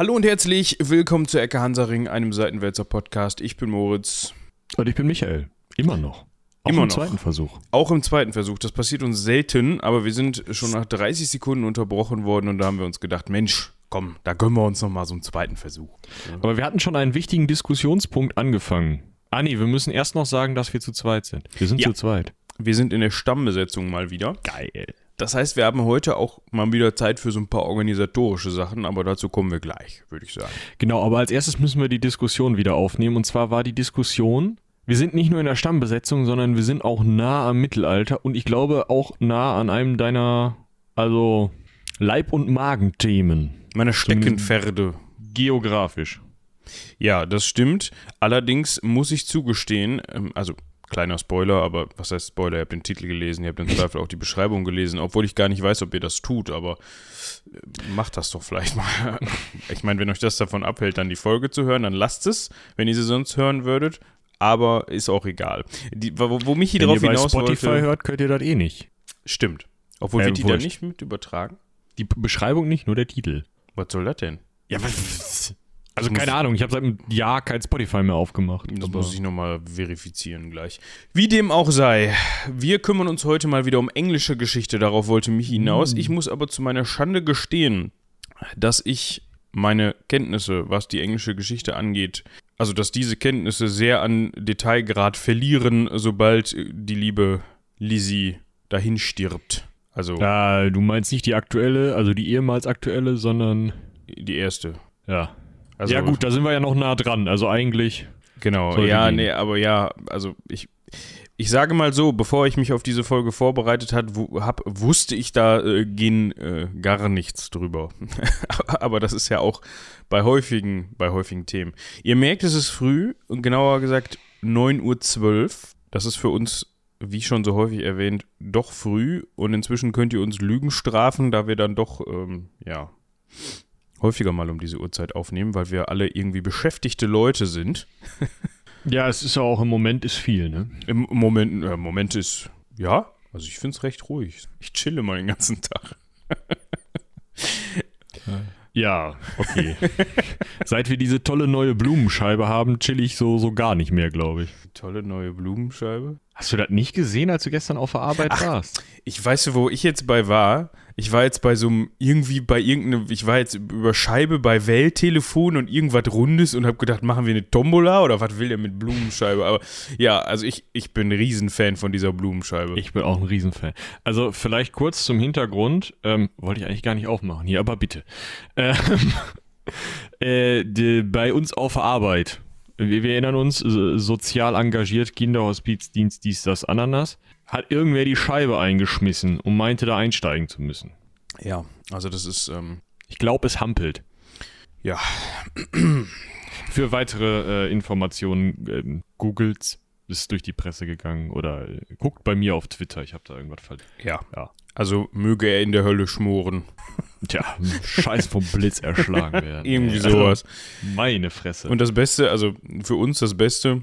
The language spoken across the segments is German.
Hallo und herzlich willkommen zu Ecke Hansaring, einem Seitenwälzer Podcast. Ich bin Moritz. Und ich bin Michael. Immer noch. Auch Immer im noch. zweiten Versuch. Auch im zweiten Versuch. Das passiert uns selten, aber wir sind schon nach 30 Sekunden unterbrochen worden und da haben wir uns gedacht, Mensch, komm, da gönnen wir uns nochmal so einen zweiten Versuch. Aber wir hatten schon einen wichtigen Diskussionspunkt angefangen. Ah nee, wir müssen erst noch sagen, dass wir zu zweit sind. Wir sind Ja. zu zweit. Wir sind in der Stammbesetzung mal wieder. Geil. Das heißt, wir haben heute auch mal wieder Zeit für so ein paar organisatorische Sachen, aber dazu kommen wir gleich, würde ich sagen. Genau, aber als erstes müssen wir die Diskussion wieder aufnehmen. Und zwar war die Diskussion, wir sind nicht nur in der Stammbesetzung, sondern wir sind auch nah am Mittelalter und ich glaube auch nah an einem deiner, also Leib- und Magenthemen. Meine Steckenpferde. Geografisch. Ja, das stimmt. Allerdings muss ich zugestehen, ähm, also kleiner Spoiler, aber was heißt Spoiler? Ihr habt den Titel gelesen, ihr habt im Zweifel auch die Beschreibung gelesen, obwohl ich gar nicht weiß, ob ihr das tut, aber äh, macht das doch vielleicht mal. Ich meine, wenn euch das davon abhält, dann die Folge zu hören, dann lasst es, wenn ihr sie sonst hören würdet. Aber ist auch egal. Die, wo, wo Michi Wenn drauf ihr bei hinaus Spotify wollte, hört, könnt ihr das eh nicht. stimmt. Obwohl Äh, wird die da wurscht. nicht mit übertragen? Die Beschreibung nicht, nur der Titel. Was soll das denn? Ja, was? Also keine Ahnung, ich habe seit einem Jahr kein Spotify mehr aufgemacht. Das muss ich nochmal verifizieren gleich. Wie dem auch sei, wir kümmern uns heute mal wieder um englische Geschichte, darauf wollte mich hinaus. Ich muss aber zu meiner Schande gestehen, dass ich meine Kenntnisse, was die englische Geschichte angeht, also dass diese Kenntnisse sehr an Detailgrad verlieren, sobald die liebe Lizzie dahin stirbt. Also Ja, du meinst nicht die aktuelle, also die ehemals aktuelle, sondern die erste. ja. Also, ja gut, da sind wir ja noch nah dran. Also eigentlich, Genau, ja, gehen. nee, aber ja, also ich, ich sage mal so, bevor ich mich auf diese Folge vorbereitet hat, wu hab, wusste ich da äh, gehen äh, gar nichts drüber. aber das ist ja auch bei häufigen, bei häufigen Themen. Ihr merkt, es ist früh und genauer gesagt 9.12 Uhr. Das ist für uns, wie schon so häufig erwähnt, doch früh und inzwischen könnt ihr uns Lügen strafen, da wir dann doch, ähm, ja, häufiger mal um diese Uhrzeit aufnehmen, weil wir alle irgendwie beschäftigte Leute sind. ja, es ist ja auch im Moment ist viel, ne? Im Moment, äh, Moment ist, ja, also ich finde es recht ruhig. Ich chille mal den ganzen Tag. Ja, okay. Seit wir diese tolle neue Blumenscheibe haben, chill ich so, so gar nicht mehr, glaube ich. Tolle neue Blumenscheibe. Hast du das nicht gesehen, als du gestern auf der Arbeit Ach, warst? Ich weiß, wo ich jetzt bei war. Ich war jetzt bei so einem, irgendwie bei irgendeinem, ich war jetzt über Scheibe bei Welttelefon und irgendwas Rundes und habe gedacht, machen wir eine Tombola oder was will der mit Blumenscheibe? Aber ja, also ich, ich bin ein Riesenfan von dieser Blumenscheibe. Ich bin auch ein Riesenfan. Also vielleicht kurz zum Hintergrund, ähm, wollte ich eigentlich gar nicht aufmachen hier, aber bitte. Ähm, äh, die, bei uns auf Arbeit, wir, wir erinnern uns, so- sozial engagiert, Kinderhospizdienst, dies, das, Ananas, hat irgendwer die Scheibe eingeschmissen und meinte da einsteigen zu müssen. ja, also das ist, ähm, Ich glaube, es hampelt. ja, Für weitere äh, Informationen ähm, googelt's, ist durch die Presse gegangen oder äh, guckt bei mir auf Twitter, ich habe da irgendwas verlinkt. ja. Ja. Also möge er in der Hölle schmoren. Tja, scheiß vom Blitz erschlagen werden. Irgendwie sowas. Also, meine Fresse. Und das Beste, also für uns das Beste,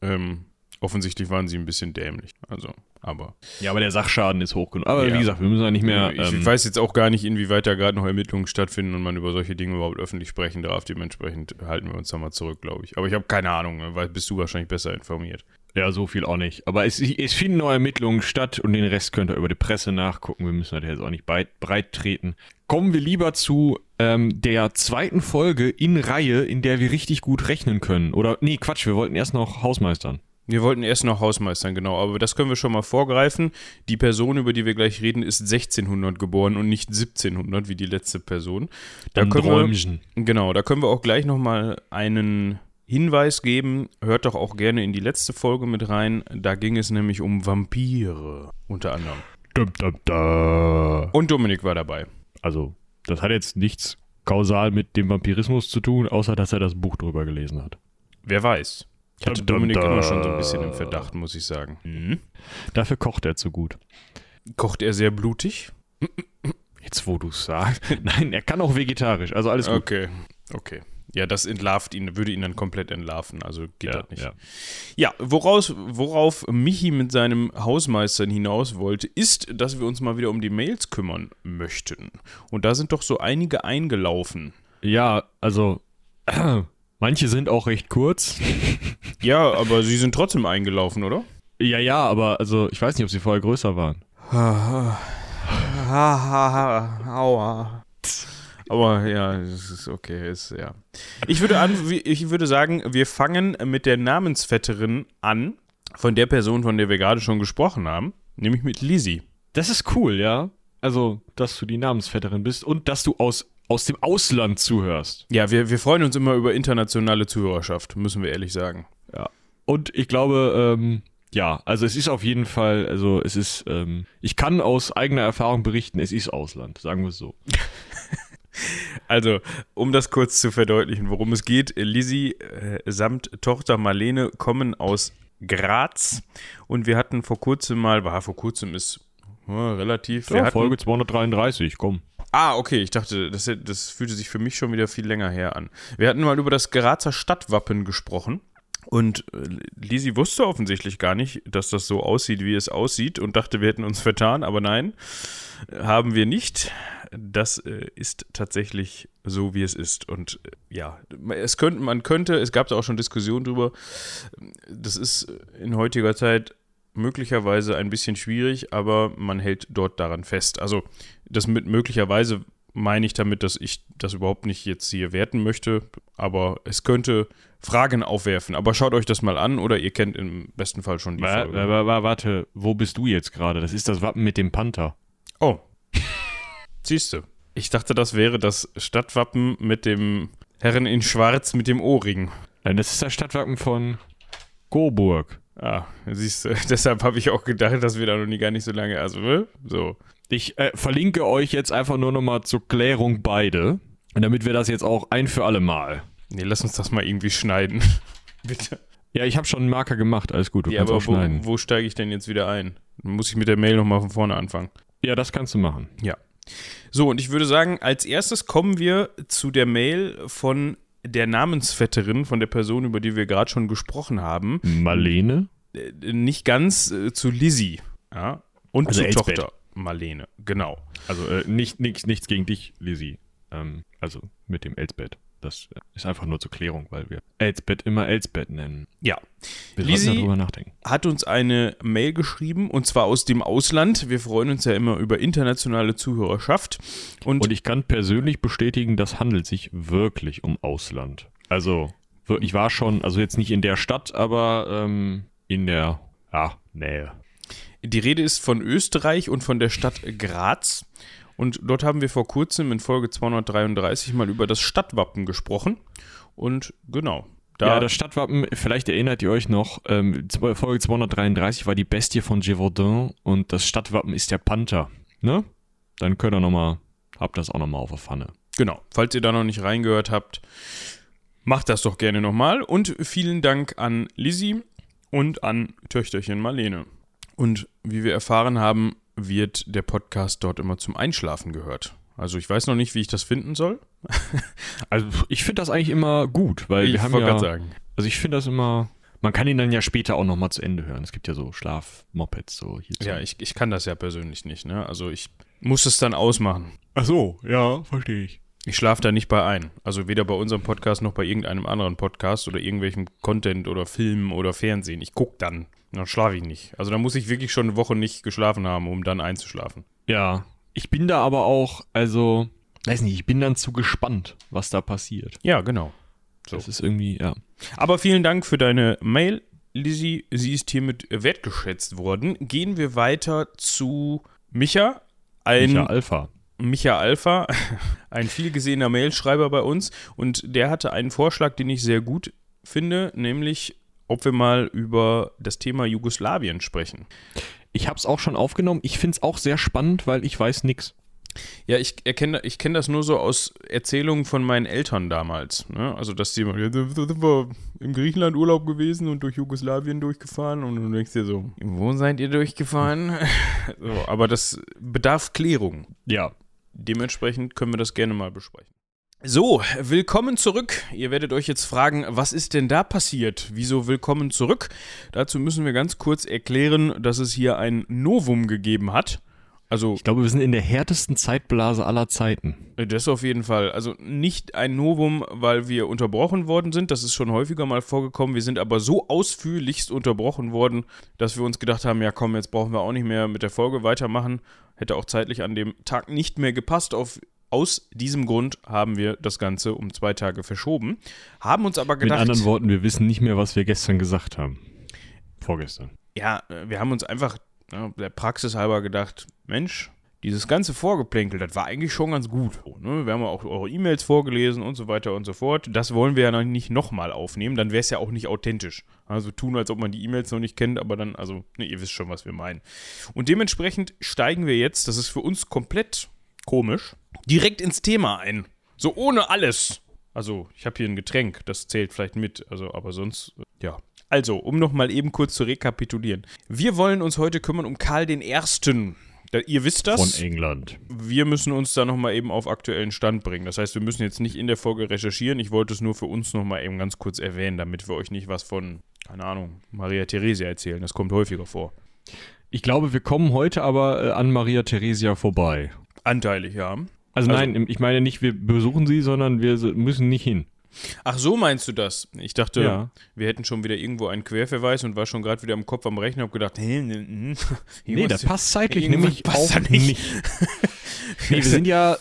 ähm, offensichtlich waren sie ein bisschen dämlich. Also, aber. ja, aber der Sachschaden ist hoch genug. Aber Ja. wie gesagt, wir müssen ja nicht mehr. ich ähm, weiß jetzt auch gar nicht, inwieweit da gerade noch Ermittlungen stattfinden und man über solche Dinge überhaupt öffentlich sprechen darf. Dementsprechend halten wir uns da mal zurück, glaube ich. Aber ich habe keine Ahnung, ne, weil bist du wahrscheinlich besser informiert. ja, so viel auch nicht. Aber es, es finden neue Ermittlungen statt und den Rest könnt ihr über die Presse nachgucken. Wir müssen das jetzt auch nicht breit, breit treten. Kommen wir lieber zu ähm, der zweiten Folge in Reihe, in der wir richtig gut rechnen können. Oder, nee, Quatsch, wir wollten erst noch Hausmeistern. Wir wollten erst noch Hausmeistern, genau, aber das können wir schon mal vorgreifen. Die Person, über die wir gleich reden, ist 1600 geboren und nicht 1700 wie die letzte Person. Da Am können wir, Träumchen. Genau, da können wir auch gleich nochmal einen Hinweis geben. Hört doch auch gerne in die letzte Folge mit rein. Da ging es nämlich um Vampire, unter anderem. Dum, dum, da. Und Dominik war dabei. Also, das hat jetzt nichts kausal mit dem Vampirismus zu tun, außer dass er das Buch drüber gelesen hat. Wer weiß. Ich hatte Dominik immer schon so ein bisschen im Verdacht, muss ich sagen. Mhm. Dafür kocht er zu gut. Kocht er sehr blutig? Jetzt, wo du es sagst. Nein, er kann auch vegetarisch, also alles gut. Okay, okay. Ja, das entlarvt ihn, würde ihn dann komplett entlarven, also geht Ja, das nicht. ja. Ja, woraus, worauf Michi mit seinem Hausmeistern hinaus wollte, ist, dass wir uns mal wieder um die Mails kümmern möchten. Und da sind doch so einige eingelaufen. Ja, also manche sind auch recht kurz. Ja, aber sie sind trotzdem eingelaufen, oder? Ja, ja, aber also ich weiß nicht, ob sie vorher größer waren. Aua. Aber ja, es ist okay, ist ja. Ich würde an, ich würde sagen, wir fangen mit der Namensvetterin an, von der Person, von der wir gerade schon gesprochen haben, nämlich mit Lizzie. Das ist cool, ja. Also, dass du die Namensvetterin bist und dass du aus, aus dem Ausland zuhörst. Ja, wir, wir freuen uns immer über internationale Zuhörerschaft, müssen wir ehrlich sagen. Ja. Und ich glaube, ähm, ja, also es ist auf jeden Fall, also es ist, ähm, ich kann aus eigener Erfahrung berichten, es ist Ausland, sagen wir es so. Also, um das kurz zu verdeutlichen, worum es geht, Lizzie äh, samt Tochter Marlene kommen aus Graz und wir hatten vor kurzem mal, war vor kurzem ist ja, relativ. Ja, Folge 233, komm. Ah, okay, ich dachte, das, das fühlte sich für mich schon wieder viel länger her an. Wir hatten mal über das Grazer Stadtwappen gesprochen. Und äh, Lisi wusste offensichtlich gar nicht, dass das so aussieht, wie es aussieht und dachte, wir hätten uns vertan, aber nein, haben wir nicht. Das äh, ist tatsächlich so, wie es ist. Und äh, ja, es könnte, man könnte, es gab da auch schon Diskussionen drüber, das ist in heutiger Zeit möglicherweise ein bisschen schwierig, aber man hält dort daran fest. Also das mit möglicherweise meine ich damit, dass ich das überhaupt nicht jetzt hier werten möchte, aber es könnte Fragen aufwerfen. Aber schaut euch das mal an oder ihr kennt im besten Fall schon die wa Folge. wa wa warte, wo bist du jetzt gerade? Das ist das Wappen mit dem Panther. Oh, siehst du. Ich dachte, das wäre das Stadtwappen mit dem Herren in Schwarz mit dem Ohrring. Nein, das ist das Stadtwappen von Coburg. Ah, siehst du, deshalb habe ich auch gedacht, dass wir da noch nie gar nicht so lange, also, ne? so. Ich äh, verlinke euch jetzt einfach nur nochmal zur Klärung beide, damit wir das jetzt auch ein für alle Mal. Nee, lass uns das mal irgendwie schneiden. Bitte. Ja, ich habe schon einen Marker gemacht, alles gut, du Ja, kannst aber auch schneiden. wo, wo steige ich denn jetzt wieder ein? Muss ich mit der Mail nochmal von vorne anfangen? Ja, das kannst du machen. Ja. So, und ich würde sagen, als erstes kommen wir zu der Mail von der Namensvetterin, von der Person, über die wir gerade schon gesprochen haben. Marlene? Äh, Nicht ganz äh, zu Lizzie. Ja. Und Also zur Elsbeth. Tochter Marlene. Genau. Also äh, nicht, nicht, nichts gegen dich, Lizzie. Ähm, also mit dem Elsbeth. Das ist einfach nur zur Klärung, weil wir Elsbeth immer Elsbeth nennen. Ja. Wir sollten darüber nachdenken. hat uns eine Mail geschrieben und zwar aus dem Ausland. Wir freuen uns ja immer über internationale Zuhörerschaft. Und, Und ich kann persönlich bestätigen, das handelt sich wirklich um Ausland. Also, ich war schon, also jetzt nicht in der Stadt, aber ähm, in der ja, Nähe. die Rede ist von Österreich und von der Stadt Graz. Und dort haben wir vor kurzem in Folge 233 mal über das Stadtwappen gesprochen. Und genau. Da, ja, das Stadtwappen, vielleicht erinnert ihr euch noch, ähm, Folge 233 war die Bestie von Gévaudan und das Stadtwappen ist der Panther. Ne? Dann könnt ihr nochmal, habt das auch nochmal auf der Pfanne. Genau, falls ihr da noch nicht reingehört habt, macht das doch gerne nochmal. Und vielen Dank an Lizzie und an Töchterchen Marlene. Und wie wir erfahren haben, wird der Podcast dort immer zum Einschlafen gehört. Also ich weiß noch nicht, wie ich das finden soll. Also ich finde das eigentlich immer gut, weil ich wir haben ja, gerade sagen. also ich finde das immer, man kann ihn dann ja später auch nochmal zu Ende hören. Es gibt ja so Schlafmopeds so hier. Ja, ich, ich kann das ja persönlich nicht. Ne? Also ich muss es dann ausmachen. Ach so, ja, verstehe ich. Ich schlafe da nicht bei ein. Also weder bei unserem Podcast noch bei irgendeinem anderen Podcast oder irgendwelchem Content oder Film oder Fernsehen. Ich gucke dann. Dann schlafe ich nicht. Also da muss ich wirklich schon eine Woche nicht geschlafen haben, um dann einzuschlafen. Ja, ich bin da aber auch, also, weiß nicht, ich bin dann zu gespannt, was da passiert. Ja, genau. So. Das ist irgendwie, ja. Aber vielen Dank für deine Mail, Lizzie. Sie ist hiermit wertgeschätzt worden. Gehen wir weiter zu Micha. Ein Micha Alpha. Micha Alpha, ein vielgesehener Mailschreiber bei uns. Und der hatte einen Vorschlag, den ich sehr gut finde, nämlich ob wir mal über das Thema Jugoslawien sprechen. Ich habe es auch schon aufgenommen. Ich finde es auch sehr spannend, weil ich weiß nix. Ja, ich erkenne, ich kenne das nur so aus Erzählungen von meinen Eltern damals. Ne? Also, dass die immer, ja, sind wir im Griechenland Urlaub gewesen und durch Jugoslawien durchgefahren und du denkst dir so, wo seid ihr durchgefahren? so, aber das bedarf Klärung. Ja. Dementsprechend können wir das gerne mal besprechen. So, willkommen zurück. Ihr werdet euch jetzt fragen, was ist denn da passiert? Wieso willkommen zurück? Dazu müssen wir ganz kurz erklären, dass es hier ein Novum gegeben hat. Also Ich glaube, wir sind in der härtesten Zeitblase aller Zeiten. Äh, Das auf jeden Fall. Also nicht ein Novum, weil wir unterbrochen worden sind. Das ist schon häufiger mal vorgekommen. Wir sind aber so ausführlichst unterbrochen worden, dass wir uns gedacht haben, ja komm, jetzt brauchen wir auch nicht mehr mit der Folge weitermachen. Hätte auch zeitlich an dem Tag nicht mehr gepasst. Auf, aus diesem Grund haben wir das Ganze um zwei Tage verschoben. Haben uns aber Mit gedacht, anderen Worten, wir wissen nicht mehr, was wir gestern gesagt haben. Vorgestern. ja, wir haben uns einfach ja, der Praxis halber gedacht, Mensch, dieses ganze Vorgeplänkel, das war eigentlich schon ganz gut. Ne? Wir haben ja auch eure E-Mails vorgelesen und so weiter und so fort. Das wollen wir ja noch nicht nochmal aufnehmen, dann wäre es ja auch nicht authentisch. Also tun, als ob man die E-Mails noch nicht kennt, aber dann, also, ne, ihr wisst schon, was wir meinen. Und dementsprechend steigen wir jetzt, das ist für uns komplett komisch, direkt ins Thema ein. So ohne alles. Also, ich habe hier ein Getränk, das zählt vielleicht mit, also, aber sonst, ja. Also, um nochmal eben kurz zu rekapitulieren. Wir wollen uns heute kümmern um Karl den Ersten. Da, ihr wisst das. Von England. Wir müssen uns da nochmal eben auf aktuellen Stand bringen. Das heißt, wir müssen jetzt nicht in der Folge recherchieren. Ich wollte es nur für uns nochmal eben ganz kurz erwähnen, damit wir euch nicht was von, keine Ahnung, Maria Theresia erzählen. Das kommt häufiger vor. Ich glaube, wir kommen heute aber äh, an Maria Theresia vorbei. Anteilig, ja. Also, Also- nein, ich meine nicht, wir besuchen sie, sondern wir müssen nicht hin. Ach, so meinst du das? Ich dachte, Ja. wir hätten schon wieder irgendwo einen Querverweis und war schon gerade wieder im Kopf am Rechner und hab gedacht, hä, ne, hm, Nee, das passt zeitlich nämlich passt auch nicht. nicht. nee, wir sind ja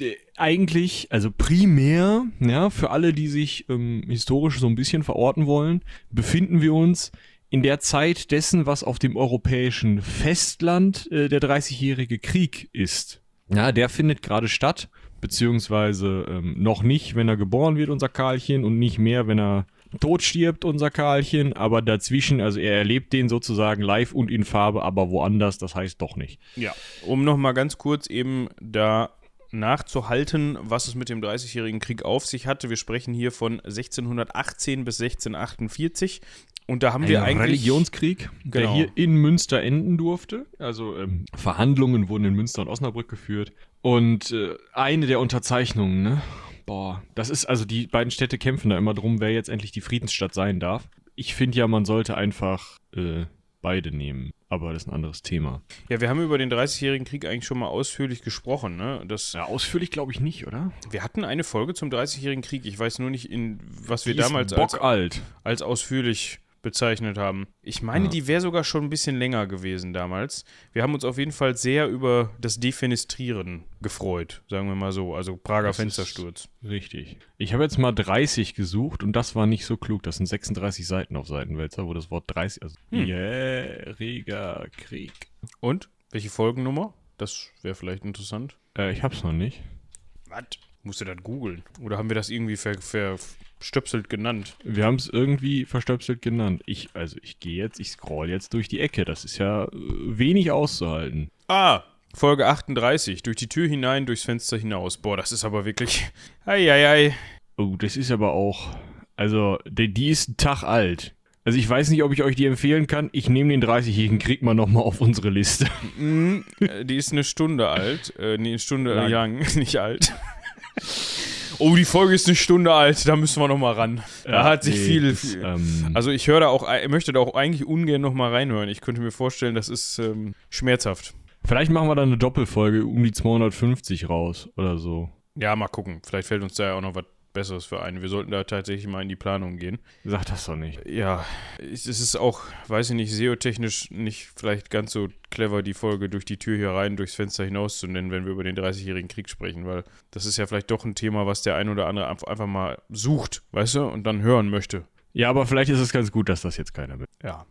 äh, eigentlich, also primär, ja, für alle, die sich ähm, historisch so ein bisschen verorten wollen, befinden wir uns in der Zeit dessen, was auf dem europäischen Festland äh, der 30-jährige Krieg ist. Ja, der findet gerade statt, beziehungsweise ähm, noch nicht, wenn er geboren wird, unser Karlchen, und nicht mehr, wenn er tot stirbt, unser Karlchen, aber dazwischen, also er erlebt den sozusagen live und in Farbe, aber woanders, das heißt doch nicht. Ja, um nochmal ganz kurz eben da nachzuhalten, was es mit dem Dreißigjährigen Krieg auf sich hatte. Wir sprechen hier von 1618 bis 1648 und da haben wir Ein eigentlich Religionskrieg, der Genau. hier in Münster enden durfte. Also ähm, Verhandlungen wurden in Münster und Osnabrück geführt. Und äh, eine der Unterzeichnungen, ne? Boah, das ist also die beiden Städte kämpfen da immer drum, wer jetzt endlich die Friedensstadt sein darf. Ich finde ja, man sollte einfach äh, beide nehmen. Aber das ist ein anderes Thema. Ja, wir haben über den Dreißigjährigen Krieg eigentlich schon mal ausführlich gesprochen, ne? Das, Ja, ausführlich glaube ich nicht, oder? Wir hatten eine Folge zum Dreißigjährigen Krieg. Ich weiß nur nicht, in was wir Die damals als, als ausführlich bezeichnet haben. Ich meine, Ja. die wäre sogar schon ein bisschen länger gewesen damals. Wir haben uns auf jeden Fall sehr über das Defenestrieren gefreut, sagen wir mal so. Also Prager Das Fenstersturz. Richtig. Ich habe jetzt mal 30 gesucht und das war nicht so klug. Das sind 36 Seiten auf Seitenwälzer, wo das Wort 30, also Hm. jähriger Krieg. Und? Welche Folgennummer? Das wäre vielleicht interessant. Äh, ich hab's noch nicht. Was? Musst du das googeln? Oder haben wir das irgendwie ver verstöpselt genannt? Wir haben es irgendwie verstöpselt genannt. Ich, also ich gehe jetzt, ich scroll jetzt durch die Ecke. Das ist ja äh, wenig auszuhalten. Ah, Folge 38. Durch die Tür hinein, durchs Fenster hinaus. Boah, das ist aber wirklich. Eieiei. Oh, das ist aber auch, also die, die ist einen Tag alt. Also ich weiß nicht, ob ich euch die empfehlen kann. Ich nehme den 30-jährigen Krieg mal nochmal auf unsere Liste. Mm, äh, die ist eine Stunde alt. Äh, nee, eine Stunde Lang. lang, nicht alt. Oh, die Folge ist eine Stunde alt. Da müssen wir noch mal ran. Da hat sich Nee, viel. viel ähm, also ich höre da auch, ich möchte da auch eigentlich ungern noch mal reinhören. Ich könnte mir vorstellen, das ist ähm, schmerzhaft. vielleicht machen wir dann eine Doppelfolge um die 250 raus oder so. Ja, mal gucken. Vielleicht fällt uns da ja auch noch was Besseres für ein. Wir sollten da tatsächlich mal in die Planung gehen. Sag das doch nicht. Ja, es ist auch, weiß ich nicht, SEO-technisch nicht vielleicht ganz so clever, die Folge durch die Tür hier rein, durchs Fenster hinaus zu nennen, wenn wir über den 30-jährigen Krieg sprechen, weil das ist ja vielleicht doch ein Thema, was der ein oder andere einfach einfach mal sucht, weißt du, und dann hören möchte. Ja, aber vielleicht ist es ganz gut, dass das jetzt keiner will. Ja.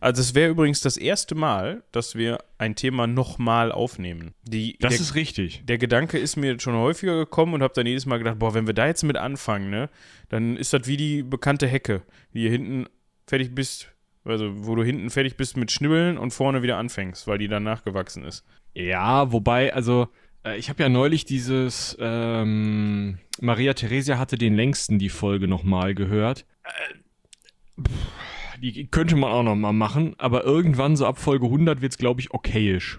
Also es wäre übrigens das erste Mal, dass wir ein Thema nochmal aufnehmen. Die, Das der, ist richtig. der Gedanke ist mir schon häufiger gekommen und habe dann jedes Mal gedacht, boah, wenn wir da jetzt mit anfangen, ne, dann ist das wie die bekannte Hecke, wie ihr hinten fertig bist, also wo du hinten fertig bist mit Schnibbeln und vorne wieder anfängst, weil die dann nachgewachsen ist. Ja, wobei, also äh, ich habe ja neulich dieses ähm, Maria Theresia hatte den längsten die Folge nochmal gehört. Äh, pff, die könnte man auch nochmal machen, aber irgendwann so ab Folge 100 wird's glaube ich okayisch.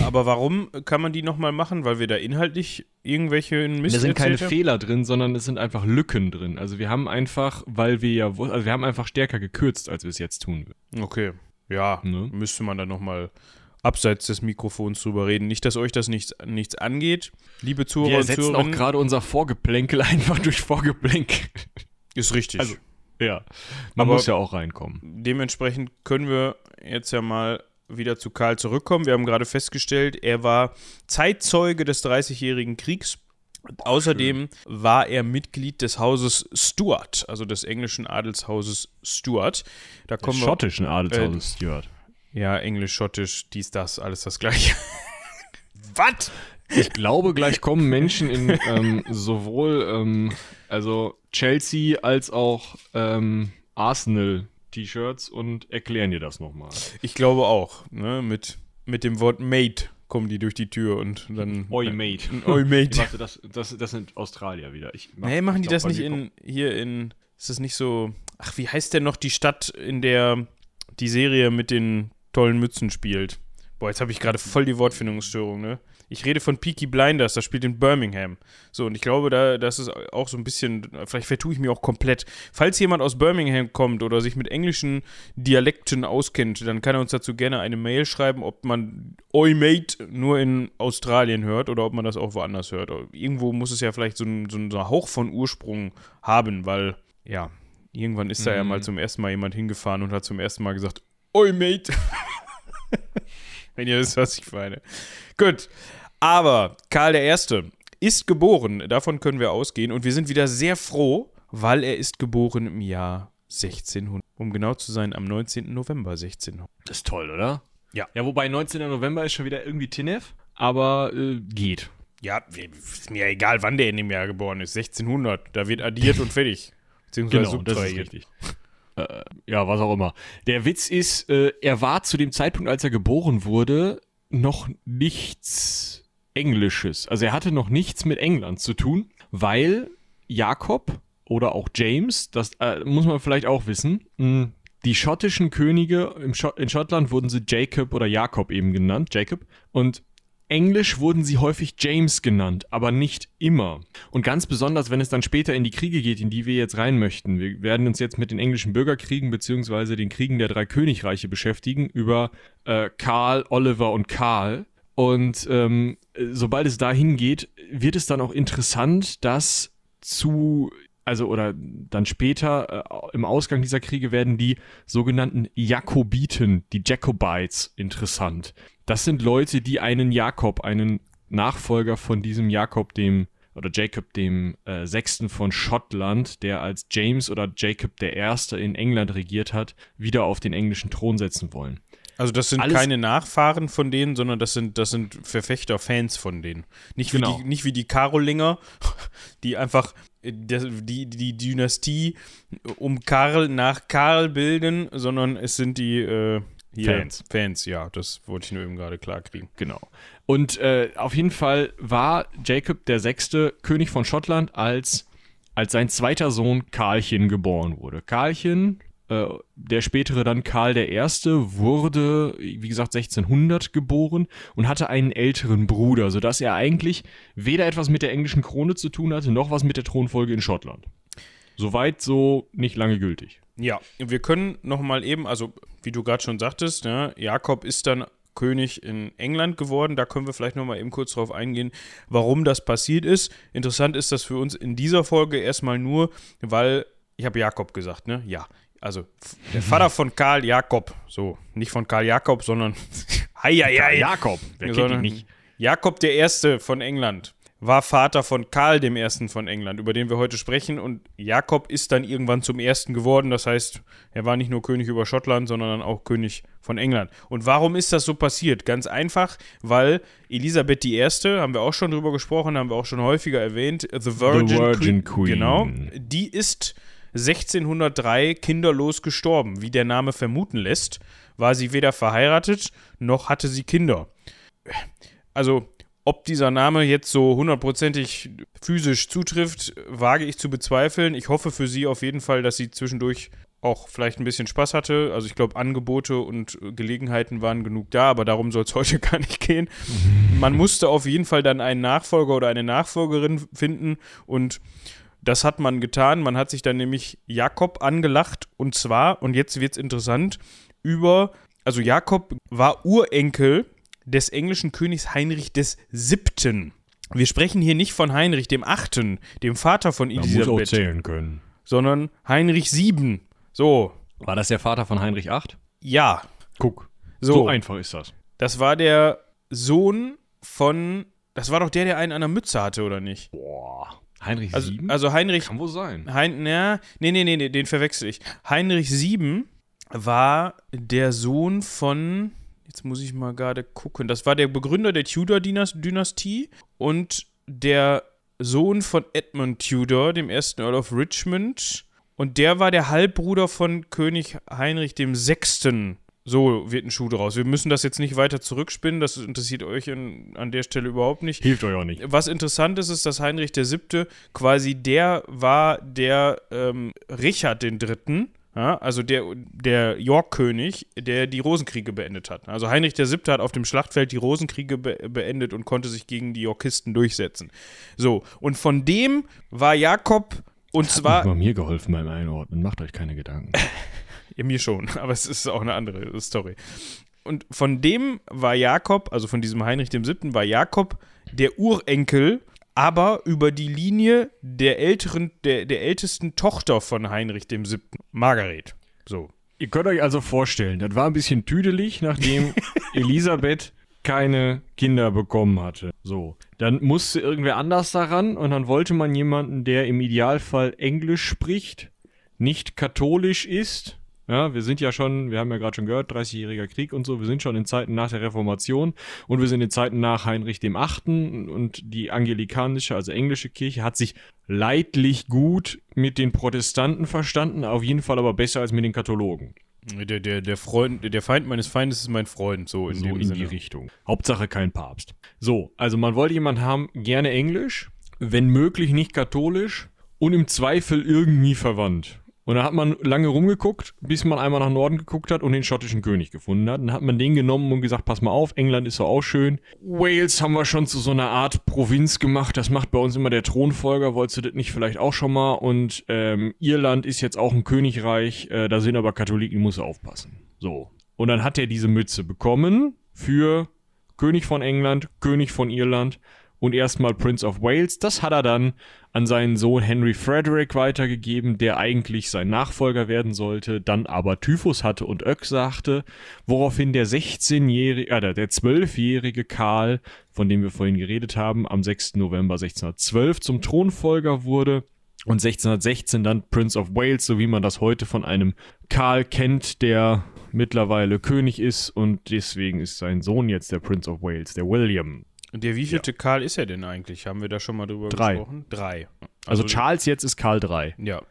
Aber warum kann man die nochmal machen? Weil wir da inhaltlich irgendwelche Mist da sind keine haben? Fehler drin, sondern es sind einfach Lücken drin. Also wir haben einfach, weil wir ja, also wir haben einfach stärker gekürzt, als wir es jetzt tun würden. Okay, ja, Ne? müsste man dann nochmal abseits des Mikrofons drüber reden. Nicht, dass euch das nichts, nichts angeht, liebe Zuhörer Wir und setzen auch Zuhörerinnen. gerade unser Vorgeplänkel einfach durch Vorgeplänkel. Ist richtig. Also, Ja, man Aber- muss ja auch reinkommen. Dementsprechend können wir jetzt ja mal wieder zu Karl zurückkommen. Wir haben gerade festgestellt, er war Zeitzeuge des Dreißigjährigen Kriegs. Außerdem war er Mitglied des Hauses Stuart, also des englischen Adelshauses Stuart. Da kommen wir, schottischen Adelshauses Stuart. ja, Englisch, Schottisch, dies, das, alles das gleiche. Was? Ich glaube, gleich kommen Menschen in ähm, sowohl ähm, also Chelsea als auch ähm, Arsenal T-Shirts und erklären dir das nochmal. Ich glaube auch, ne, mit, mit dem Wort Mate kommen die durch die Tür und dann. Oi, mate. Oi, Mate. Warte, das, das, das sind Australier wieder. Ich mach- Nee, machen ich die glaub, das nicht in hier in ist das nicht so Ach, wie heißt denn noch die Stadt, in der die Serie mit den tollen Mützen spielt? Boah, jetzt habe ich gerade voll die Wortfindungsstörung, ne? Ich rede von Peaky Blinders, das spielt in Birmingham. So, und ich glaube, da, das ist auch so ein bisschen, vielleicht vertue ich mich auch komplett. Falls jemand aus Birmingham kommt oder sich mit englischen Dialekten auskennt, dann kann er uns dazu gerne eine Mail schreiben, ob man Oi Mate nur in Australien hört oder ob man das auch woanders hört. Irgendwo muss es ja vielleicht so ein, so Hauch von Ursprung haben, weil, ja, irgendwann ist da ja Mhm. mal zum ersten Mal jemand hingefahren und hat zum ersten Mal gesagt, Oi Mate. Wenn ihr wisst, was ich meine. Gut. Aber Karl I. ist geboren, davon können wir ausgehen. Und wir sind wieder sehr froh, weil er ist geboren im Jahr 1600. Um genau zu sein, am 19. November 1600. Das ist toll, oder? Ja. Ja, wobei 19. November ist schon wieder irgendwie Tinef, aber äh, geht. Ja, ist mir egal, wann der in dem Jahr geboren ist. 1600. Da wird addiert und fertig. Beziehungsweise Genau, das ist subtrahiert. richtig. Äh, ja, was auch immer. Der Witz ist, äh, er war zu dem Zeitpunkt, als er geboren wurde, noch nichts Englisches. Also er hatte noch nichts mit England zu tun, weil Jakob oder auch James, das äh, muss man vielleicht auch wissen, mh, die schottischen Könige Schott in Schottland wurden sie Jacob oder Jakob eben genannt, Jacob. Und Englisch wurden sie häufig James genannt, aber nicht immer. Und ganz besonders, wenn es dann später in die Kriege geht, in die wir jetzt rein möchten. Wir werden uns jetzt mit den englischen Bürgerkriegen beziehungsweise den Kriegen der drei Königreiche beschäftigen über äh, Karl, Oliver und Karl. Und ähm, äh, sobald es dahin geht, wird es dann auch interessant, dass zu also oder dann später äh, im Ausgang dieser Kriege werden die sogenannten Jakobiten, die Jacobites, interessant. Das sind Leute, die einen Jakob, einen Nachfolger von diesem Jakob, dem oder Jacob dem äh, Sechsten von Schottland, der als James oder Jacob der Erste in England regiert hat, wieder auf den englischen Thron setzen wollen. Also das sind Alles- keine Nachfahren von denen, sondern das sind, das sind Verfechter, Fans von denen. Nicht wie, Genau. die, nicht wie die Karolinger, die einfach äh, die, die Dynastie um Karl nach Karl bilden, sondern es sind die äh, hier, Fans. Fans, ja, das wollte ich nur eben gerade klar kriegen. Genau. Und äh, auf jeden Fall war Jacob der Sechste König von Schottland, als, als sein zweiter Sohn Karlchen geboren wurde. Karlchen, äh, der spätere dann Karl der Erste, wurde, wie gesagt, 1600 geboren und hatte einen älteren Bruder, sodass er eigentlich weder etwas mit der englischen Krone zu tun hatte, noch was mit der Thronfolge in Schottland. Soweit so nicht lange gültig. Ja, wir können noch mal eben, also wie du gerade schon sagtest, ne, Jakob ist dann König in England geworden. Da können wir vielleicht noch mal eben kurz drauf eingehen, warum das passiert ist. Interessant ist das für uns in dieser Folge erstmal nur, weil ich habe Jakob gesagt, ne? Ja, also der Vater von Karl Jakob, so nicht von Karl Jakob, sondern hei, hei, hei. Jakob, wer kennt ihn sondern nicht? Jakob der Erste von England war Vater von Karl dem Ersten von England, über den wir heute sprechen. Und Jakob ist dann irgendwann zum Ersten geworden. Das heißt, er war nicht nur König über Schottland, sondern dann auch König von England. Und warum ist das so passiert? Ganz einfach, weil Elisabeth I., haben wir auch schon drüber gesprochen, haben wir auch schon häufiger erwähnt, The Virgin, Virgin Queen. Genau. Die ist 1603 kinderlos gestorben. Wie der Name vermuten lässt, war sie weder verheiratet noch hatte sie Kinder. Also, ob dieser Name jetzt so hundertprozentig physisch zutrifft, wage ich zu bezweifeln. Ich hoffe für sie auf jeden Fall, dass sie zwischendurch auch vielleicht ein bisschen Spaß hatte. Also ich glaube, Angebote und Gelegenheiten waren genug da, aber darum soll es heute gar nicht gehen. Man musste auf jeden Fall dann einen Nachfolger oder eine Nachfolgerin finden und das hat man getan. Man hat sich dann nämlich Jakob angelacht und zwar, und jetzt wird es interessant, über, also Jakob war Urenkel des englischen Königs Heinrich des Siebten. Wir sprechen hier nicht von Heinrich dem Achten, dem Vater von Man muss auch Elisabeth, zählen können. sondern Heinrich Sieben. So, War das der Vater von Heinrich VIII? ja. Guck. So, So, einfach ist das. das war der Sohn von, das war doch der, der einen an der Mütze hatte, oder nicht? Boah. Heinrich Also, VII? also Heinrich, Kann wohl sein. Hein, na, nee, nee, nee, nee, den verwechsel ich. Heinrich Sieben war der Sohn von, jetzt muss ich mal gerade gucken, das war der Begründer der Tudor-Dynastie und der Sohn von Edmund Tudor, dem ersten Earl of Richmond. Und der war der Halbbruder von König Heinrich dem Sechsten. So wird ein Schuh draus. Wir müssen das jetzt nicht weiter zurückspinnen, das interessiert euch in, an der Stelle überhaupt nicht. Hilft euch auch nicht. Was interessant ist, ist, dass Heinrich der Siebte quasi der war, der ähm, Richard den Dritten, ja, also der, der York-König, der die Rosenkriege beendet hat. Also Heinrich der Siebte hat auf dem Schlachtfeld die Rosenkriege be beendet und konnte sich gegen die Yorkisten durchsetzen. So, und von dem war Jakob, und Hat zwar, nicht mal mir geholfen beim Einordnen. Macht euch keine Gedanken. ja, mir schon, aber es ist auch eine andere Story. Und von dem war Jakob, also von diesem Heinrich dem Siebten, war Jakob der Urenkel, aber über die Linie der älteren, der, der ältesten Tochter von Heinrich dem Siebten, Margaret. So. Ihr könnt euch also vorstellen, das war ein bisschen tüdelig, nachdem Elisabeth keine Kinder bekommen hatte. So, dann musste irgendwer anders daran und dann wollte man jemanden, der im Idealfall Englisch spricht, nicht katholisch ist. Ja, wir sind ja schon, wir haben ja gerade schon gehört, 30-jähriger Krieg und so, wir sind schon in Zeiten nach der Reformation und wir sind in Zeiten nach Heinrich dem Achten und die angelikanische, also englische Kirche hat sich leidlich gut mit den Protestanten verstanden, auf jeden Fall aber besser als mit den Kathologen. Der, der, der, Freund, der Feind meines Feindes ist mein Freund, so in so in Sinne. die Richtung. Hauptsache kein Papst. So, also man wollte jemanden haben, gerne Englisch, wenn möglich nicht katholisch und im Zweifel irgendwie verwandt. Und da hat man lange rumgeguckt, bis man einmal nach Norden geguckt hat und den schottischen König gefunden hat. Dann hat man den genommen und gesagt, pass mal auf, England ist so auch schön. Wales haben wir schon zu so einer Art Provinz gemacht. Das macht bei uns immer der Thronfolger. Wolltest du das nicht vielleicht auch schon mal? Und ähm, Irland ist jetzt auch ein Königreich. Äh, da sind aber Katholiken, muss aufpassen. So. Und dann hat er diese Mütze bekommen für König von England, König von Irland und erstmal Prince of Wales. Das hat er dann an seinen Sohn Henry Frederick weitergegeben, der eigentlich sein Nachfolger werden sollte, dann aber Typhus hatte und Öck sagte, woraufhin der 16-jährige, äh, der 12-jährige Karl, von dem wir vorhin geredet haben, am 6. November 1612 zum Thronfolger wurde. Und 1616 dann Prince of Wales, so wie man das heute von einem Karl kennt, der mittlerweile König ist und deswegen ist sein Sohn jetzt der Prince of Wales, der William. Und der wievielte Karl ist er denn eigentlich? Haben wir da schon mal drüber Drei. gesprochen? Drei. Also, Charles jetzt ist Karl III. Ja.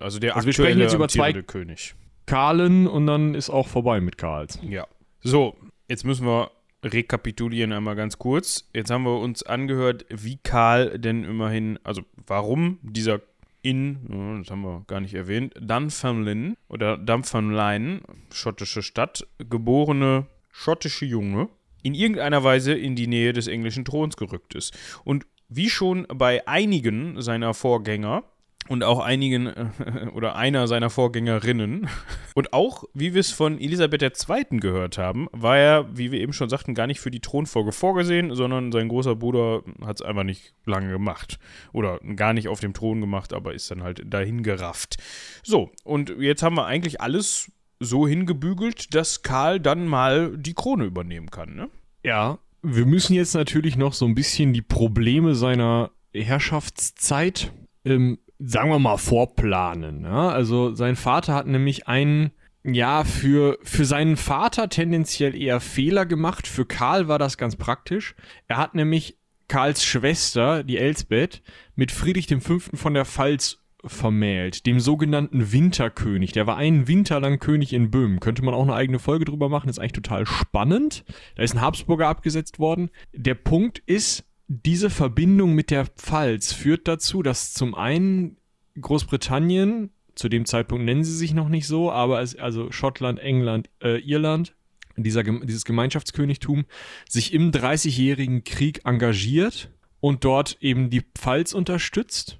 Also der Also wir aktuelle sprechen jetzt über zwei- König. Karlen und dann ist auch vorbei mit Karls. Ja. So, jetzt müssen wir rekapitulieren einmal ganz kurz. Jetzt haben wir uns angehört, wie Karl denn immerhin, also warum dieser in, ja, das haben wir gar nicht erwähnt, Dunfermline oder Dunfermline, schottische Stadt, geborene schottische Junge, in irgendeiner Weise in die Nähe des englischen Throns gerückt ist. Und wie schon bei einigen seiner Vorgänger und auch einigen äh, oder einer seiner Vorgängerinnen und auch, wie wir es von Elisabeth II. gehört haben, war er, wie wir eben schon sagten, gar nicht für die Thronfolge vorgesehen, sondern sein großer Bruder hat es einfach nicht lange gemacht. Oder gar nicht auf dem Thron gemacht, aber ist dann halt dahin gerafft. So, und jetzt haben wir eigentlich alles so hingebügelt, dass Karl dann mal die Krone übernehmen kann, ne? Ja, wir müssen jetzt natürlich noch so ein bisschen die Probleme seiner Herrschaftszeit, ähm, sagen wir mal, vorplanen. Ja? Also sein Vater hat nämlich einen, ja, für, für seinen Vater tendenziell eher Fehler gemacht. Für Karl war das ganz praktisch. Er hat nämlich Karls Schwester, die Elsbeth, mit Friedrich V. von der Pfalz vermählt, dem sogenannten Winterkönig. Der war einen Winter lang König in Böhmen. Könnte man auch eine eigene Folge drüber machen, ist eigentlich total spannend. Da ist ein Habsburger abgesetzt worden. Der Punkt ist, diese Verbindung mit der Pfalz führt dazu, dass zum einen Großbritannien, zu dem Zeitpunkt nennen sie sich noch nicht so, aber es, also Schottland, England, äh, Irland, dieser, dieses Gemeinschaftskönigtum, sich im Dreißigjährigen Krieg engagiert und dort eben die Pfalz unterstützt,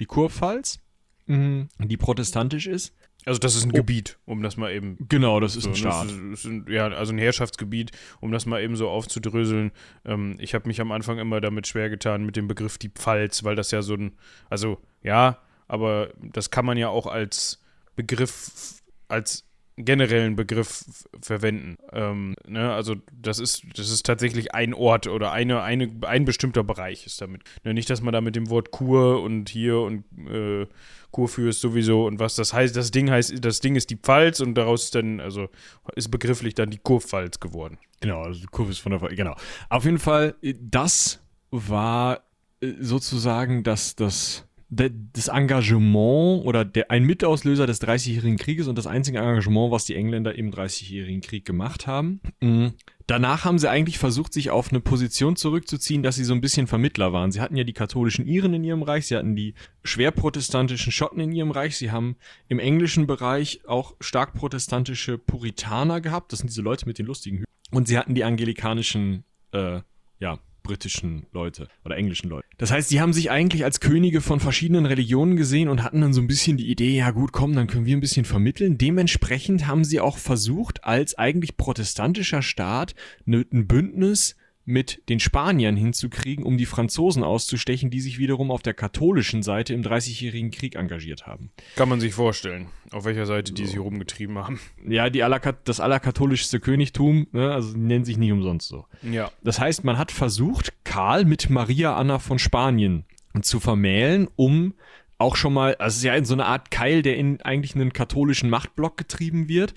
die Kurpfalz, mh, die protestantisch ist. Also das ist ein Oh. Gebiet, um das mal eben Genau, das ist So, ein Staat. es ist- ist ein- ja, also ein Herrschaftsgebiet, um das mal eben so aufzudröseln. Ähm, ich habe mich am Anfang immer damit schwer getan mit dem Begriff die Pfalz, weil das ja so ein, also ja, aber das kann man ja auch als Begriff, als generellen Begriff verwenden. Ähm, ne, also das ist, das ist tatsächlich ein Ort oder eine, eine, ein bestimmter Bereich ist damit. Ne, nicht, dass man da mit dem Wort Kur und hier und äh, Kurfürst sowieso und was das heißt. Das Ding heißt, das Ding ist die Pfalz und daraus ist dann, also ist begrifflich dann die Kurpfalz geworden. Genau, also die Kurve ist von der Fall. Genau. Auf jeden Fall, äh, das war äh, sozusagen das, das, das Engagement oder der, ein Mitauslöser des Dreißigjährigen Krieges und das einzige Engagement, was die Engländer im Dreißigjährigen Krieg gemacht haben. Mhm. Danach haben sie eigentlich versucht, sich auf eine Position zurückzuziehen, dass sie so ein bisschen Vermittler waren. Sie hatten ja die katholischen Iren in ihrem Reich, sie hatten die schwer protestantischen Schotten in ihrem Reich, sie haben im englischen Bereich auch stark protestantische Puritaner gehabt. Das sind diese Leute mit den lustigen Hü Und sie hatten die angelikanischen, äh, ja, britischen Leute oder englischen Leute. Das heißt, sie haben sich eigentlich als Könige von verschiedenen Religionen gesehen und hatten dann so ein bisschen die Idee, ja gut, komm, dann können wir ein bisschen vermitteln. Dementsprechend haben sie auch versucht, als eigentlich protestantischer Staat ne, ein Bündnis mit den Spaniern hinzukriegen, um die Franzosen auszustechen, die sich wiederum auf der katholischen Seite im Dreißigjährigen Krieg engagiert haben. Kann man sich vorstellen, auf welcher Seite die sich rumgetrieben haben. Ja, die allerkat das allerkatholischste Königtum, ne, also nennen sich nicht umsonst so. Ja. Das heißt, man hat versucht, Karl mit Maria Anna von Spanien zu vermählen, um auch schon mal, also es ist ja so eine Art Keil, der in eigentlich einen katholischen Machtblock getrieben wird.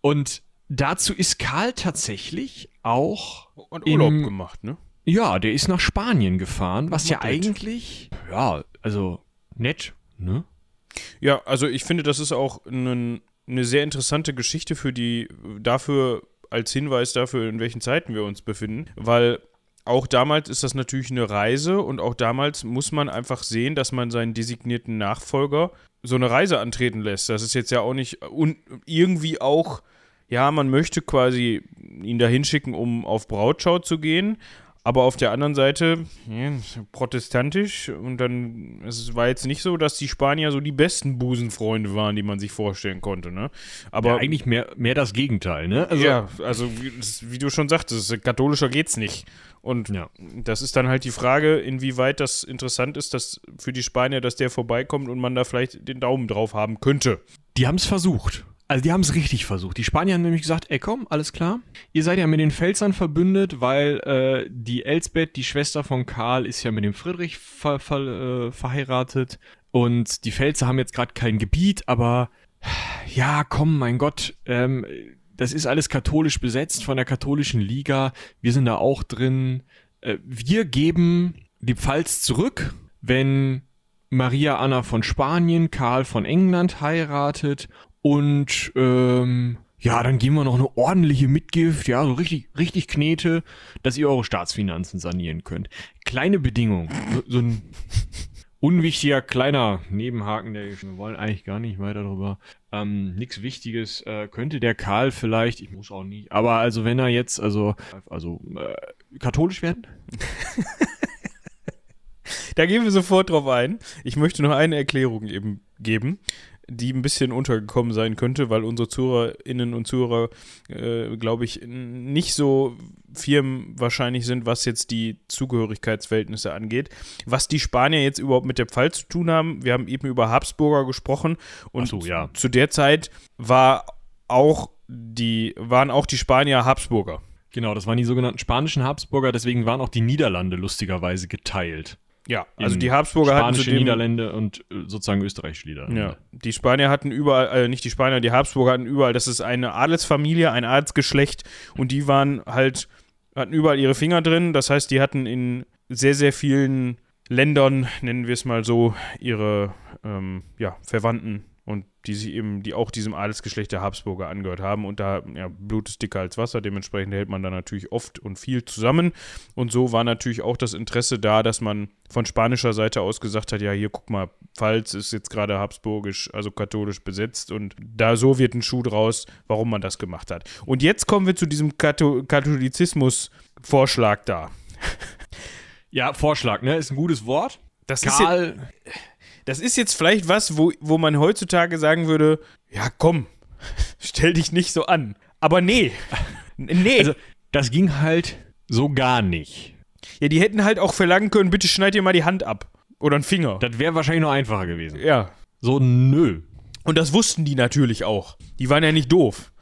Und dazu ist Karl tatsächlich auch, Und Urlaub Im- gemacht, ne? ja, der ist nach Spanien gefahren, was ja eigentlich, ja, also nett, ne? Ja, also ich finde, das ist auch ein, eine sehr interessante Geschichte für die, dafür, als Hinweis dafür, in welchen Zeiten wir uns befinden, weil auch damals ist das natürlich eine Reise und auch damals muss man einfach sehen, dass man seinen designierten Nachfolger so eine Reise antreten lässt. Das ist jetzt ja auch nicht und irgendwie auch, ja, man möchte quasi ihn dahin schicken, um auf Brautschau zu gehen. Aber auf der anderen Seite, ja, protestantisch und dann, es war jetzt nicht so, dass die Spanier so die besten Busenfreunde waren, die man sich vorstellen konnte, ne? Aber ja, eigentlich mehr, mehr das Gegenteil, ne? Also, ja, also wie, wie du schon sagtest, katholischer geht's nicht. Und Ja. das ist dann halt die Frage, inwieweit das interessant ist, dass für die Spanier, dass der vorbeikommt und man da vielleicht den Daumen drauf haben könnte. Die haben es versucht. Also die haben es richtig versucht. Die Spanier haben nämlich gesagt, ey komm, alles klar. Ihr seid ja mit den Pfälzern verbündet, weil äh, die Elsbeth, die Schwester von Karl, ist ja mit dem Friedrich ver ver äh, verheiratet. Und die Pfälzer haben jetzt gerade kein Gebiet, aber ja, komm, mein Gott, ähm, das ist alles katholisch besetzt von der katholischen Liga. Wir sind da auch drin. Äh, wir geben die Pfalz zurück, wenn Maria Anna von Spanien Karl von England heiratet und ähm, ja, dann geben wir noch eine ordentliche Mitgift, ja, so richtig, richtig Knete, dass ihr eure Staatsfinanzen sanieren könnt. Kleine Bedingung, so, ein unwichtiger kleiner Nebenhaken, der wir wollen eigentlich gar nicht weiter darüber. Ähm, nichts Wichtiges äh, könnte der Karl vielleicht, ich muss auch nicht, aber also wenn er jetzt also also äh, katholisch werden, Da gehen wir sofort drauf ein. Ich möchte noch eine Erklärung eben geben, die ein bisschen untergekommen sein könnte, weil unsere ZuhörerInnen und Zuhörer, äh, glaube ich, nicht so firm wahrscheinlich sind, was jetzt die Zugehörigkeitsverhältnisse angeht. Was die Spanier jetzt überhaupt mit der Pfalz zu tun haben, wir haben eben über Habsburger gesprochen und so, ja. zu der Zeit war auch die, waren auch die Spanier Habsburger. Genau, das waren die sogenannten spanischen Habsburger, deswegen waren auch die Niederlande lustigerweise geteilt. Ja, also die Habsburger hatten Spanische zu dem, Niederlande und äh, sozusagen österreichische Niederlande. Ja, die Spanier hatten überall, äh, nicht die Spanier, die Habsburger hatten überall, das ist eine Adelsfamilie, ein Adelsgeschlecht und die waren halt, hatten überall ihre Finger drin. Das heißt, die hatten in sehr, sehr vielen Ländern, nennen wir es mal so, ihre ähm, ja, Verwandten und die sie eben, die auch diesem Adelsgeschlecht der Habsburger angehört haben. Und da, ja, Blut ist dicker als Wasser, dementsprechend hält man da natürlich oft und viel zusammen. Und so war natürlich auch das Interesse da, dass man von spanischer Seite aus gesagt hat, ja, hier guck mal, Pfalz ist jetzt gerade habsburgisch, also katholisch besetzt und da so wird ein Schuh draus, warum man das gemacht hat. Und jetzt kommen wir zu diesem Katho Katholizismus-Vorschlag da. ja, Vorschlag, ne? Ist ein gutes Wort. Das ist, ja, Karl, das ist jetzt vielleicht was, wo, wo man heutzutage sagen würde, ja komm, stell dich nicht so an. Aber nee. Nee. Also, das ging halt so gar nicht. ja, die hätten halt auch verlangen können, bitte schneid dir mal die Hand ab. Oder einen Finger. Das wäre wahrscheinlich noch einfacher gewesen. Ja. So, nö. Und das wussten die natürlich auch. Die waren ja nicht doof.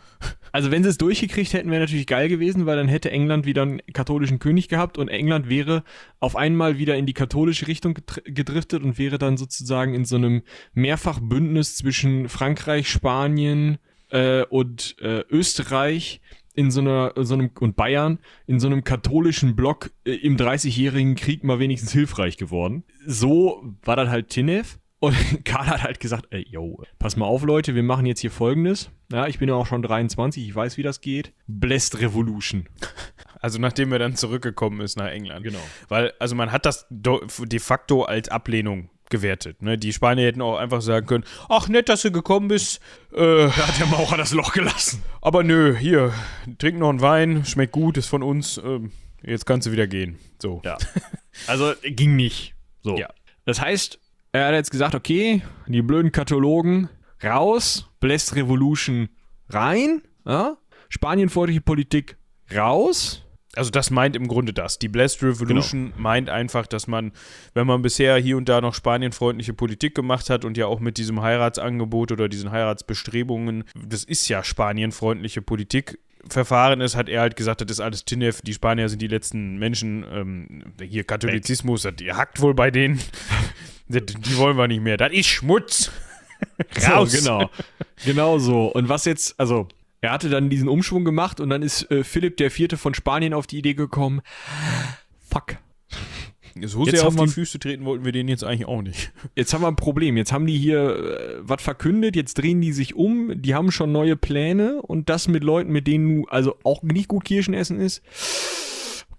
Also, wenn sie es durchgekriegt hätten, wäre natürlich geil gewesen, weil dann hätte England wieder einen katholischen König gehabt und England wäre auf einmal wieder in die katholische Richtung gedriftet und wäre dann sozusagen in so einem Mehrfachbündnis zwischen Frankreich, Spanien äh, und äh, Österreich in so einer, so einem, und Bayern in so einem katholischen Block äh, im 30-jährigen Krieg mal wenigstens hilfreich geworden. So war das halt Tinef. Und Karl hat halt gesagt, ey, yo, pass mal auf, Leute, wir machen jetzt hier folgendes. Ja, ich bin ja auch schon 23, ich weiß, wie das geht. Blessed Revolution. Also nachdem er dann zurückgekommen ist nach England. Genau. Weil, also man hat das de facto als Ablehnung gewertet. Ne? Die Spanier hätten auch einfach sagen können, ach nett, dass du gekommen bist, äh, Da hat der Maurer das Loch gelassen. aber nö, hier, trink noch einen Wein, schmeckt gut, ist von uns, ähm, jetzt kannst du wieder gehen. So. Ja. Also ging nicht. So. Ja. Das heißt, er hat jetzt gesagt, okay, die blöden Kathologen raus, Blessed Revolution rein, ja? Spanienfreundliche Politik raus. Also das meint im Grunde das. Die Blessed Revolution meint einfach, dass man, wenn man bisher hier und da noch spanienfreundliche Politik gemacht hat und ja auch mit diesem Heiratsangebot oder diesen Heiratsbestrebungen, das ist ja spanienfreundliche Politik, verfahren ist, hat er halt gesagt, das ist alles Tinef, die Spanier sind die letzten Menschen, ähm, hier Katholizismus, das, ihr hackt wohl bei denen, die, die wollen wir nicht mehr, das ist Schmutz. Raus. So, genau. genau so. Und was jetzt, also, er hatte dann diesen Umschwung gemacht und dann ist äh, Philipp der Vierte von Spanien auf die Idee gekommen, fuck, So Jetzt sehr auf haben wir- die Füße treten wollten wir denen jetzt eigentlich auch nicht. jetzt haben wir ein Problem. Jetzt haben die hier äh, was verkündet, jetzt drehen die sich um, die haben schon neue Pläne und das mit Leuten, mit denen du also auch nicht gut Kirschen essen ist.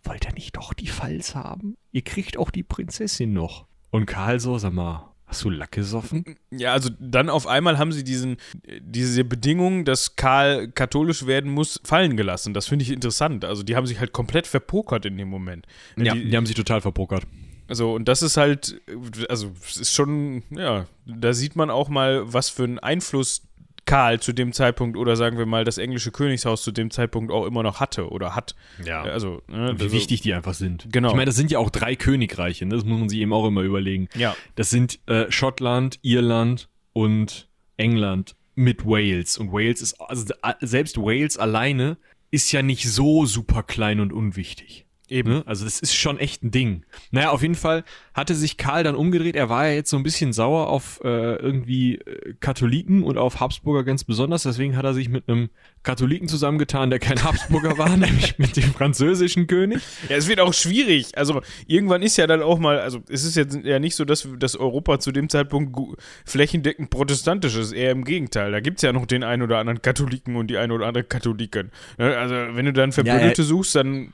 Wollt ihr nicht doch die Pfalz haben? Ihr kriegt auch die Prinzessin noch. Und Karl so, sag mal, hast du Lack gesoffen? Ja, also dann auf einmal haben sie diesen, diese Bedingung, dass Karl katholisch werden muss, fallen gelassen. Das finde ich interessant. Also die haben sich halt komplett verpokert in dem Moment. die, haben sich total verpokert. also und das ist halt, also es ist schon, ja, da sieht man auch mal, was für einen Einfluss Karl zu dem Zeitpunkt oder sagen wir mal das englische Königshaus zu dem Zeitpunkt auch immer noch hatte oder hat. Ja. Also, ne, Wie also, wichtig die einfach sind. Genau. Ich meine, das sind ja auch drei Königreiche, ne? das muss man sich eben auch immer überlegen. Ja. Das sind äh, Schottland, Irland und England mit Wales. Und Wales ist, also selbst Wales alleine ist ja nicht so super klein und unwichtig. Eben. Ne? Also das ist schon echt ein Ding. Naja, auf jeden Fall hatte sich Karl dann umgedreht. Er war ja jetzt so ein bisschen sauer auf äh, irgendwie äh, Katholiken und auf Habsburger ganz besonders. Deswegen hat er sich mit einem Katholiken zusammengetan, der kein Habsburger war, nämlich mit dem französischen König. Ja, es wird auch schwierig. Also irgendwann ist ja dann auch mal, also es ist jetzt ja nicht so, dass, dass Europa zu dem Zeitpunkt flächendeckend protestantisch ist, eher im Gegenteil. Da gibt es ja noch den einen oder anderen Katholiken und die eine oder andere Katholikin. Ne, Also wenn du dann Verbündete suchst, dann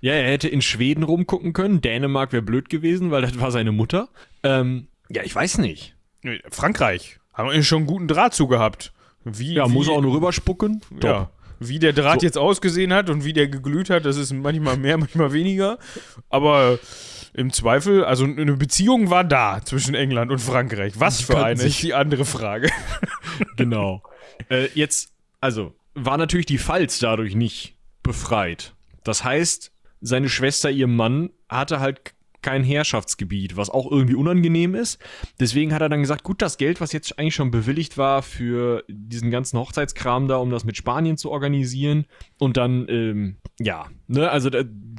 Ja, er hätte in Schweden rumgucken können. Dänemark wäre blöd gewesen, weil das war seine Mutter. Ähm, ja, ich weiß nicht. Frankreich. Haben wir schon einen guten Draht zu gehabt. Wie, Ja, wie, muss er auch nur rüberspucken. Ja. Wie der Draht So. jetzt ausgesehen hat und wie der geglüht hat, das ist manchmal mehr, manchmal weniger. Aber im Zweifel, also eine Beziehung war da zwischen England und Frankreich. Was für eine ist die andere Frage. Genau. äh, jetzt, also, war natürlich die Pfalz dadurch nicht befreit. Das heißt, seine Schwester, ihr Mann, hatte halt kein Herrschaftsgebiet, was auch irgendwie unangenehm ist. Deswegen hat er dann gesagt, gut, das Geld, was jetzt eigentlich schon bewilligt war für diesen ganzen Hochzeitskram da, um das mit Spanien zu organisieren und dann, ähm, ja, ne, also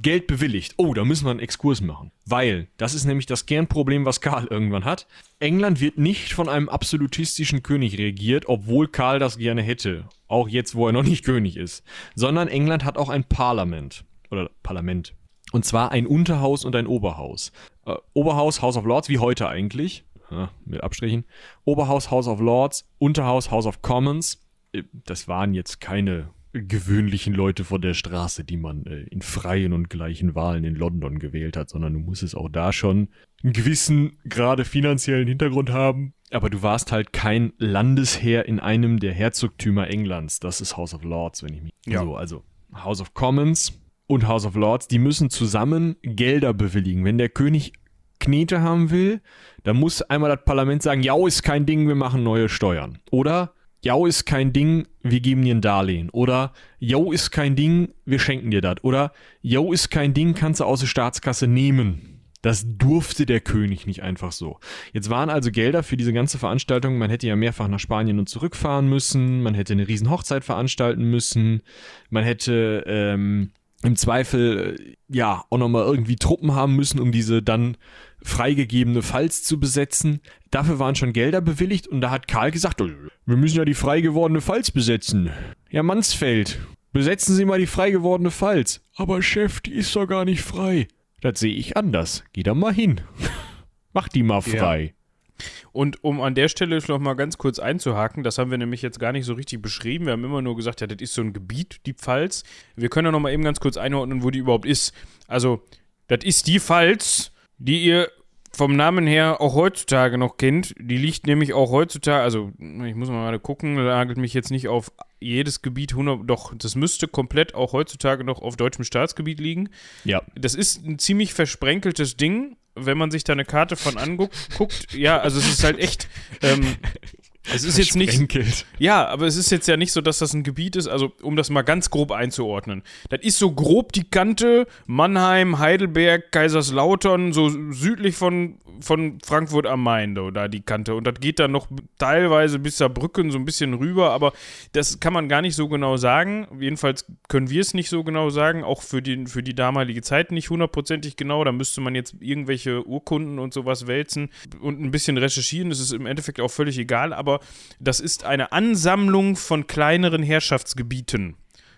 Geld bewilligt. Oh, da müssen wir einen Exkurs machen. Weil, das ist nämlich das Kernproblem, was Karl irgendwann hat. England wird nicht von einem absolutistischen König regiert, obwohl Karl das gerne hätte. Auch jetzt, wo er noch nicht König ist. Sondern England hat auch ein Parlament. Oder Parlament. Und zwar ein Unterhaus und ein Oberhaus. Äh, Oberhaus, House of Lords, wie heute eigentlich. Ja, mit Abstrichen. Oberhaus, House of Lords. Unterhaus, House of Commons. Äh, Das waren jetzt keine gewöhnlichen Leute von der Straße, die man äh, in freien und gleichen Wahlen in London gewählt hat, sondern du musstest auch da schon einen gewissen, gerade finanziellen Hintergrund haben. Aber du warst halt kein Landesherr in einem der Herzogtümer Englands. Das ist House of Lords, wenn ich mich. Ja. So, also House of Commons und House of Lords, die müssen zusammen Gelder bewilligen. Wenn der König Knete haben will, dann muss einmal das Parlament sagen, ja, ist kein Ding, wir machen neue Steuern. Oder ja, ist kein Ding, wir geben dir ein Darlehen. Oder Jo ist kein Ding, wir schenken dir das. Oder Jo ist kein Ding, kannst du aus der Staatskasse nehmen. Das durfte der König nicht einfach so. Jetzt waren also Gelder für diese ganze Veranstaltung. Man hätte ja mehrfach nach Spanien und zurückfahren müssen. Man hätte eine riesen Hochzeit veranstalten müssen. Man hätte ähm, im Zweifel äh, ja auch nochmal irgendwie Truppen haben müssen, um diese dann freigegebene Pfalz zu besetzen. Dafür waren schon Gelder bewilligt und da hat Karl gesagt, oh, wir müssen ja die frei gewordene Pfalz besetzen. Ja, Mansfeld, besetzen Sie mal die frei gewordene Pfalz. Aber Chef, die ist doch gar nicht frei. Das sehe ich anders. Geh da mal hin. Mach die mal frei. Und um an der Stelle noch mal ganz kurz einzuhaken, das haben wir nämlich jetzt gar nicht so richtig beschrieben. Wir haben immer nur gesagt, ja, das ist so ein Gebiet, die Pfalz. Wir können ja noch mal eben ganz kurz einordnen, wo die überhaupt ist. Also, das ist die Pfalz, die ihr vom Namen her auch heutzutage noch kennt. Die liegt nämlich auch heutzutage, also ich muss mal gerade gucken, nagelt mich jetzt nicht auf jedes Gebiet 100, doch das müsste komplett auch heutzutage noch auf deutschem Staatsgebiet liegen. Ja. Das ist ein ziemlich versprenkeltes Ding, wenn man sich da eine Karte von anguckt, ja, also es ist halt echt, ähm, es ist jetzt nicht. Ja, aber es ist jetzt ja nicht so, dass das ein Gebiet ist, also um das mal ganz grob einzuordnen. Das ist so grob die Kante Mannheim, Heidelberg, Kaiserslautern, so südlich von, von Frankfurt am Main, da die Kante. Und das geht dann noch teilweise bis Saarbrücken so ein bisschen rüber, aber das kann man gar nicht so genau sagen. Jedenfalls können wir es nicht so genau sagen, auch für die, für die damalige Zeit nicht hundertprozentig genau. Da müsste man jetzt irgendwelche Urkunden und sowas wälzen und ein bisschen recherchieren. Das ist im Endeffekt auch völlig egal, aber das ist eine Ansammlung von kleineren Herrschaftsgebieten.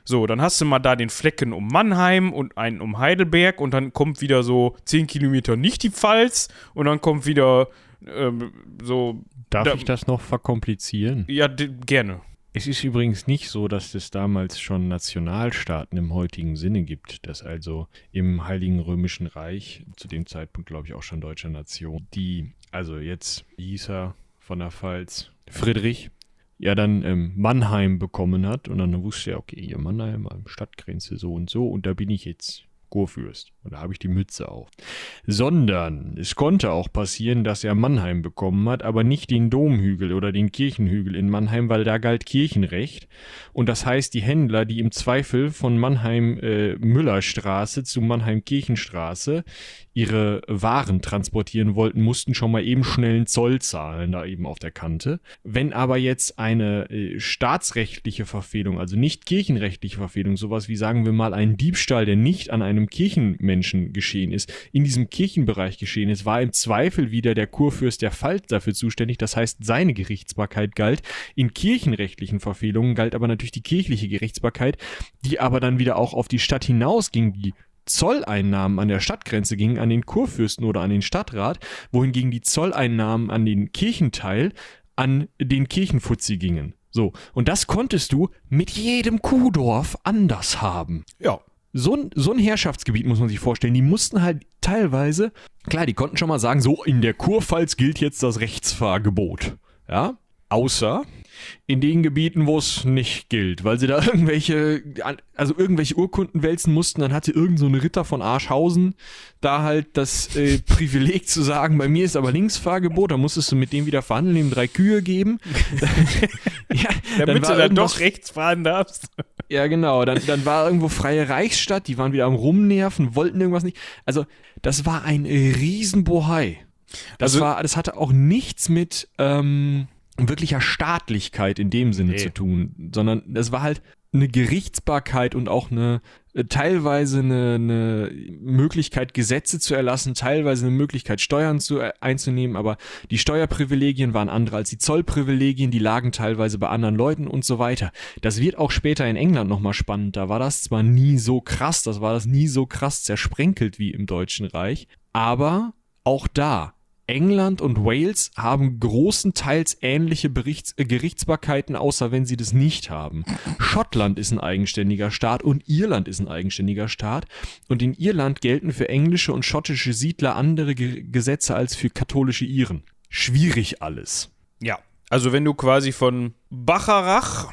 So, dann hast du mal da den Flecken um Mannheim und einen um Heidelberg und dann kommt wieder so 10 Kilometer nicht die Pfalz und dann kommt wieder ähm, so. Darf da, ich das noch verkomplizieren? Ja, gerne. Es ist übrigens nicht so, dass es damals schon Nationalstaaten im heutigen Sinne gibt, dass also im Heiligen Römischen Reich, zu dem Zeitpunkt glaube ich auch schon deutscher Nation, die, also jetzt hieß er von der Pfalz, Friedrich ja dann ähm, Mannheim bekommen hat. Und dann wusste er, okay, hier Mannheim, Stadtgrenze so und so. Und da bin ich jetzt Kurfürst. Und da habe ich die Mütze auf. Sondern es konnte auch passieren, dass er Mannheim bekommen hat, aber nicht den Domhügel oder den Kirchenhügel in Mannheim, weil da galt Kirchenrecht. Und das heißt, die Händler, die im Zweifel von Mannheim äh, Müllerstraße zu Mannheim Kirchenstraße ihre Waren transportieren wollten, mussten schon mal eben schnell einen Zoll zahlen, da eben auf der Kante. Wenn aber jetzt eine äh, staatsrechtliche Verfehlung, also nicht kirchenrechtliche Verfehlung, sowas wie sagen wir mal ein Diebstahl, der nicht an einem Kirchenmenschen geschehen ist, in diesem Kirchenbereich geschehen ist, war im Zweifel wieder der Kurfürst der Pfalz dafür zuständig, das heißt seine Gerichtsbarkeit galt. In kirchenrechtlichen Verfehlungen galt aber natürlich die kirchliche Gerichtsbarkeit, die aber dann wieder auch auf die Stadt hinausging, die Zolleinnahmen an der Stadtgrenze gingen an den Kurfürsten oder an den Stadtrat, wohingegen die Zolleinnahmen an den Kirchenteil an den Kirchenfuzzi gingen. So, und das konntest du mit jedem Kuhdorf anders haben. Ja. So ein, so ein Herrschaftsgebiet muss man sich vorstellen. Die mussten halt teilweise, klar, die konnten schon mal sagen, so in der Kurpfalz gilt jetzt das Rechtsfahrgebot. Ja, außer in den Gebieten, wo es nicht gilt, weil sie da irgendwelche, also irgendwelche Urkunden wälzen mussten, dann hatte irgend so ein Ritter von Arschhausen da halt das äh, Privileg zu sagen, bei mir ist aber Linksfahrgebot, da musstest du mit dem wieder verhandeln, ihm drei Kühe geben. ja, Damit dann du dann doch rechts fahren darfst. Ja, genau. Dann, dann war irgendwo freie Reichsstadt, die waren wieder am Rumnerven, wollten irgendwas nicht. Also, das war ein Riesenbohai. Das also, war, das hatte auch nichts mit, ähm, wirklicher Staatlichkeit in dem Sinne nee. zu tun, sondern es war halt eine Gerichtsbarkeit und auch eine äh, teilweise eine, eine Möglichkeit, Gesetze zu erlassen, teilweise eine Möglichkeit, Steuern zu, äh, einzunehmen, aber die Steuerprivilegien waren andere als die Zollprivilegien, die lagen teilweise bei anderen Leuten und so weiter. Das wird auch später in England nochmal spannend. Da war das zwar nie so krass, das war das nie so krass zersprenkelt wie im Deutschen Reich, aber auch da England und Wales haben großenteils ähnliche Berichts äh, Gerichtsbarkeiten, außer wenn sie das nicht haben. Schottland ist ein eigenständiger Staat und Irland ist ein eigenständiger Staat. Und in Irland gelten für englische und schottische Siedler andere Ge Gesetze als für katholische Iren. Schwierig alles. Ja, also wenn du quasi von Bacharach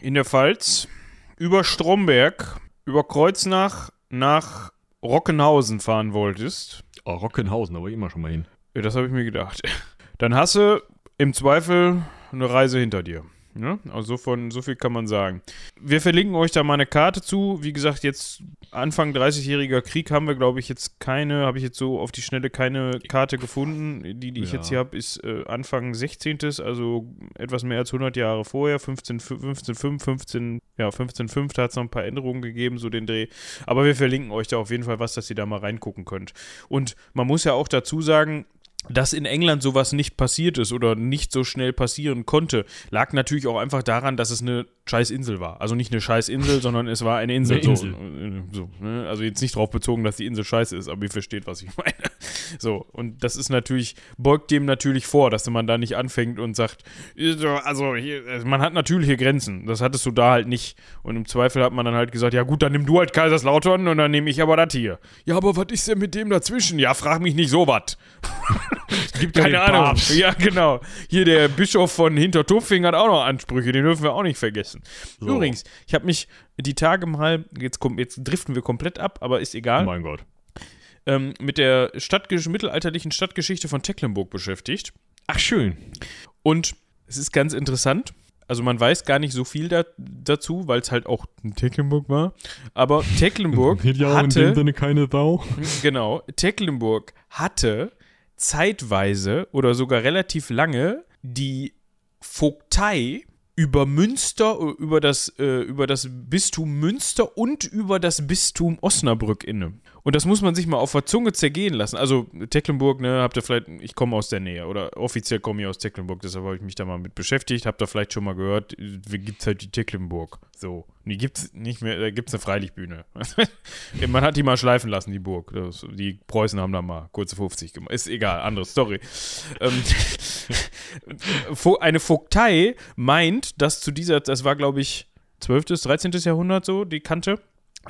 in der Pfalz über Stromberg, über Kreuznach nach Rockenhausen fahren wolltest, Oh, Rockenhausen, da wollte ich immer schon mal hin. ja, das habe ich mir gedacht, dann hast du im Zweifel eine Reise hinter dir. Ja, also so, von, so viel kann man sagen. Wir verlinken euch da mal eine Karte zu. Wie gesagt, jetzt Anfang 30-jähriger Krieg haben wir, glaube ich, jetzt keine, habe ich jetzt so auf die Schnelle keine Karte gefunden. Die, die ich Ja. jetzt hier habe, ist äh, Anfang 16., also etwas mehr als 100 Jahre vorher, 15, 15, 5, 15, ja, 15, 5, da hat es noch ein paar Änderungen gegeben, so den Dreh. Aber wir verlinken euch da auf jeden Fall was, dass ihr da mal reingucken könnt. Und man muss ja auch dazu sagen, dass in England sowas nicht passiert ist oder nicht so schnell passieren konnte, lag natürlich auch einfach daran, dass es eine scheiß Insel war. Also nicht eine scheiß Insel, sondern es war eine Insel. Eine So, äh, so, ne? Also jetzt nicht darauf bezogen, dass die Insel scheiße ist, aber ihr versteht, was ich meine. So, und das ist natürlich, beugt dem natürlich vor, dass man da nicht anfängt und sagt, so, also hier, also man hat natürliche Grenzen. Das hattest du da halt nicht. Und im Zweifel hat man dann halt gesagt, ja gut, dann nimm du halt Kaiserslautern und dann nehme ich aber das hier. Ja, aber was ist denn mit dem dazwischen? Ja, frag mich nicht so was. Gibt Keine Ahnung. Ja, genau. Hier der Bischof von Hintertupfing hat auch noch Ansprüche, den dürfen wir auch nicht vergessen. So. Übrigens, ich habe mich die Tage mal, jetzt, kommt, jetzt driften wir komplett ab, aber ist egal, Oh mein Gott. Ähm, mit der Stadtgesch mittelalterlichen Stadtgeschichte von Tecklenburg beschäftigt. Ach, schön. Und es ist ganz interessant. Also man weiß gar nicht so viel da, dazu, weil es halt auch in Tecklenburg war. Aber Tecklenburg hatte, Sinne keine Sau. genau, Tecklenburg hatte zeitweise oder sogar relativ lange die Vogtei über Münster, äh, über das, äh, über das Bistum Münster und über das Bistum Osnabrück inne. Und das muss man sich mal auf der Zunge zergehen lassen. Also Tecklenburg, ne, habt ihr vielleicht, ich komme aus der Nähe oder offiziell komme ich aus Tecklenburg, deshalb habe ich mich da mal mit beschäftigt, habt ihr vielleicht schon mal gehört, gibt es halt die Tecklenburg. So. Die gibt es nicht mehr, da gibt es eine Freilichtbühne. man hat die mal schleifen lassen, die Burg. Das, die Preußen haben da mal kurze 50 gemacht. Ist egal, andere Story. Ähm, eine Vogtei meint, dass zu dieser, das war glaube ich 12., 13. Jahrhundert so, die Kante,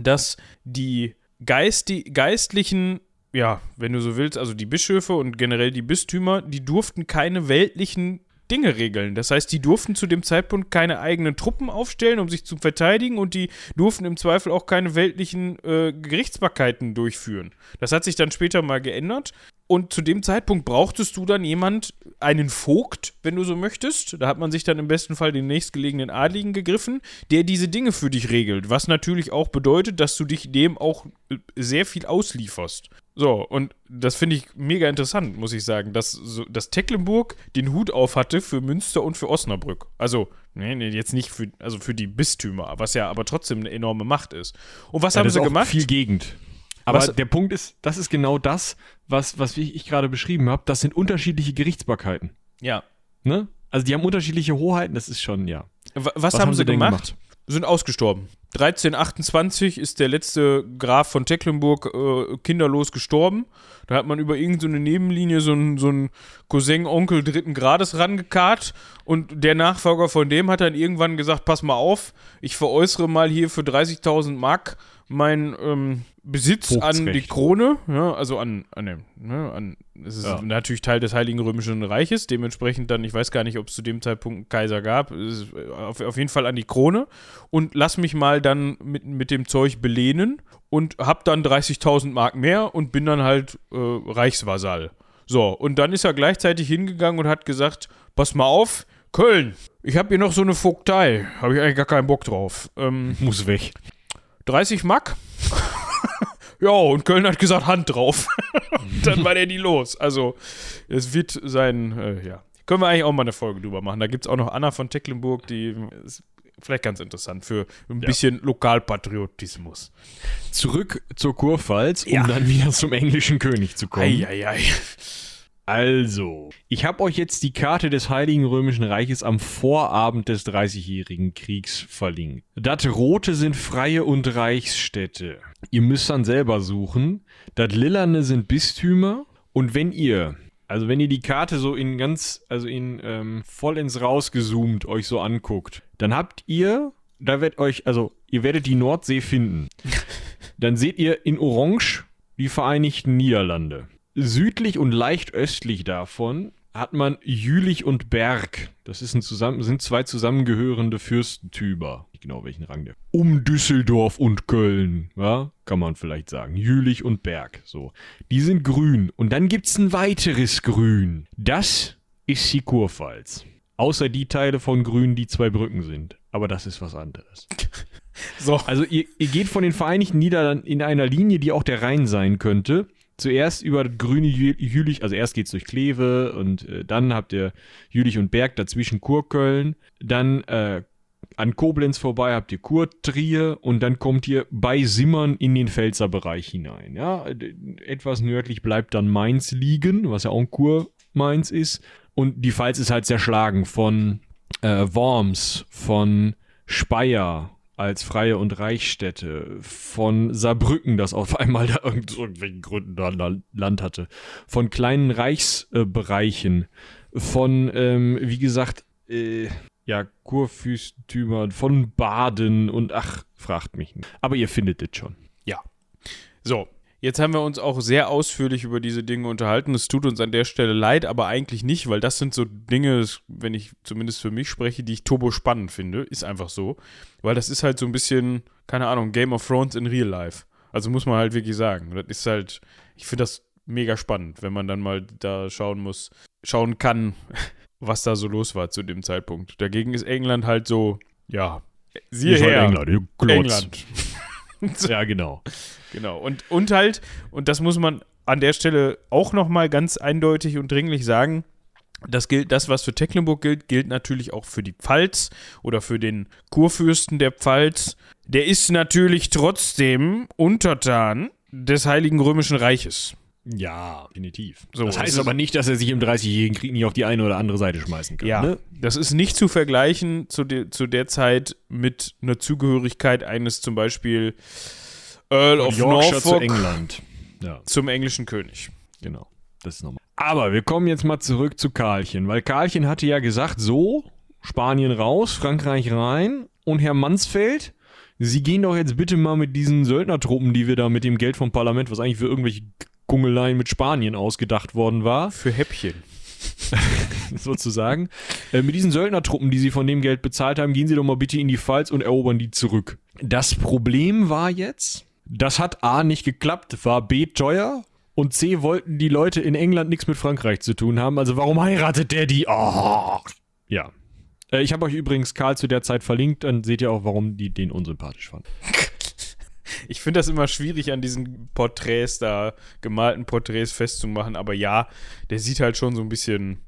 dass die Geist, die geistlichen, ja, wenn du so willst, also die Bischöfe und generell die Bistümer, die durften keine weltlichen Dinge regeln. Das heißt, die durften zu dem Zeitpunkt keine eigenen Truppen aufstellen, um sich zu verteidigen und die durften im Zweifel auch keine weltlichen äh, Gerichtsbarkeiten durchführen. Das hat sich dann später mal geändert und zu dem Zeitpunkt brauchtest du dann jemand, einen Vogt, wenn du so möchtest. Da hat man sich dann im besten Fall den nächstgelegenen Adligen gegriffen, der diese Dinge für dich regelt. Was natürlich auch bedeutet, dass du dich dem auch äh, sehr viel auslieferst. So, und das finde ich mega interessant, muss ich sagen, dass, so, dass Tecklenburg den Hut auf hatte für Münster und für Osnabrück. Also, nee, nee, jetzt nicht für, also für die Bistümer, was ja aber trotzdem eine enorme Macht ist. Und was Ja, haben sie gemacht? viel Gegend. Aber Was- der Punkt ist, das ist genau das, was, was ich, ich gerade beschrieben habe. Das sind unterschiedliche Gerichtsbarkeiten. ja. Ne? Also die haben unterschiedliche Hoheiten, das ist schon, ja. Wa- Was, haben, sie, denn gemacht? Sind ausgestorben. 1328 ist der letzte Graf von Tecklenburg äh, kinderlos gestorben. Da hat man über irgendeine Nebenlinie so einen so einen Cousin, Onkel dritten Grades rangekarrt und der Nachfolger von dem hat dann irgendwann gesagt, pass mal auf, ich veräußere mal hier für 30.000 Mark meinen ähm, Besitz an die Vogtsrecht. Krone, ja, also an, an, dem, ne, an es ist Ja. natürlich Teil des Heiligen Römischen Reiches, dementsprechend dann, ich weiß gar nicht, ob es zu dem Zeitpunkt einen Kaiser gab, ist auf, auf jeden Fall an die Krone und lass mich mal dann mit, mit dem Zeug belehnen und hab dann 30.000 Mark mehr und bin dann halt äh, Reichsvasall. So, und dann ist er gleichzeitig hingegangen und hat gesagt, pass mal auf, Köln, ich habe hier noch so eine Vogtei, habe ich eigentlich gar keinen Bock drauf. Ähm, Muss weg. 30 Mark? Ja, und Köln hat gesagt, Hand drauf. dann war der nie los. Also, es wird sein, äh, ja. Können wir eigentlich auch mal eine Folge drüber machen. Da gibt es auch noch Anna von Tecklenburg, die ist vielleicht ganz interessant für ein Ja. bisschen Lokalpatriotismus. Zurück zur Kurpfalz, um Ja. dann wieder zum englischen König zu kommen. Eieiei. Also, ich habe euch jetzt die Karte des Heiligen Römischen Reiches am Vorabend des Dreißigjährigen Kriegs verlinkt. Das Rote sind Freie und Reichsstädte. Ihr müsst dann selber suchen. Das Lillerne sind Bistümer. Und wenn ihr, also wenn ihr die Karte so in ganz, also in ähm, vollends rausgezoomt euch so anguckt, dann habt ihr, da wird euch, also ihr werdet die Nordsee finden. Dann seht ihr in Orange die Vereinigten Niederlande. Südlich und leicht östlich davon hat man Jülich und Berg. Das zusammen, sind zwei zusammengehörende Fürstentümer. Nicht genau welchen Rang der. Um Düsseldorf und Köln, ja, kann man vielleicht sagen. Jülich und Berg. So. Die sind grün. Und dann gibt's ein weiteres Grün. Das ist die Kurpfalz. Außer die Teile von Grün, die zwei Brücken sind. Aber das ist was anderes. So. Also ihr, ihr geht von den Vereinigten Niederlanden in einer Linie, die auch der Rhein sein könnte. Zuerst über grüne Jülich, also erst geht's durch Kleve und äh, dann habt ihr Jülich und Berg, dazwischen Kurköln. Dann äh, an Koblenz vorbei habt ihr Kurtrier und dann kommt ihr bei Simmern in den Pfälzerbereich hinein. Ja, etwas nördlich bleibt dann Mainz liegen, was ja auch ein Kur-Mainz ist. Und die Pfalz ist halt zerschlagen von äh, Worms, von Speyer, als freie und Reichsstädte, von Saarbrücken, das auf einmal da irgendwelchen Gründen da Land hatte, von kleinen Reichsbereichen, von, ähm, wie gesagt, äh, ja, Kurfürstentümern, von Baden und ach, fragt mich nicht. Aber ihr findet es schon. Ja. So, Jetzt haben wir uns auch sehr ausführlich über diese Dinge unterhalten. Es tut uns an der Stelle leid, aber eigentlich nicht, weil das sind so Dinge, wenn ich zumindest für mich spreche, die ich turbo spannend finde. Ist einfach so. Weil das ist halt so ein bisschen, keine Ahnung, Game of Thrones in Real Life. Also muss man halt wirklich sagen. Das ist halt, ich finde das mega spannend, wenn man dann mal da schauen muss, schauen kann, was da so los war zu dem Zeitpunkt. Dagegen ist England halt so, ja, siehe her. England, England. ja, genau. Genau. Und, und halt, und das muss man an der Stelle auch nochmal ganz eindeutig und dringlich sagen, das gilt, das, was für Tecklenburg gilt, gilt natürlich auch für die Pfalz oder für den Kurfürsten der Pfalz. Der ist natürlich trotzdem Untertan des Heiligen Römischen Reiches. Ja, definitiv. So, das heißt aber nicht, dass er sich im 30-jährigen Krieg nicht auf die eine oder andere Seite schmeißen kann. Ja, ne? das ist nicht zu vergleichen zu, de, zu der Zeit mit einer Zugehörigkeit eines zum Beispiel Earl of Yorkshire Norfolk zu England. Ja. Zum englischen König. Genau, das ist normal. Aber wir kommen jetzt mal zurück zu Karlchen, weil Karlchen hatte ja gesagt, so, Spanien raus, Frankreich rein und Herr Mansfeld, Sie gehen doch jetzt bitte mal mit diesen Söldnertruppen, die wir da mit dem Geld vom Parlament, was eigentlich für irgendwelche Kungeleien mit Spanien ausgedacht worden war. Für Häppchen. sozusagen. Äh, mit diesen Söldnertruppen, die sie von dem Geld bezahlt haben, gehen sie doch mal bitte in die Pfalz und erobern die zurück. Das Problem war jetzt, das hat A nicht geklappt, war B teuer und C wollten die Leute in England nichts mit Frankreich zu tun haben. Also warum heiratet der die? Oh. Ja. Äh, ich habe euch übrigens Karl zu der Zeit verlinkt, dann seht ihr auch, warum die den unsympathisch fanden. Ich finde das immer schwierig, an diesen Porträts da, gemalten Porträts festzumachen, aber ja, der sieht halt schon so ein bisschen.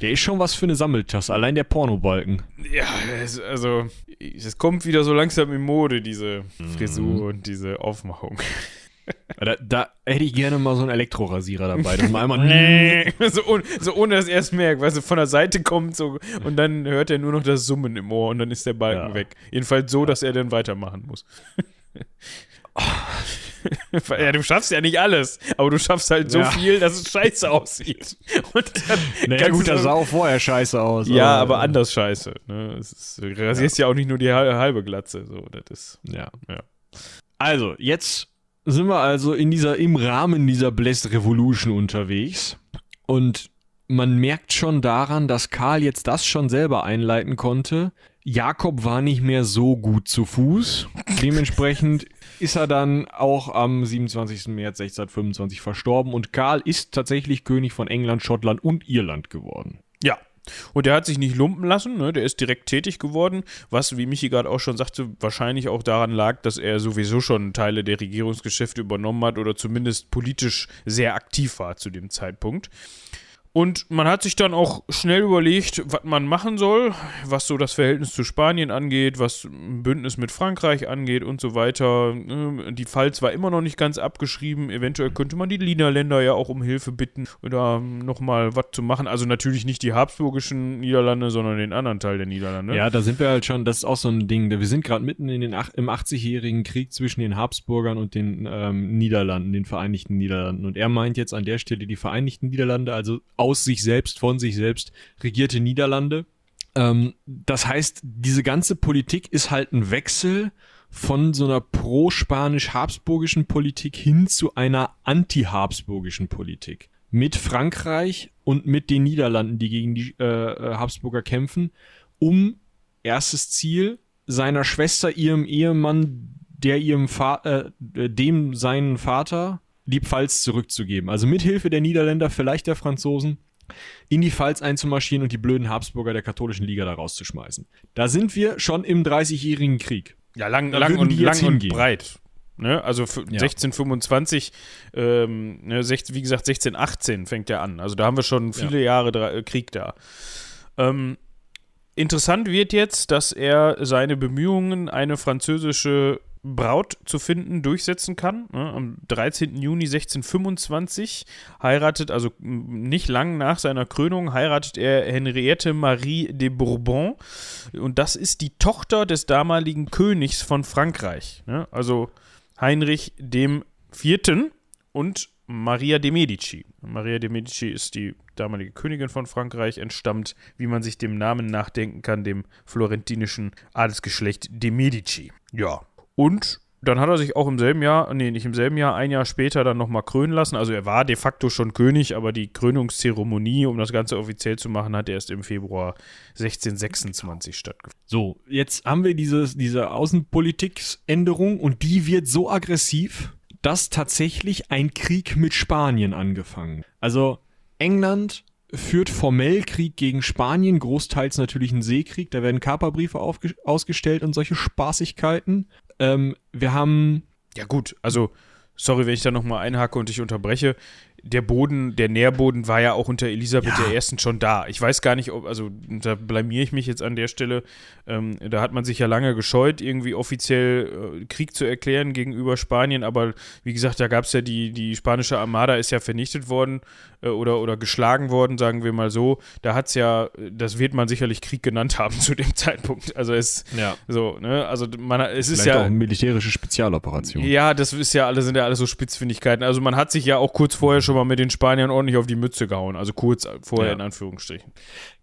Der ist schon was für eine Sammeltasse, allein der Pornobalken. Ja, es, also, es kommt wieder so langsam in Mode, diese Frisur mhm. und diese Aufmachung. Da, da, hätte ich gerne mal so einen Elektrorasierer dabei, dass man einmal so, ohne, so ohne dass er es merkt, weil so von der Seite kommt so und dann hört er nur noch das Summen im Ohr und dann ist der Balken ja. weg. Jedenfalls so, dass er dann weitermachen muss. ja, du schaffst ja nicht alles, aber du schaffst halt so ja. viel, dass es scheiße aussieht. Und dann naja, gut, das sah auch vorher scheiße aus. Ja, aber, aber anders scheiße. Ne? Ist, du rasierst ja. ja. auch nicht nur die halbe Glatze. So, das ist, ja. ja. Also, jetzt sind wir also in dieser, im Rahmen dieser Blessed Revolution unterwegs. Und man merkt schon daran, dass Karl jetzt das schon selber einleiten konnte. Jakob war nicht mehr so gut zu Fuß. Dementsprechend ist er dann auch am 27. März 1625 verstorben und Karl ist tatsächlich König von England, Schottland und Irland geworden. Ja. Und der hat sich nicht lumpen lassen, ne? der ist direkt tätig geworden, was, wie Michi gerade auch schon sagte, wahrscheinlich auch daran lag, dass er sowieso schon Teile der Regierungsgeschäfte übernommen hat oder zumindest politisch sehr aktiv war zu dem Zeitpunkt. Und man hat sich dann auch schnell überlegt, was man machen soll, was so das Verhältnis zu Spanien angeht, was ein Bündnis mit Frankreich angeht und so weiter. Ähm, die Pfalz war immer noch nicht ganz abgeschrieben. Eventuell könnte man die Niederländer ja auch um Hilfe bitten oder nochmal was zu machen. Also natürlich nicht die habsburgischen Niederlande, sondern den anderen Teil der Niederlande. Ja, da sind wir halt schon, das ist auch so ein Ding. Wir sind gerade mitten in den, im 80-jährigen Krieg zwischen den Habsburgern und den ähm, Niederlanden, den Vereinigten Niederlanden. Und er meint jetzt an der Stelle die Vereinigten Niederlande, also aus sich selbst, von sich selbst regierte Niederlande. Ähm, das heißt, diese ganze Politik ist halt ein Wechsel von so einer pro-spanisch-habsburgischen Politik hin zu einer anti-habsburgischen Politik. mit Frankreich und mit den Niederlanden, die gegen die äh, äh Habsburger kämpfen, um erstes Ziel seiner Schwester, ihrem Ehemann, der ihrem Va äh, dem seinen Vater die Pfalz zurückzugeben. Also mit Hilfe der Niederländer, vielleicht der Franzosen, in die Pfalz einzumarschieren und die blöden Habsburger der katholischen Liga da rauszuschmeißen. Da sind wir schon im Dreißigjährigen Krieg. Ja, lang, lang und, lang und breit. Ne? Also ja. 1625, ähm, ne, 16, wie gesagt, 1618 fängt er an. Also da haben wir schon viele ja. Jahre äh, Krieg da. Ähm, interessant wird jetzt, dass er seine Bemühungen, eine französische Braut zu finden, durchsetzen kann. Ne? Am 13. Juni 1625 heiratet, also nicht lang nach seiner Krönung, heiratet er Henriette Marie de Bourbon. Und das ist die Tochter des damaligen Königs von Frankreich. Ne? Also Heinrich dem Vierten und Maria de Medici. Maria de Medici ist die damalige Königin von Frankreich, entstammt, wie man sich dem Namen nachdenken kann, dem florentinischen Adelsgeschlecht de Medici. Ja, und dann hat er sich auch im selben Jahr, nee, nicht im selben Jahr, ein Jahr später dann nochmal krönen lassen. Also er war de facto schon König, aber die Krönungszeremonie, um das Ganze offiziell zu machen, hat erst im Februar 1626 stattgefunden. So, jetzt haben wir dieses, diese Außenpolitiksänderung und die wird so aggressiv, dass tatsächlich ein Krieg mit Spanien angefangen. Also England führt formell Krieg gegen Spanien, großteils natürlich ein Seekrieg, da werden Kaperbriefe ausgestellt und solche Spaßigkeiten. Ähm, wir haben. Ja, gut, also, sorry, wenn ich da nochmal einhacke und dich unterbreche der Boden, der Nährboden war ja auch unter Elisabeth ja. I. schon da. Ich weiß gar nicht, ob, also da blamier ich mich jetzt an der Stelle. Ähm, da hat man sich ja lange gescheut, irgendwie offiziell äh, Krieg zu erklären gegenüber Spanien, aber wie gesagt, da gab es ja die, die spanische Armada ist ja vernichtet worden äh, oder, oder geschlagen worden, sagen wir mal so. Da hat es ja, das wird man sicherlich Krieg genannt haben zu dem Zeitpunkt. Also es ja. so, ne? Also man es Vielleicht ist ja. auch eine militärische Spezialoperation. Ja, das ist ja alles, sind ja alles so Spitzfindigkeiten. Also man hat sich ja auch kurz vorher schon mal mit den Spaniern ordentlich auf die Mütze gehauen. Also kurz vorher ja. in Anführungsstrichen.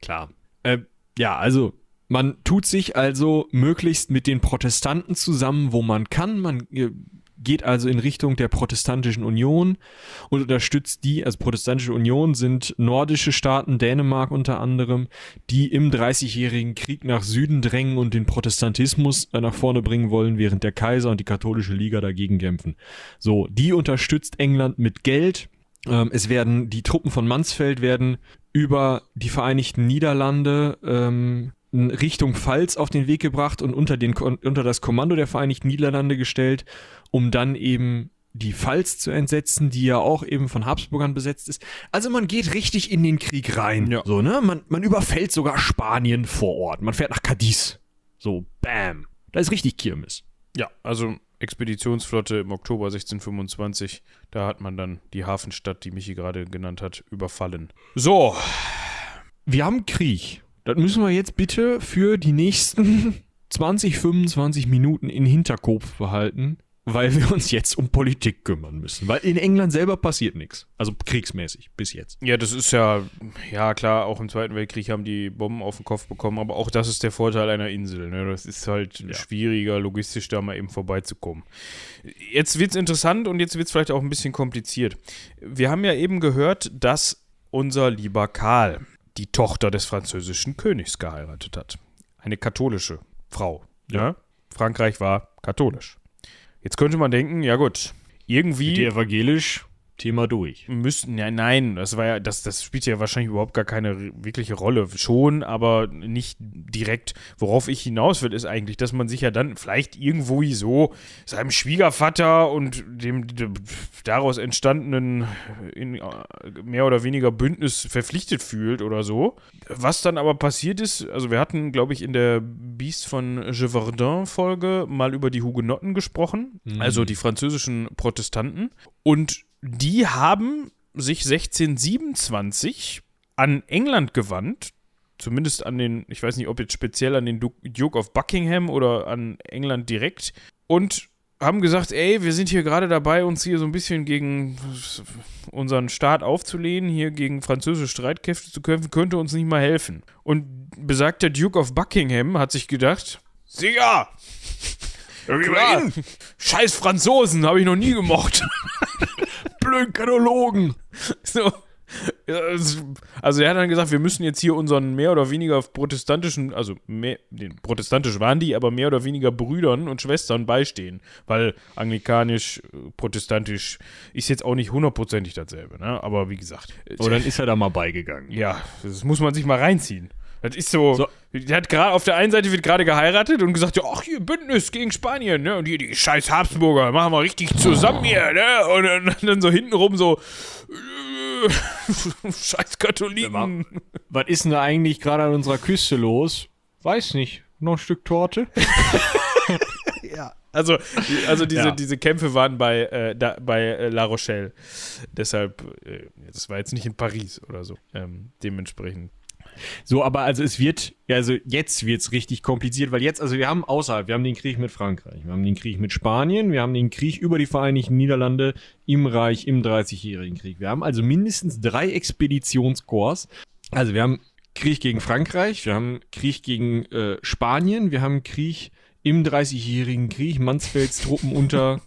Klar. Äh, ja, also man tut sich also möglichst mit den Protestanten zusammen, wo man kann. Man äh, geht also in Richtung der Protestantischen Union und unterstützt die, also Protestantische Union sind nordische Staaten, Dänemark unter anderem, die im Dreißigjährigen Krieg nach Süden drängen und den Protestantismus nach vorne bringen wollen, während der Kaiser und die katholische Liga dagegen kämpfen. So, die unterstützt England mit Geld, ähm, es werden die Truppen von Mansfeld werden über die Vereinigten Niederlande ähm, Richtung Pfalz auf den Weg gebracht und unter, den, unter das Kommando der Vereinigten Niederlande gestellt, um dann eben die Pfalz zu entsetzen, die ja auch eben von Habsburgern besetzt ist. Also man geht richtig in den Krieg rein. Ja. So, ne? Man, man überfällt sogar Spanien vor Ort. Man fährt nach Cadiz. So, bam. Da ist richtig Kirmes. Ja, also Expeditionsflotte im Oktober 1625. Da hat man dann die Hafenstadt, die Michi gerade genannt hat, überfallen. So. Wir haben Krieg. Das müssen wir jetzt bitte für die nächsten 20, 25 Minuten in Hinterkopf behalten weil wir uns jetzt um Politik kümmern müssen. Weil in England selber passiert nichts. Also kriegsmäßig bis jetzt. Ja, das ist ja, ja klar, auch im Zweiten Weltkrieg haben die Bomben auf den Kopf bekommen, aber auch das ist der Vorteil einer Insel. Ne? Das ist halt ja. schwieriger, logistisch da mal eben vorbeizukommen. Jetzt wird es interessant und jetzt wird es vielleicht auch ein bisschen kompliziert. Wir haben ja eben gehört, dass unser lieber Karl die Tochter des französischen Königs geheiratet hat. Eine katholische Frau. Ja. ja? Frankreich war katholisch. Jetzt könnte man denken, ja gut, irgendwie. Die evangelisch Thema durch. Müssen, ja, nein, das war ja, das, das spielt ja wahrscheinlich überhaupt gar keine wirkliche Rolle. Schon, aber nicht direkt. Worauf ich hinaus will, ist eigentlich, dass man sich ja dann vielleicht irgendwo so seinem Schwiegervater und dem, dem daraus entstandenen in, mehr oder weniger Bündnis verpflichtet fühlt oder so. Was dann aber passiert ist, also wir hatten, glaube ich, in der Beast von Gevardin-Folge mal über die Hugenotten gesprochen, mhm. also die französischen Protestanten. Und die haben sich 1627 an England gewandt, zumindest an den, ich weiß nicht, ob jetzt speziell an den Duke of Buckingham oder an England direkt, und haben gesagt, ey, wir sind hier gerade dabei, uns hier so ein bisschen gegen unseren Staat aufzulehnen, hier gegen französische Streitkräfte zu kämpfen, könnte uns nicht mal helfen. Und besagter Duke of Buckingham hat sich gedacht, sicher, Klar. Scheiß Franzosen, habe ich noch nie gemocht. blöden Kanologen. So. also er hat dann gesagt, wir müssen jetzt hier unseren mehr oder weniger protestantischen, also mehr, protestantisch waren die, aber mehr oder weniger Brüdern und Schwestern beistehen, weil anglikanisch, protestantisch ist jetzt auch nicht hundertprozentig dasselbe, ne? aber wie gesagt. Und dann ist er da mal beigegangen. Ja, das muss man sich mal reinziehen. Das ist so, so. der hat gerade auf der einen Seite wird gerade geheiratet und gesagt, ja, ach hier Bündnis gegen Spanien, ne? Und hier die scheiß Habsburger, machen wir richtig zusammen hier, ne? Und dann, dann so hintenrum so scheiß Katholiken. Was ist denn da eigentlich gerade an unserer Küste los? Weiß nicht. Noch ein Stück Torte? ja. Also, also diese, ja. diese Kämpfe waren bei, äh, da, bei äh, La Rochelle. Deshalb, äh, das war jetzt nicht in Paris oder so. Ähm, dementsprechend. So, aber also es wird, also jetzt wird es richtig kompliziert, weil jetzt, also wir haben außerhalb, wir haben den Krieg mit Frankreich, wir haben den Krieg mit Spanien, wir haben den Krieg über die Vereinigten Niederlande im Reich im Dreißigjährigen Krieg. Wir haben also mindestens drei Expeditionskorps. Also wir haben Krieg gegen Frankreich, wir haben Krieg gegen äh, Spanien, wir haben Krieg im Dreißigjährigen Krieg, Mansfelds Truppen unter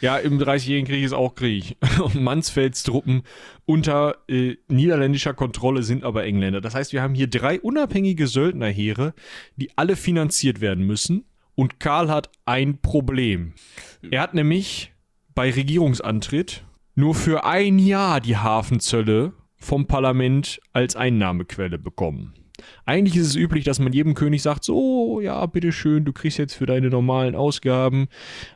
ja, im Dreißigjährigen Krieg ist auch Krieg. Und Mansfelds Truppen unter äh, niederländischer Kontrolle sind aber Engländer. Das heißt, wir haben hier drei unabhängige Söldnerheere, die alle finanziert werden müssen. Und Karl hat ein Problem. Er hat nämlich bei Regierungsantritt nur für ein Jahr die Hafenzölle vom Parlament als Einnahmequelle bekommen. Eigentlich ist es üblich, dass man jedem König sagt, so, ja, bitteschön, du kriegst jetzt für deine normalen Ausgaben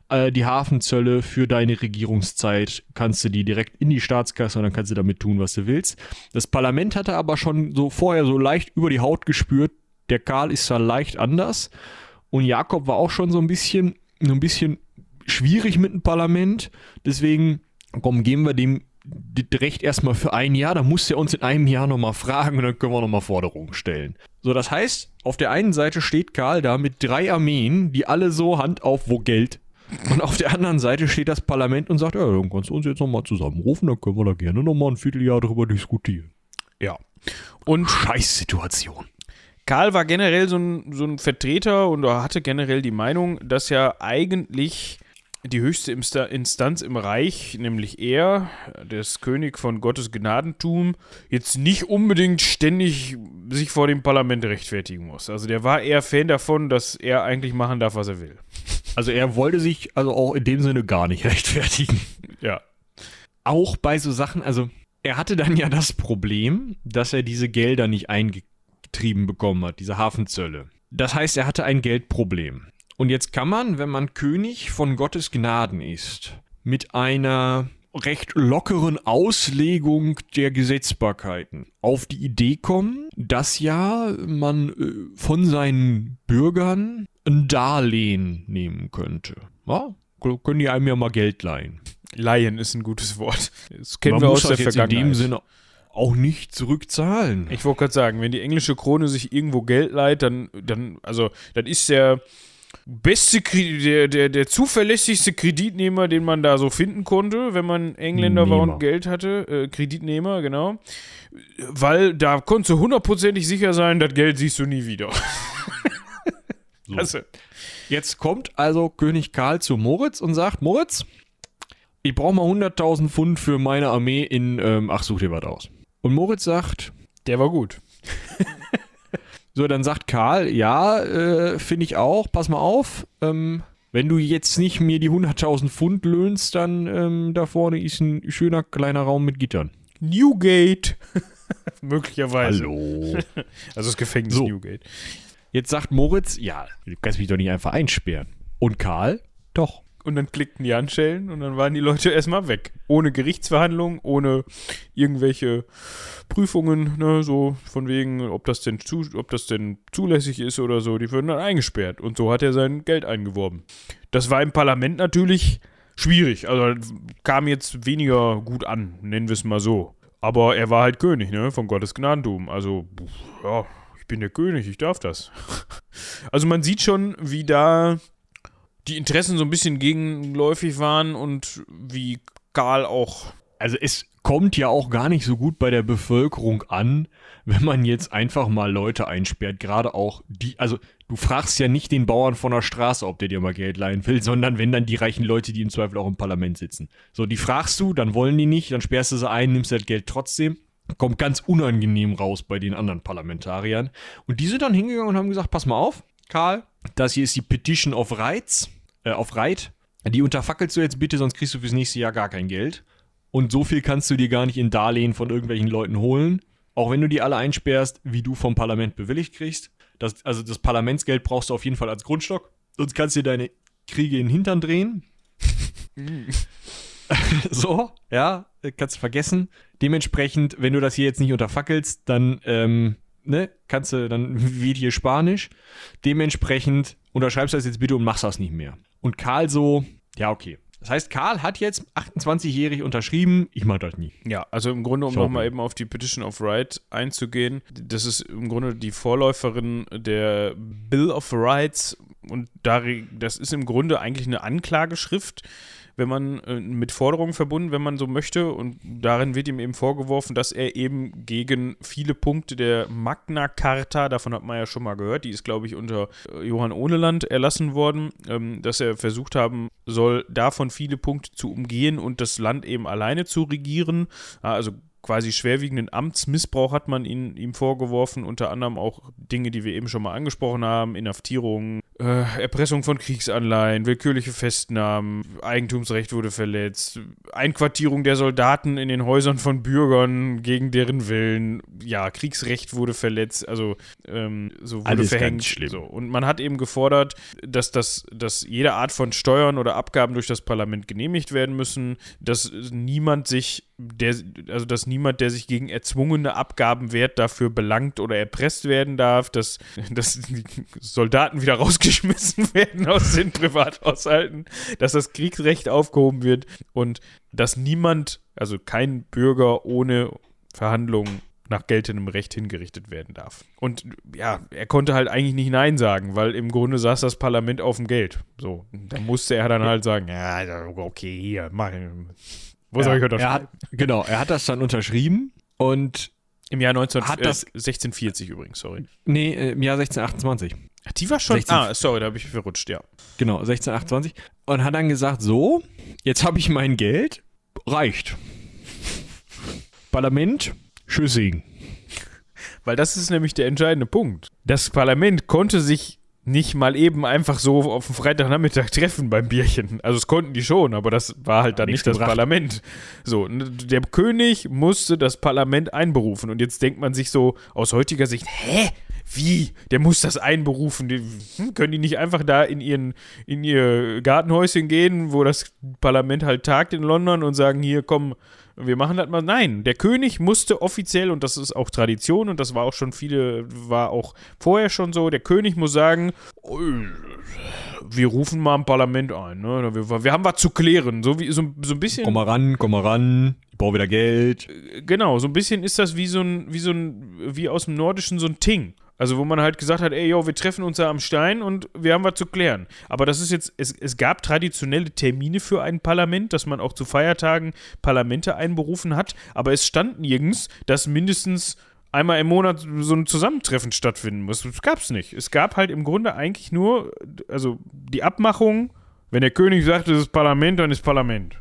äh, die Hafenzölle für deine Regierungszeit, kannst du die direkt in die Staatskasse und dann kannst du damit tun, was du willst. Das Parlament hatte aber schon so vorher so leicht über die Haut gespürt, der Karl ist da leicht anders. Und Jakob war auch schon so ein bisschen, ein bisschen schwierig mit dem Parlament, deswegen komm, geben wir dem das Recht erstmal für ein Jahr, dann muss er uns in einem Jahr nochmal fragen und dann können wir nochmal Forderungen stellen. So, das heißt, auf der einen Seite steht Karl da mit drei Armeen, die alle so Hand auf, wo Geld. Und auf der anderen Seite steht das Parlament und sagt, ja, dann kannst du uns jetzt nochmal zusammenrufen, dann können wir da gerne nochmal ein Vierteljahr drüber diskutieren. Ja. Und Scheißsituation. Karl war generell so ein, so ein Vertreter und hatte generell die Meinung, dass ja eigentlich die höchste Instanz im Reich, nämlich er, des König von Gottes Gnadentum, jetzt nicht unbedingt ständig sich vor dem Parlament rechtfertigen muss. Also der war eher Fan davon, dass er eigentlich machen darf, was er will. Also er wollte sich also auch in dem Sinne gar nicht rechtfertigen. Ja. Auch bei so Sachen, also er hatte dann ja das Problem, dass er diese Gelder nicht eingetrieben bekommen hat, diese Hafenzölle. Das heißt, er hatte ein Geldproblem. Und jetzt kann man, wenn man König von Gottes Gnaden ist, mit einer recht lockeren Auslegung der Gesetzbarkeiten auf die Idee kommen, dass ja man äh, von seinen Bürgern ein Darlehen nehmen könnte. Ja? Können die einem ja mal Geld leihen. Leihen ist ein gutes Wort. Das kennen man wir aus der Vergangenheit. In dem Sinne auch nicht zurückzahlen. Ich wollte gerade sagen, wenn die englische Krone sich irgendwo Geld leiht, dann, dann, also, dann ist der beste, der, der, der zuverlässigste Kreditnehmer, den man da so finden konnte, wenn man Engländer Nehmer. war und Geld hatte. Äh, Kreditnehmer, genau. Weil da konntest du hundertprozentig sicher sein, das Geld siehst du nie wieder. so. also. Jetzt kommt also König Karl zu Moritz und sagt: Moritz, ich brauche mal 100.000 Pfund für meine Armee in, ähm, ach, such dir was aus. Und Moritz sagt: Der war gut. So, dann sagt Karl, ja, äh, finde ich auch, pass mal auf, ähm, wenn du jetzt nicht mir die 100.000 Pfund löhnst, dann ähm, da vorne ist ein schöner kleiner Raum mit Gittern. Newgate. Möglicherweise. Hallo. also das Gefängnis so. Newgate. Jetzt sagt Moritz, ja, du kannst mich doch nicht einfach einsperren. Und Karl, doch und dann klickten die Handschellen und dann waren die Leute erstmal weg. Ohne Gerichtsverhandlung, ohne irgendwelche Prüfungen, ne, so von wegen, ob das denn zu, ob das denn zulässig ist oder so, die würden dann eingesperrt. Und so hat er sein Geld eingeworben. Das war im Parlament natürlich schwierig. Also kam jetzt weniger gut an, nennen wir es mal so. Aber er war halt König, ne, von Gottes Gnadentum. Also, ja, ich bin der König, ich darf das. Also man sieht schon, wie da die Interessen so ein bisschen gegenläufig waren und wie Karl auch. Also es kommt ja auch gar nicht so gut bei der Bevölkerung an, wenn man jetzt einfach mal Leute einsperrt. Gerade auch die, also du fragst ja nicht den Bauern von der Straße, ob der dir mal Geld leihen will, sondern wenn dann die reichen Leute, die im Zweifel auch im Parlament sitzen. So, die fragst du, dann wollen die nicht, dann sperrst du sie ein, nimmst das Geld trotzdem. kommt ganz unangenehm raus bei den anderen Parlamentariern. Und die sind dann hingegangen und haben gesagt, pass mal auf, Karl, das hier ist die Petition of Rights, äh, auf Reit. Die unterfackelst du jetzt bitte, sonst kriegst du fürs nächste Jahr gar kein Geld. Und so viel kannst du dir gar nicht in Darlehen von irgendwelchen Leuten holen. Auch wenn du die alle einsperrst, wie du vom Parlament bewilligt kriegst. Das, also das Parlamentsgeld brauchst du auf jeden Fall als Grundstock. Sonst kannst du dir deine Kriege in den Hintern drehen. so, ja, kannst du vergessen. Dementsprechend, wenn du das hier jetzt nicht unterfackelst, dann, ähm, ne, kannst du, dann weht hier Spanisch. Dementsprechend unterschreibst du das jetzt bitte und machst das nicht mehr. Und Karl so, ja, okay. Das heißt, Karl hat jetzt 28-jährig unterschrieben, ich mach das nie. Ja, also im Grunde, um nochmal eben auf die Petition of Right einzugehen, das ist im Grunde die Vorläuferin der Bill of Rights und das ist im Grunde eigentlich eine Anklageschrift, wenn man äh, mit Forderungen verbunden, wenn man so möchte. Und darin wird ihm eben vorgeworfen, dass er eben gegen viele Punkte der Magna Carta, davon hat man ja schon mal gehört, die ist, glaube ich, unter äh, Johann Ohneland erlassen worden, ähm, dass er versucht haben soll, davon viele Punkte zu umgehen und das Land eben alleine zu regieren. Also quasi schwerwiegenden Amtsmissbrauch hat man ihn, ihm vorgeworfen, unter anderem auch Dinge, die wir eben schon mal angesprochen haben, Inhaftierung, äh, Erpressung von Kriegsanleihen, willkürliche Festnahmen, Eigentumsrecht wurde verletzt, Einquartierung der Soldaten in den Häusern von Bürgern gegen deren Willen, ja, Kriegsrecht wurde verletzt, also ähm, so wurde Alles verhängt. ganz schlimm. So. Und man hat eben gefordert, dass, das, dass jede Art von Steuern oder Abgaben durch das Parlament genehmigt werden müssen, dass niemand sich der, also dass niemand, der sich gegen erzwungene Abgaben wehrt, dafür belangt oder erpresst werden darf, dass, dass die Soldaten wieder rausgeschmissen werden aus den Privathaushalten, dass das Kriegsrecht aufgehoben wird und dass niemand, also kein Bürger ohne Verhandlungen nach geltendem Recht hingerichtet werden darf. Und ja, er konnte halt eigentlich nicht Nein sagen, weil im Grunde saß das Parlament auf dem Geld. So, da musste er dann halt sagen, ja, okay, hier, mach, wo soll ich er unterschreiben? hat, Genau, er hat das dann unterschrieben und Im Jahr 19, Hat äh, das- 1640 übrigens, sorry. nee, äh, im Jahr 1628. Ach, Die war schon. 16 ah, sorry, da habe ich verrutscht, ja. Genau, 1628. Und hat dann gesagt, so, jetzt habe ich mein Geld, reicht. Parlament, Schüssing. Weil das ist nämlich der entscheidende Punkt. Das Parlament konnte sich nicht mal eben einfach so auf dem Freitagnachmittag treffen beim Bierchen. Also es konnten die schon, aber das war halt dann nicht das gebracht. Parlament. So, der König musste das Parlament einberufen und jetzt denkt man sich so aus heutiger Sicht, hä? Wie? Der muss das einberufen. Die, hm, können die nicht einfach da in, ihren, in ihr Gartenhäuschen gehen, wo das Parlament halt tagt in London und sagen, hier, komm, wir machen das mal. Nein, der König musste offiziell, und das ist auch Tradition, und das war auch schon viele, war auch vorher schon so, der König muss sagen, "Ui, wir rufen mal ein Parlament ein. Ne? Wir, wir haben was zu klären. So, wie, so, so ein bisschen. Komm mal ran, komm mal ran, ich brauche wieder Geld. Genau, so ein bisschen ist das wie so ein, wie so ein, wie aus dem Nordischen so ein Ting. Also wo man halt gesagt hat, ey, yo, wir treffen uns da am Stein und wir haben was zu klären. Aber das ist jetzt, es, es gab traditionelle Termine für ein Parlament, dass man auch zu Feiertagen Parlamente einberufen hat, aber es stand nirgends, dass mindestens einmal im Monat so ein Zusammentreffen stattfinden muss. Das gab's nicht. Es gab halt im Grunde eigentlich nur, also die Abmachung, wenn der König sagt, es ist Parlament, dann ist Parlament.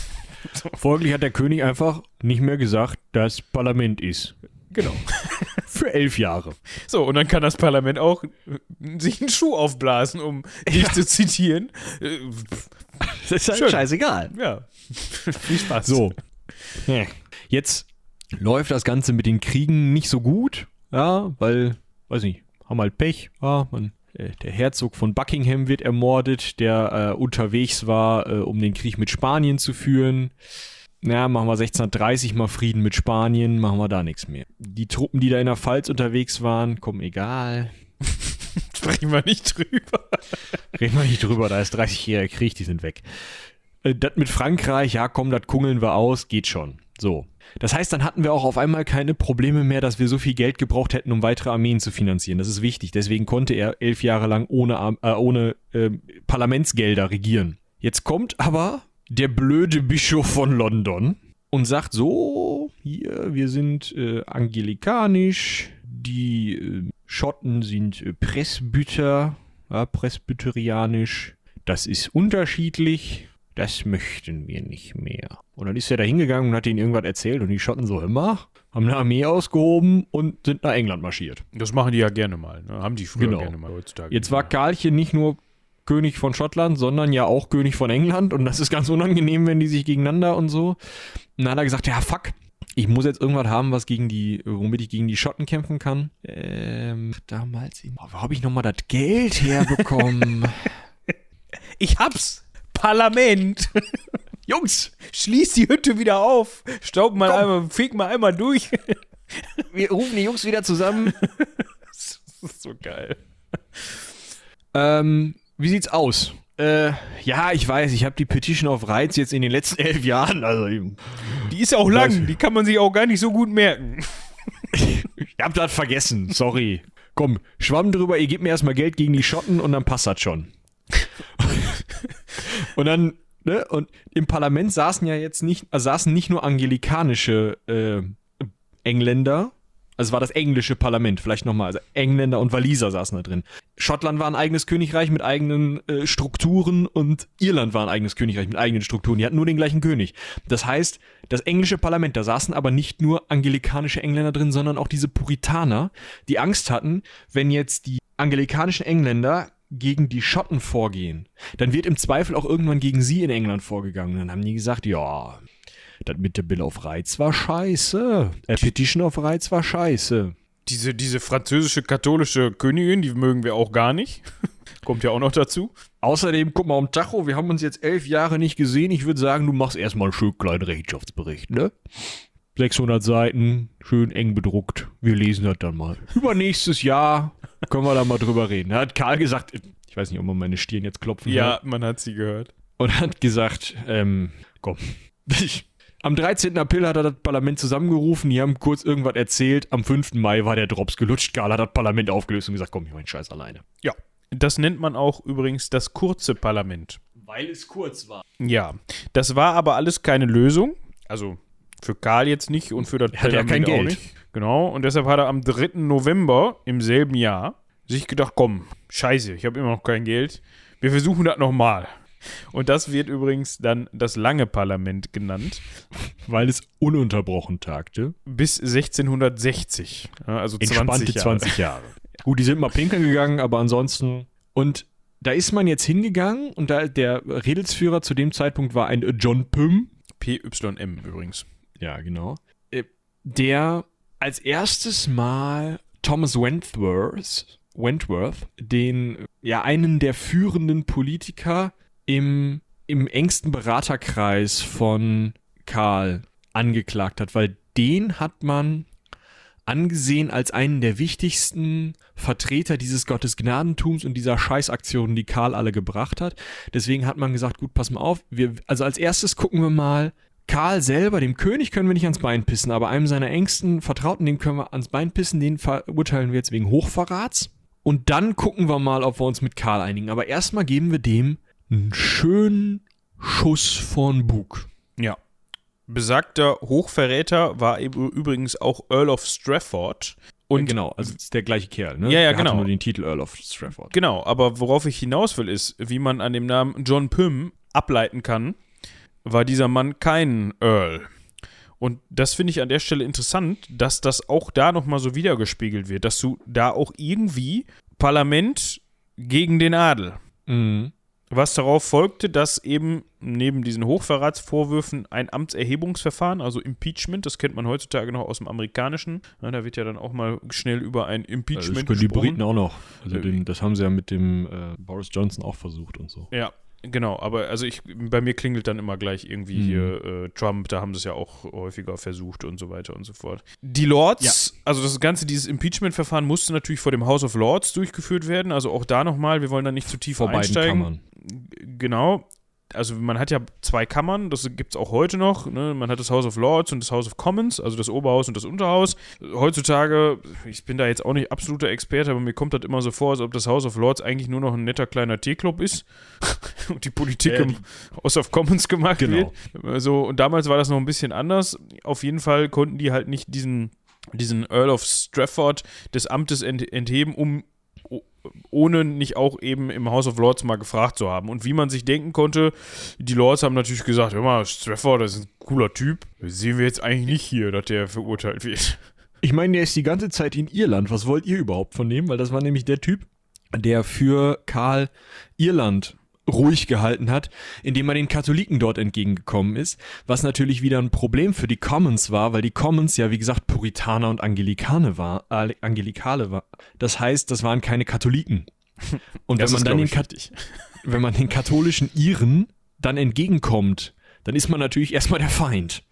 Folglich hat der König einfach nicht mehr gesagt, dass Parlament ist. Genau. Für elf Jahre. So, und dann kann das Parlament auch äh, sich einen Schuh aufblasen, um dich zu zitieren. Äh, Das ist halt Schön. scheißegal. Ja, viel Spaß. So. Jetzt läuft das Ganze mit den Kriegen nicht so gut, ja, weil, weiß nicht, haben halt Pech, ja, man, äh, der Herzog von Buckingham wird ermordet, der äh, unterwegs war, äh, um den Krieg mit Spanien zu führen. Na, machen wir 1630 mal Frieden mit Spanien, machen wir da nichts mehr. Die Truppen, die da in der Pfalz unterwegs waren, kommen egal. Sprechen wir nicht drüber. Reden wir nicht drüber, da ist 30-jähriger Krieg, die sind weg. Äh, Das mit Frankreich, ja komm, das kungeln wir aus, geht schon. So. Das heißt, dann hatten wir auch auf einmal keine Probleme mehr, dass wir so viel Geld gebraucht hätten, um weitere Armeen zu finanzieren. Das ist wichtig. Deswegen konnte er elf Jahre lang ohne, äh, ohne äh, Parlamentsgelder regieren. Jetzt kommt aber der blöde Bischof von London und sagt so, hier, wir sind äh, angelikanisch, die äh, Schotten sind äh, Presbyter, ja, presbyterianisch. Das ist unterschiedlich. Das möchten wir nicht mehr. Und dann ist er da hingegangen und hat ihnen irgendwas erzählt und die Schotten so, mal, haben eine Armee ausgehoben und sind nach England marschiert. Das machen die ja gerne mal. Ne? Haben die früher Genau. gerne mal heutzutage. Jetzt war Karlchen nicht nur König von Schottland, sondern ja auch König von England und das ist ganz unangenehm, wenn die sich gegeneinander und so. Und dann hat er gesagt, ja fuck, ich muss jetzt irgendwas haben, was gegen die, womit ich gegen die Schotten kämpfen kann. Ähm, damals, oh, wo habe ich nochmal das Geld herbekommen? Ich hab's! Parlament! Jungs, Schließ die Hütte wieder auf! Staub mal einmal, feg mal einmal durch. wir rufen die Jungs wieder zusammen. das ist so geil. Ähm, wie sieht's aus? Äh, ja, ich weiß, ich habe die Petition of Rights jetzt in den letzten elf Jahren, also Die ist ja auch lang, die kann man sich auch gar nicht so gut merken. ich hab das vergessen, sorry. Komm, schwamm drüber, ihr gebt mir erstmal Geld gegen die Schotten und dann passt das schon. und dann, ne, und im Parlament saßen ja jetzt nicht, also saßen nicht nur angelikanische äh, Engländer, also war das englische Parlament, vielleicht nochmal, also Engländer und Waliser saßen da drin. Schottland war ein eigenes Königreich mit eigenen äh, Strukturen und Irland war ein eigenes Königreich mit eigenen Strukturen. Die hatten nur den gleichen König. Das heißt, das englische Parlament, da saßen aber nicht nur angelikanische Engländer drin, sondern auch diese Puritaner, die Angst hatten, wenn jetzt die angelikanischen Engländer gegen die Schotten vorgehen, dann wird im Zweifel auch irgendwann gegen sie in England vorgegangen. Dann haben die gesagt, ja, das mit der Bill of Rights war scheiße. Äh, Petition of Rights war scheiße. Diese, diese französische katholische Königin, die mögen wir auch gar nicht. Kommt ja auch noch dazu. Außerdem, guck mal um Tacho, wir haben uns jetzt elf Jahre nicht gesehen. Ich würde sagen, du machst erstmal einen schönen kleinen Rechenschaftsbericht, ne? 600 Seiten, schön eng bedruckt. Wir lesen das dann mal. Übernächstes Jahr können wir da mal drüber reden. Da hat Karl gesagt, ich weiß nicht, ob man meine Stirn jetzt klopfen Ja, hört. man hat sie gehört. Und hat gesagt, ähm, komm. Am 13. April hat er das Parlament zusammengerufen, die haben kurz irgendwas erzählt. Am 5. Mai war der Drops gelutscht. Karl hat das Parlament aufgelöst und gesagt, komm, ich den Scheiß alleine. Ja. Das nennt man auch übrigens das kurze Parlament. Weil es kurz war. Ja. Das war aber alles keine Lösung. Also für Karl jetzt nicht und für das Er hat ja kein Geld. nicht. Genau. Und deshalb hat er am 3. November im selben Jahr sich gedacht, komm, scheiße, ich habe immer noch kein Geld. Wir versuchen das nochmal. Und das wird übrigens dann das lange Parlament genannt. Weil es ununterbrochen tagte. Bis 1660. Ja, also 20 Entspannte Jahre. 20 Jahre. Gut, die sind mal pinkeln gegangen, aber ansonsten. Und da ist man jetzt hingegangen und da der Redelsführer zu dem Zeitpunkt war ein John Pym. PYM übrigens. Ja, genau. Äh, Der als erstes Mal Thomas Wentworth, Wentworth den, ja, einen der führenden Politiker im, im engsten Beraterkreis von Karl angeklagt hat, weil den hat man angesehen als einen der wichtigsten Vertreter dieses Gottesgnadentums und dieser Scheißaktionen, die Karl alle gebracht hat. Deswegen hat man gesagt, gut, pass mal auf, wir, also als erstes gucken wir mal, Karl selber, dem König können wir nicht ans Bein pissen, aber einem seiner engsten Vertrauten, dem können wir ans Bein pissen, den verurteilen wir jetzt wegen Hochverrats. Und dann gucken wir mal, ob wir uns mit Karl einigen. Aber erstmal geben wir dem einen schönen Schuss von Bug. Ja. Besagter Hochverräter war eben übrigens auch Earl of Strafford. Und genau, also ist der gleiche Kerl, ne? Ja, ja, Der genau. nur den Titel Earl of Strafford. Genau, aber worauf ich hinaus will, ist, wie man an dem Namen John Pym ableiten kann, war dieser Mann kein Earl. Und das finde ich an der Stelle interessant, dass das auch da nochmal so wiedergespiegelt wird, dass du da auch irgendwie Parlament gegen den Adel. Mhm. Was darauf folgte, dass eben neben diesen Hochverratsvorwürfen ein Amtserhebungsverfahren, also Impeachment, das kennt man heutzutage noch aus dem Amerikanischen, ja, da wird ja dann auch mal schnell über ein Also Impeachment das können die gesprochen. Briten auch noch. Also Äh, den, das haben sie ja mit dem äh, Boris Johnson auch versucht und so. Ja, genau, aber also ich, bei mir klingelt dann immer gleich irgendwie Mhm. hier äh, Trump, da haben sie es ja auch häufiger versucht und so weiter und so fort. Die Lords, also das ganze, dieses Impeachment-Verfahren musste natürlich vor dem House of Lords durchgeführt werden, also auch da nochmal, wir wollen da nicht zu tief Vor beiden einsteigen. Kammern. Genau. Also man hat ja zwei Kammern, das gibt es auch heute noch. Ne? Man hat das House of Lords und das House of Commons, also das Oberhaus und das Unterhaus. Heutzutage, ich bin da jetzt auch nicht absoluter Experte, aber mir kommt das immer so vor, als ob das House of Lords eigentlich nur noch ein netter kleiner Teeclub ist und die Politik Ja, im House of Commons gemacht Genau. wird. So, und damals war das noch ein bisschen anders. Auf jeden Fall konnten die halt nicht diesen, diesen Earl of Strafford des Amtes ent entheben, um ohne nicht auch eben im House of Lords mal gefragt zu haben. Und wie man sich denken konnte, die Lords haben natürlich gesagt, hör mal, Strafford, das ist ein cooler Typ. Das sehen wir jetzt eigentlich nicht hier, dass der verurteilt wird. Ich meine, der ist die ganze Zeit in Irland. Was wollt ihr überhaupt von dem? Weil das war nämlich der Typ, der für Karl Irland ruhig gehalten hat, indem er den Katholiken dort entgegengekommen ist, was natürlich wieder ein Problem für die Commons war, weil die Commons ja wie gesagt Puritaner und Angelikane war, äh, Angelikale war. Das heißt, das waren keine Katholiken. Und wenn man dann den wenn man den katholischen Iren dann entgegenkommt, dann ist man natürlich erstmal der Feind.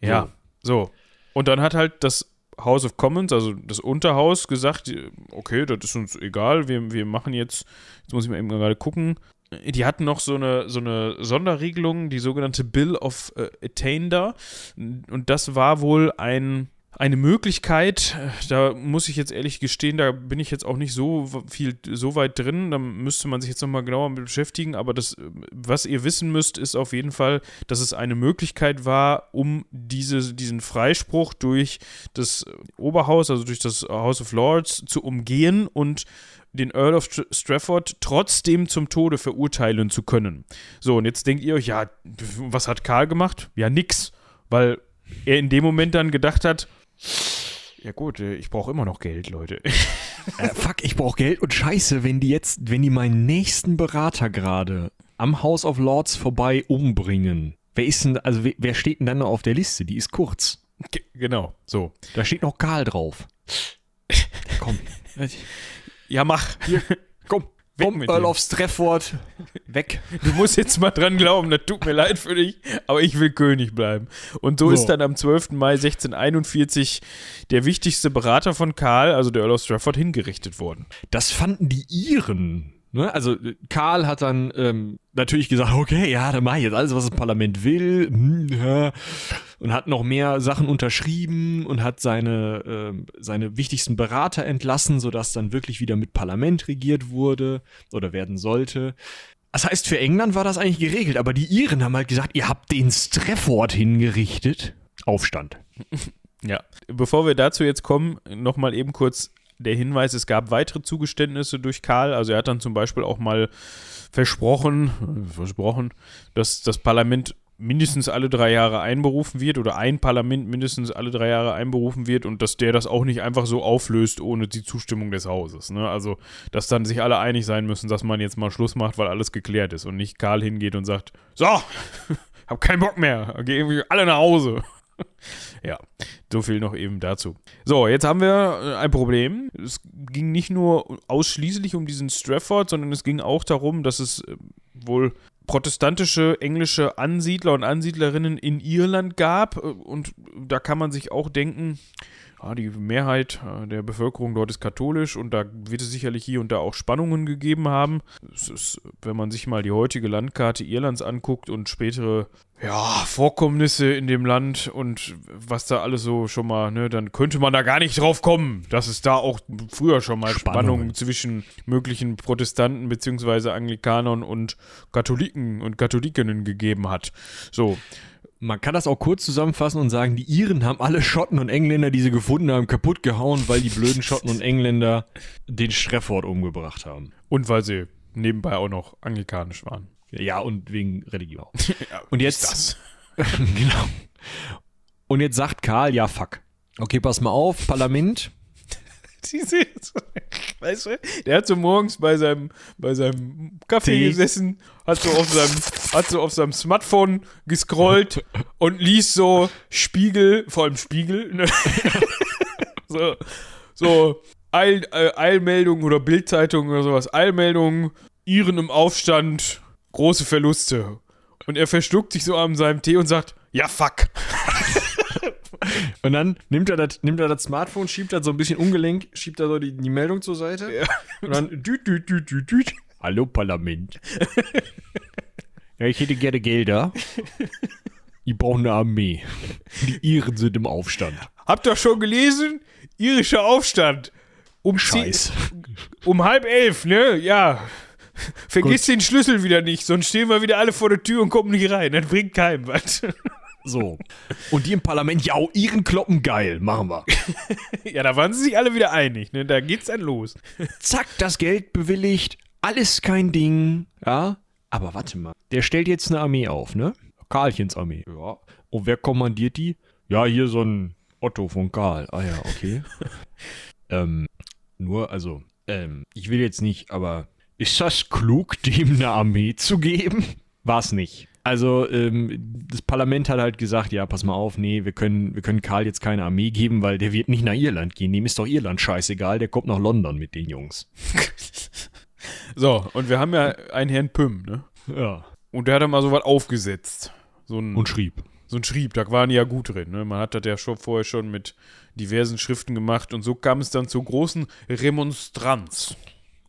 Ja, so. Und dann hat halt das House of Commons, also das Unterhaus, gesagt, okay, das ist uns egal, wir, wir machen jetzt, jetzt muss ich mal eben gerade gucken, die hatten noch so eine, so eine Sonderregelung, die sogenannte Bill of äh, Attainder. Und das war wohl ein, eine Möglichkeit, da muss ich jetzt ehrlich gestehen, da bin ich jetzt auch nicht so viel so weit drin, da müsste man sich jetzt nochmal genauer mit beschäftigen, aber das, was ihr wissen müsst, ist auf jeden Fall, dass es eine Möglichkeit war, um diese, diesen Freispruch durch das Oberhaus, also durch das House of Lords zu umgehen und den Earl of Strafford trotzdem zum Tode verurteilen zu können. So, und jetzt denkt ihr euch, ja, was hat Karl gemacht? Ja, nix. Weil er in dem Moment dann gedacht hat, ja gut, äh, ich brauche immer noch Geld, Leute. äh, fuck, ich brauche Geld und scheiße, wenn die jetzt, wenn die meinen nächsten Berater gerade am House of Lords vorbei umbringen. Wer ist denn, also wer steht denn dann noch auf der Liste? Die ist kurz. G genau, so. Da steht noch Karl drauf. Komm. Ja, mach. Hier, komm. Weg Earl of Strafford. Weg. Du musst jetzt mal dran glauben, das tut mir leid für dich, aber ich will König bleiben. Und so, so. ist dann am 12. Mai 1641 der wichtigste Berater von Karl, also der Earl of Strafford, hingerichtet worden. Das fanden die Iren Ne? Also Karl hat dann ähm, natürlich gesagt, okay, ja, dann mach ich jetzt alles, was das Parlament will. Hm. Und hat noch mehr Sachen unterschrieben und hat seine, äh, seine wichtigsten Berater entlassen, sodass dann wirklich wieder mit Parlament regiert wurde oder werden sollte. Das heißt, für England war das eigentlich geregelt, aber die Iren haben halt gesagt, ihr habt den Strefford hingerichtet. Aufstand. Ja, bevor wir dazu jetzt kommen, nochmal eben kurz der Hinweis, es gab weitere Zugeständnisse durch Karl. Also er hat dann zum Beispiel auch mal versprochen, versprochen, dass das Parlament mindestens alle drei Jahre einberufen wird oder ein Parlament mindestens alle drei Jahre einberufen wird und dass der das auch nicht einfach so auflöst ohne die Zustimmung des Hauses. Ne? Also, dass dann sich alle einig sein müssen, dass man jetzt mal Schluss macht, weil alles geklärt ist und nicht Karl hingeht und sagt, so, hab keinen Bock mehr, geh irgendwie alle nach Hause. ja, so viel noch eben dazu. So, jetzt haben wir äh, ein Problem. Es ging nicht nur ausschließlich um diesen Strafford, sondern es ging auch darum, dass es äh, wohl protestantische englische Ansiedler und Ansiedlerinnen in Irland gab. Äh, und da kann man sich auch denken, ja, die Mehrheit der Bevölkerung dort ist katholisch und da wird es sicherlich hier und da auch Spannungen gegeben haben. Es ist, wenn man sich mal die heutige Landkarte Irlands anguckt und spätere ja, Vorkommnisse in dem Land und was da alles so schon mal, ne, dann könnte man da gar nicht drauf kommen, dass es da auch früher schon mal Spannungen, Spannungen zwischen möglichen Protestanten bzw. Anglikanern und Katholiken und Katholikinnen gegeben hat. So. Man kann das auch kurz zusammenfassen und sagen, die Iren haben alle Schotten und Engländer, die sie gefunden haben, kaputt gehauen, weil die blöden Schotten und Engländer den Strefford umgebracht haben. Und weil sie nebenbei auch noch anglikanisch waren. Ja, und wegen Religion. ja, und jetzt. genau. Und jetzt sagt Karl, ja, fuck. Okay, pass mal auf, Parlament. weißt du, der hat so morgens bei seinem, bei seinem Kaffee Tee. gesessen, hat so auf seinem, hat so auf seinem Smartphone gescrollt und liest so Spiegel, vor allem Spiegel, ne? so, so Eil, äh, Eilmeldungen oder Bildzeitung oder sowas, Eilmeldungen, Iren im Aufstand, große Verluste. Und er verschluckt sich so an seinem Tee und sagt, ja, fuck. und dann nimmt er, das, nimmt er das Smartphone, schiebt das so ein bisschen ungelenk, schiebt er so die, die Meldung zur Seite. Ja. Und dann düt, düt, düt, düt, düt. Hallo Parlament. ja, ich hätte gerne Gelder. Die brauchen eine Armee. Die Iren sind im Aufstand. Habt ihr schon gelesen? Irischer Aufstand. Um Scheiß. Um halb elf, ne? Ja. Vergiss Gut. den Schlüssel wieder nicht, sonst stehen wir wieder alle vor der Tür und kommen nicht rein. Das bringt keinem was. So. Und die im Parlament, ja, ihren Kloppen geil, machen wir. ja, da waren sie sich alle wieder einig, ne? Da geht's dann los. Zack, das Geld bewilligt, alles kein Ding, ja. Aber warte mal, der stellt jetzt eine Armee auf, ne? Karlchens Armee. Ja. Und wer kommandiert die? Ja, hier so ein Otto von Karl. Ah ja, okay. ähm, nur, also, ähm, ich will jetzt nicht, aber ist das klug, dem eine Armee zu geben? War es nicht. Also ähm, das Parlament hat halt gesagt, ja, pass mal auf, nee, wir können, wir können Karl jetzt keine Armee geben, weil der wird nicht nach Irland gehen. Dem ist doch Irland scheißegal, der kommt nach London mit den Jungs. so, und wir haben ja einen Herrn Pym, ne? Ja. Und der hat dann mal so was aufgesetzt. So ein, Und schrieb. so ein Schrieb, da waren die ja gut drin. Ne? Man hat das ja schon vorher schon mit diversen Schriften gemacht und so kam es dann zur großen Remonstranz.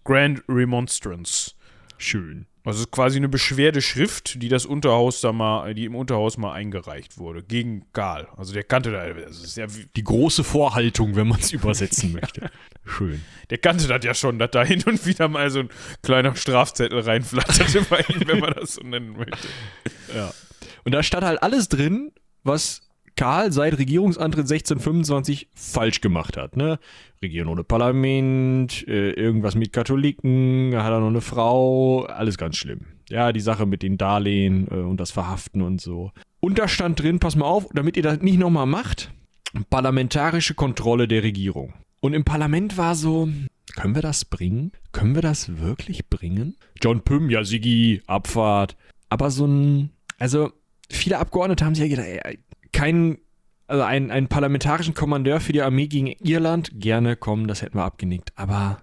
Grand Remonstrance. Schön. Also es ist quasi eine Beschwerdeschrift, die das Unterhaus da mal, die im Unterhaus mal eingereicht wurde. Gegen Karl. Also der kannte da, das ist ja Die große Vorhaltung, wenn man es übersetzen möchte. Schön. der kannte das ja schon, dass da hin und wieder mal so ein kleiner Strafzettel reinflatterte bei ihm, wenn man das so nennen möchte. Ja. Und da stand halt alles drin, was Karl seit Regierungsantritt 1625 falsch gemacht hat. Ne? Regieren ohne Parlament, äh, irgendwas mit Katholiken, hat er noch eine Frau, alles ganz schlimm. Ja, die Sache mit den Darlehen äh, und das Verhaften und so. Und da stand drin, pass mal auf, damit ihr das nicht nochmal macht, parlamentarische Kontrolle der Regierung. Und im Parlament war so, können wir das bringen? Können wir das wirklich bringen? John Pym, ja, Sigi, Abfahrt. Aber so ein, also viele Abgeordnete haben sich ja gedacht, ey, keinen, also einen, einen parlamentarischen Kommandeur für die Armee gegen Irland, gerne kommen, das hätten wir abgenickt. Aber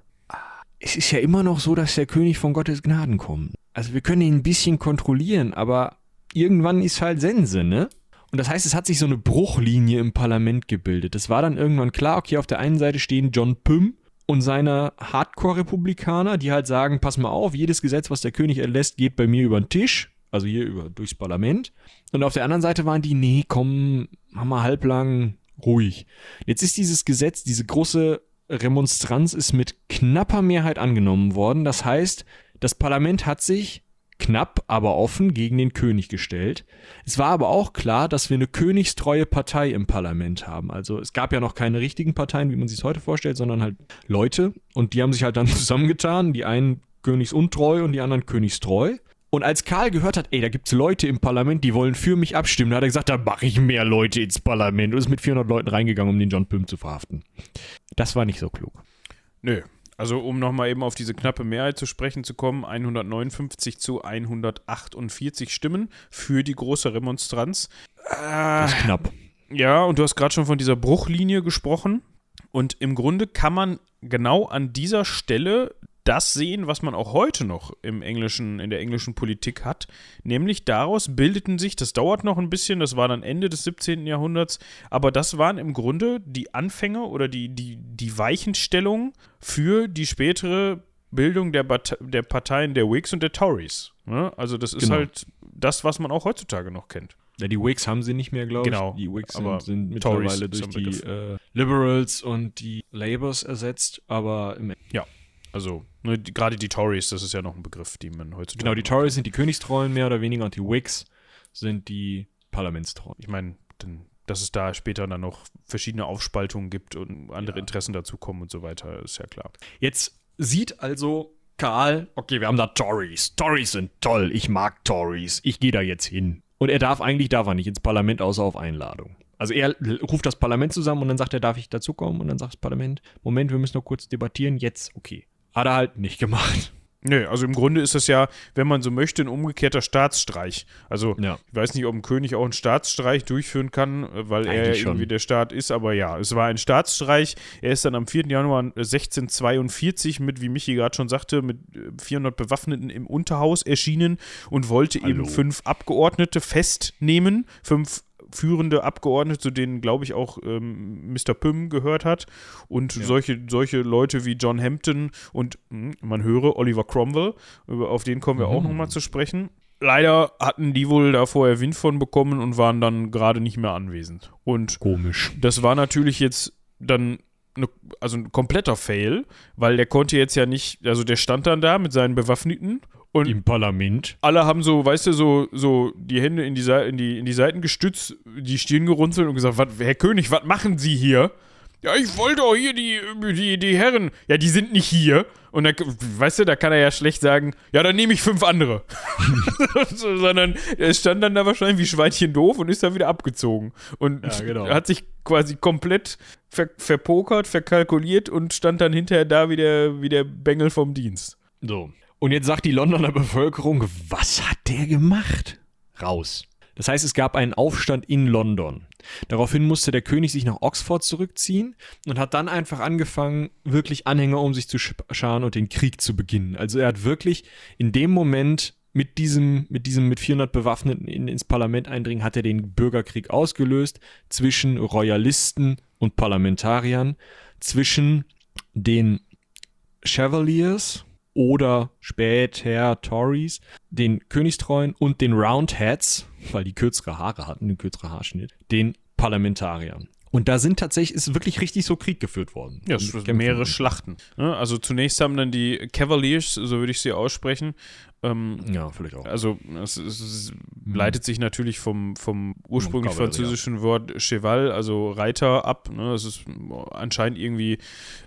es ist ja immer noch so, dass der König von Gottes Gnaden kommt. Also wir können ihn ein bisschen kontrollieren, aber irgendwann ist halt Sense, ne? Und das heißt, es hat sich so eine Bruchlinie im Parlament gebildet. Es war dann irgendwann klar, okay, auf der einen Seite stehen John Pym und seine Hardcore-Republikaner, die halt sagen, pass mal auf, jedes Gesetz, was der König erlässt, geht bei mir über den Tisch, also hier über durchs Parlament. Und auf der anderen Seite waren die, nee, komm, mach mal halblang ruhig. Jetzt ist dieses Gesetz, diese große Remonstranz ist mit knapper Mehrheit angenommen worden. Das heißt, das Parlament hat sich knapp, aber offen gegen den König gestellt. Es war aber auch klar, dass wir eine königstreue Partei im Parlament haben. Also es gab ja noch keine richtigen Parteien, wie man sich es heute vorstellt, sondern halt Leute. Und die haben sich halt dann zusammengetan. Die einen königsuntreu und die anderen königstreu. Und als Karl gehört hat, ey, da gibt's Leute im Parlament, die wollen für mich abstimmen, da hat er gesagt, da mache ich mehr Leute ins Parlament und ist mit 400 Leuten reingegangen, um den John Pym zu verhaften. Das war nicht so klug. Nö. Also um nochmal eben auf diese knappe Mehrheit zu sprechen zu kommen, 159 zu 148 Stimmen für die große Remonstranz. Das ist knapp. Ja, und du hast gerade schon von dieser Bruchlinie gesprochen. Und im Grunde kann man genau an dieser Stelle das sehen, was man auch heute noch im englischen, in der englischen Politik hat. Nämlich daraus bildeten sich, das dauert noch ein bisschen, das war dann Ende des 17. Jahrhunderts, aber das waren im Grunde die Anfänge oder die, die, die Weichenstellungen für die spätere Bildung der, Bat der Parteien der Whigs und der Tories. Ne? Also das ist Genau. halt das, was man auch heutzutage noch kennt. Ja, die Whigs haben sie nicht mehr, glaube ich. Genau, Die Whigs sind, sind Tories mittlerweile ist durch die äh, Liberals und die Labours ersetzt, aber im Also ne, die, gerade die Tories, das ist ja noch ein Begriff, den man heutzutage. Genau, die Tories sind die Königstreuen mehr oder weniger und die Whigs sind die Parlamentstreuen. Ich meine, dass es da später dann noch verschiedene Aufspaltungen gibt und andere Ja. Interessen dazukommen und so weiter, ist ja klar. Jetzt sieht also Karl, okay, wir haben da Tories. Tories sind toll. Ich mag Tories. Ich gehe da jetzt hin. Und er darf eigentlich, darf er nicht ins Parlament, außer auf Einladung. Also er ruft das Parlament zusammen und dann sagt er, darf ich dazukommen? Und dann sagt das Parlament, Moment, wir müssen noch kurz debattieren. Jetzt, okay. Hat er halt nicht gemacht. Nö, also im Grunde ist das ja, wenn man so möchte, ein umgekehrter Staatsstreich. Also Ja. ich weiß nicht, ob ein König auch einen Staatsstreich durchführen kann, äh, weil er ja Eigentlich irgendwie schon. der Staat ist, aber ja, es war ein Staatsstreich. Er ist dann am 4. Januar 1642 mit, wie Michi gerade schon sagte, mit äh, 400 Bewaffneten im Unterhaus erschienen und wollte eben Hallo. fünf Abgeordnete festnehmen, fünf führende Abgeordnete, zu denen, glaube ich, auch ähm, Mr. Pym gehört hat. Und solche, solche Leute wie John Hampton und mh, man höre Oliver Cromwell, auf den kommen wir auch nochmal zu sprechen. Leider hatten die wohl da vorher Wind von bekommen und waren dann gerade nicht mehr anwesend. Und Komisch. das war natürlich jetzt dann ne, also ein kompletter Fail, weil der konnte jetzt ja nicht, also der stand dann da mit seinen Bewaffneten Und Im Parlament. alle haben so, weißt du, so, so die Hände in die, in, die, in die Seiten gestützt, die Stirn gerunzelt und gesagt, "Wat- Herr König, was machen Sie hier? Ja, ich wollte doch hier die, die, die Herren. Ja, die sind nicht hier. Und dann, weißt du, da kann er ja schlecht sagen, ja, dann nehme ich fünf andere. so, sondern er stand dann da wahrscheinlich wie Schweinchen doof und ist dann wieder abgezogen. Und Ja, genau. hat sich quasi komplett ver verpokert, verkalkuliert und stand dann hinterher da wie der, wie der Bengel vom Dienst. So. Und jetzt sagt die Londoner Bevölkerung, was hat der gemacht? Raus. Das heißt, es gab einen Aufstand in London. Daraufhin musste der König sich nach Oxford zurückziehen und hat dann einfach angefangen, wirklich Anhänger um sich zu sch- scharen und den Krieg zu beginnen. Also er hat wirklich in dem Moment mit diesem, mit diesem mit 400 Bewaffneten in, ins Parlament eindringen, hat er den Bürgerkrieg ausgelöst zwischen Royalisten und Parlamentariern, zwischen den Chevaliers oder später Tories, den Königstreuen und den Roundheads, weil die kürzere Haare hatten, den kürzeren Haarschnitt, den Parlamentariern. Und da sind tatsächlich, ist wirklich richtig so Krieg geführt worden. Ja, mehrere. Schlachten. Ne? Also zunächst haben dann die Cavaliers, so würde ich sie aussprechen, ähm, Ja, vielleicht auch. also es, es, es leitet sich natürlich vom, vom ursprünglich Kavallerie, französischen Wort Cheval, also Reiter, ab. Ne? Es ist anscheinend irgendwie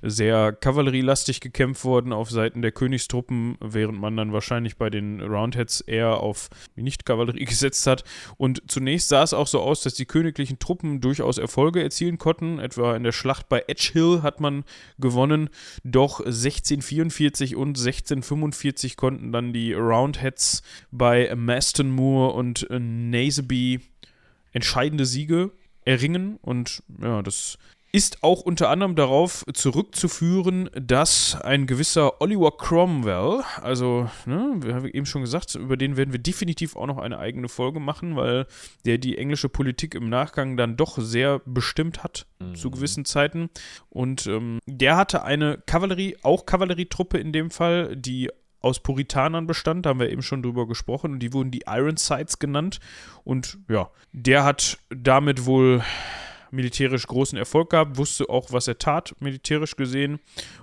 sehr kavallerielastig gekämpft worden auf Seiten der Königstruppen, während man dann wahrscheinlich bei den Roundheads eher auf Nicht-Kavallerie gesetzt hat. Und zunächst sah es auch so aus, dass die königlichen Truppen durchaus Erfolge erzielen konnten. Etwa in der Schlacht bei Edge Hill hat man gewonnen, doch 1644 und 1645 konnten dann die Roundheads bei Maston Moor und äh, Naseby entscheidende Siege erringen und ja, das ist auch unter anderem darauf zurückzuführen, dass ein gewisser Oliver Cromwell, also, ne, wir haben eben schon gesagt, über den werden wir definitiv auch noch eine eigene Folge machen, weil der die englische Politik im Nachgang dann doch sehr bestimmt hat zu gewissen Zeiten. Und ähm, der hatte eine Kavallerie, auch Kavallerietruppe in dem Fall, die aus Puritanern bestand, da haben wir eben schon drüber gesprochen, und die wurden die Ironsides genannt. Und ja, der hat damit wohl militärisch großen Erfolg gehabt, wusste auch, was er tat, militärisch gesehen,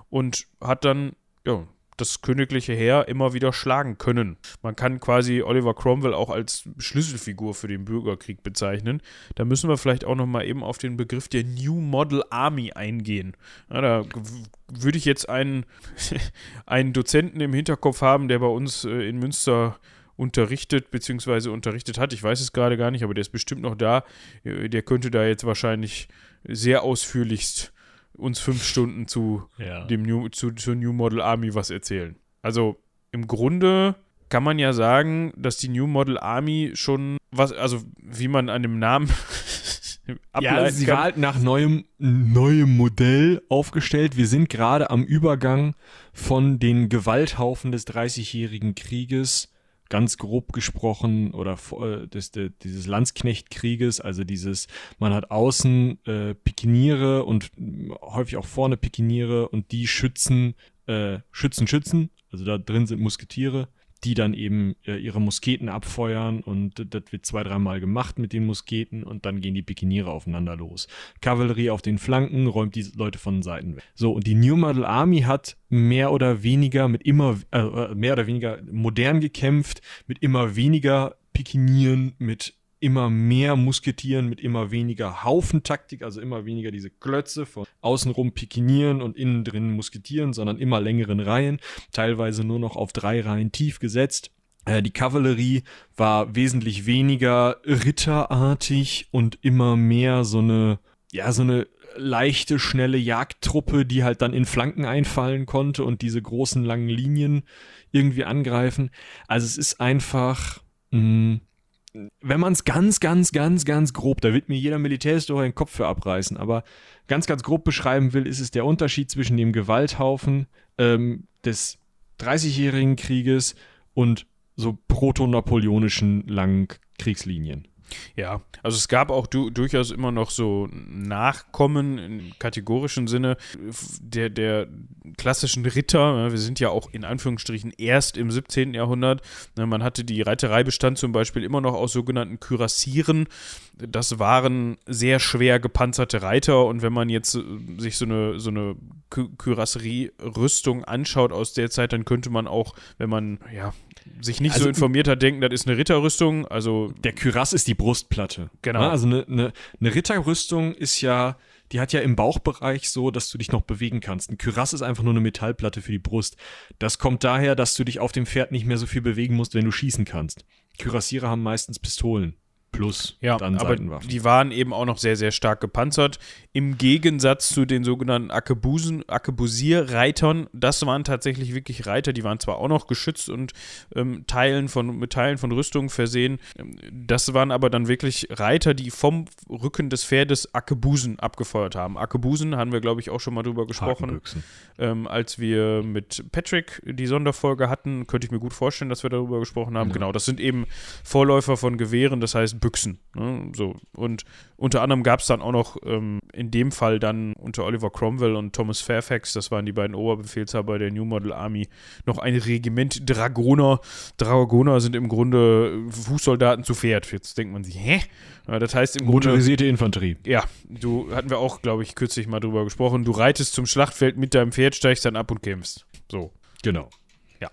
und hat dann, ja, das königliche Heer immer wieder schlagen können. Man kann quasi Oliver Cromwell auch als Schlüsselfigur für den Bürgerkrieg bezeichnen. Da müssen wir vielleicht auch noch mal eben auf den Begriff der New Model Army eingehen. Ja, da würde ich jetzt einen, einen Dozenten im Hinterkopf haben, der bei uns äh, in Münster unterrichtet bzw. unterrichtet hat. Ich weiß es gerade gar nicht, aber der ist bestimmt noch da. Äh, Der könnte da jetzt wahrscheinlich sehr ausführlichst uns fünf Stunden zu Ja. dem New, zu, zur New Model Army was erzählen. Also im Grunde kann man ja sagen, dass die New Model Army schon was, also wie man an dem Namen Ja, ableiten sie kann. war halt nach neuem, neuem Modell aufgestellt. Wir sind gerade am Übergang von den Gewalthaufen des Dreißigjährigen Krieges, ganz grob gesprochen, oder äh, des, des, dieses Landsknechtkrieges, also dieses, man hat außen äh, Pikiniere und mh, häufig auch vorne Pikiniere und die schützen, äh, schützen, schützen, also da drin sind Musketiere die dann eben äh, ihre Musketen abfeuern und das wird zwei, dreimal gemacht mit den Musketen und dann gehen die Pikiniere aufeinander los. Kavallerie auf den Flanken räumt die Leute von Seiten weg. So, und die New Model Army hat mehr oder weniger mit immer, äh, äh, mehr oder weniger modern gekämpft, mit immer weniger Pikinieren, mit immer mehr Musketieren, mit immer weniger Haufentaktik, also immer weniger diese Klötze von außenrum Pikinieren und innen drin Musketieren, sondern immer längeren Reihen, teilweise nur noch auf drei Reihen tief gesetzt. Äh, Die Kavallerie war wesentlich weniger ritterartig und immer mehr so eine, ja, so eine leichte, schnelle Jagdtruppe, die halt dann in Flanken einfallen konnte und diese großen langen Linien irgendwie angreifen. Also es ist einfach, mh, wenn man es ganz, ganz, ganz, ganz grob, da wird mir jeder Militärhistoriker den Kopf für abreißen, aber ganz, ganz grob beschreiben will, ist es der Unterschied zwischen dem Gewalthaufen ähm, des 30-jährigen Krieges und so proto-napoleonischen langen Kriegslinien. Ja, also es gab auch du, durchaus immer noch so Nachkommen im kategorischen Sinne der, der klassischen Ritter. Wir sind ja auch in Anführungsstrichen erst im 17. Jahrhundert. Ne, man hatte die Reiterei bestand zum Beispiel immer noch aus sogenannten Kürassieren. Das waren sehr schwer gepanzerte Reiter und wenn man jetzt äh, sich so eine, so eine Kürasserie-Rüstung anschaut aus der Zeit, dann könnte man auch, wenn man ja, sich nicht also, so informiert hat, denken, das ist eine Ritterrüstung. Also der Kürass ist die Brustplatte. Genau. Also eine, eine, eine Ritterrüstung ist ja, die hat ja im Bauchbereich so, dass du dich noch bewegen kannst. Ein Kürass ist einfach nur eine Metallplatte für die Brust. Das kommt daher, dass du dich auf dem Pferd nicht mehr so viel bewegen musst, wenn du schießen kannst. Kürassiere haben meistens Pistolen plus ja, dann aber die waren eben auch noch sehr, sehr stark gepanzert. Im Gegensatz zu den sogenannten Akebusen, Akebusierreitern, das waren tatsächlich wirklich Reiter, die waren zwar auch noch geschützt und ähm, Teilen von, mit Teilen von Rüstungen versehen, das waren aber dann wirklich Reiter, die vom Rücken des Pferdes Akebusen abgefeuert haben. Akebusen haben wir, glaube ich, auch schon mal drüber gesprochen. Ähm, als wir mit Patrick die Sonderfolge hatten, könnte ich mir gut vorstellen, dass wir darüber gesprochen haben. Genau, genau das sind eben Vorläufer von Gewehren, das heißt Büchsen. Ne? So. Und unter anderem gab es dann auch noch ähm, in dem Fall dann unter Oliver Cromwell und Thomas Fairfax, das waren die beiden Oberbefehlshaber der New Model Army, noch ein Regiment Dragoner. Dragoner sind im Grunde Fußsoldaten zu Pferd. Jetzt denkt man sich, hä? Das heißt im Grunde. Motorisierte Infanterie. Ja, du hatten wir auch, glaube ich, kürzlich mal drüber gesprochen. Du reitest zum Schlachtfeld mit deinem Pferd, steigst dann ab und kämpfst. So. Genau. Ja.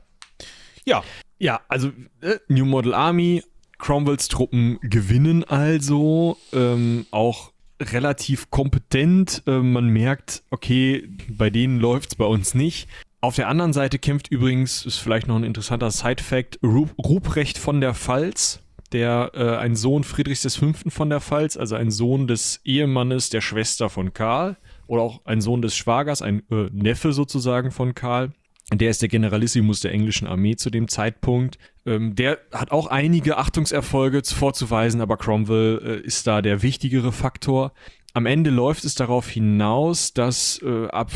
Ja. Ja, also äh, New Model Army Cromwells Truppen gewinnen also, ähm, auch relativ kompetent. Äh, man merkt, okay, bei denen läuft es bei uns nicht. Auf der anderen Seite kämpft übrigens, ist vielleicht noch ein interessanter Side-Fact, Ruprecht von der Pfalz, der äh, ein Sohn Friedrichs V. von der Pfalz, also ein Sohn des Ehemannes der Schwester von Karl oder auch ein Sohn des Schwagers, ein äh, Neffe sozusagen von Karl. Der ist der Generalissimus der englischen Armee zu dem Zeitpunkt. Ähm, der hat auch einige Achtungserfolge vorzuweisen, aber Cromwell äh, ist da der wichtigere Faktor. Am Ende läuft es darauf hinaus, dass äh, ab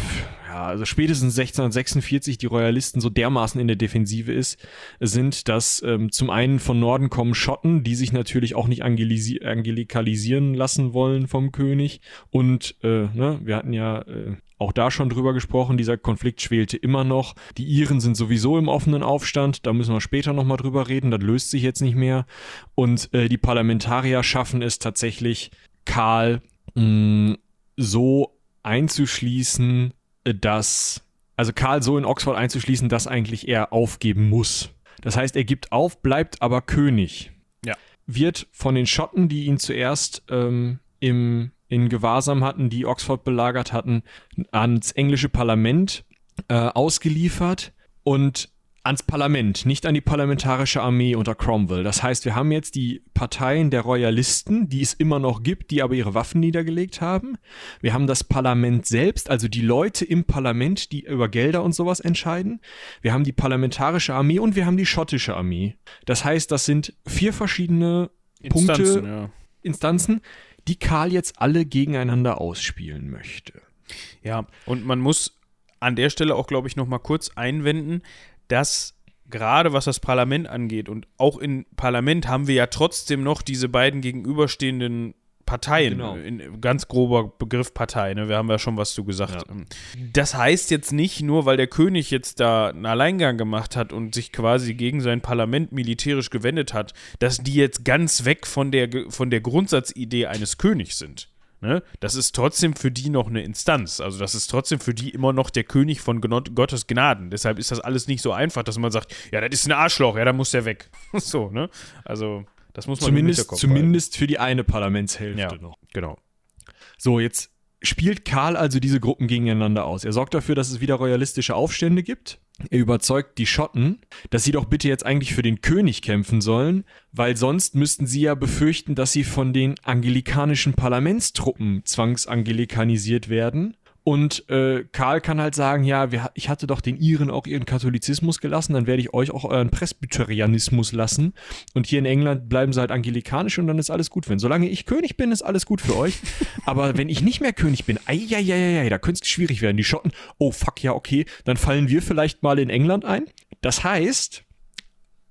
ja, also spätestens 1646 die Royalisten so dermaßen in der Defensive ist, sind, dass ähm, zum einen von Norden kommen Schotten, die sich natürlich auch nicht angelikalisieren lassen wollen vom König. Und äh, ne, wir hatten ja äh, auch da schon drüber gesprochen, dieser Konflikt schwelte immer noch. Die Iren sind sowieso im offenen Aufstand, da müssen wir später nochmal drüber reden, das löst sich jetzt nicht mehr. Und äh, die Parlamentarier schaffen es tatsächlich, Karl mh, mm, so einzuschließen, dass, also Karl so in Oxford einzuschließen, dass eigentlich er aufgeben muss. Das heißt, er gibt auf, bleibt aber König. Ja. Wird von den Schotten, die ihn zuerst ähm, im, in Gewahrsam hatten, die Oxford belagert hatten, ans englische Parlament äh, ausgeliefert und ans Parlament, nicht an die parlamentarische Armee unter Cromwell. Das heißt, wir haben jetzt die Parteien der Royalisten, die es immer noch gibt, die aber ihre Waffen niedergelegt haben. Wir haben das Parlament selbst, also die Leute im Parlament, die über Gelder und sowas entscheiden. Wir haben die parlamentarische Armee und wir haben die schottische Armee. Das heißt, das sind vier verschiedene Instanzen, Punkte, ja. Instanzen, die Karl jetzt alle gegeneinander ausspielen möchte. Ja, und man muss an der Stelle auch, glaube ich, noch mal kurz einwenden, dass gerade was das Parlament angeht und auch im Parlament haben wir ja trotzdem noch diese beiden gegenüberstehenden Parteien, genau. in, ganz grober Begriff Partei, ne? wir haben ja schon was zu gesagt. Ja. Das heißt jetzt nicht, nur weil der König jetzt da einen Alleingang gemacht hat und sich quasi gegen sein Parlament militärisch gewendet hat, dass die jetzt ganz weg von der, von der Grundsatzidee eines Königs sind. Ne? Das ist trotzdem für die noch eine Instanz. Also das ist trotzdem für die immer noch der König von Gottes Gnaden. Deshalb ist das alles nicht so einfach, dass man sagt, ja, das ist ein Arschloch, ja, da muss der weg. so, ne? Also das muss man zumindest, zumindest für die eine Parlamentshälfte ja, noch. Genau. So, jetzt spielt Karl also diese Gruppen gegeneinander aus. Er sorgt dafür, dass es wieder royalistische Aufstände gibt. Er überzeugt die Schotten, dass sie doch bitte jetzt eigentlich für den König kämpfen sollen, weil sonst müssten sie ja befürchten, dass sie von den angelikanischen Parlamentstruppen zwangsangelikanisiert werden und äh, Karl kann halt sagen, ja, wir, ich hatte doch den Iren auch ihren Katholizismus gelassen, dann werde ich euch auch euren Presbyterianismus lassen. Und hier in England bleiben sie halt angelikanisch und dann ist alles gut. Wenn solange ich König bin, ist alles gut für euch. Aber wenn ich nicht mehr König bin, ei, ei, ei, ei, da könnte es schwierig werden. Die Schotten, oh fuck, ja, okay, dann fallen wir vielleicht mal in England ein. Das heißt,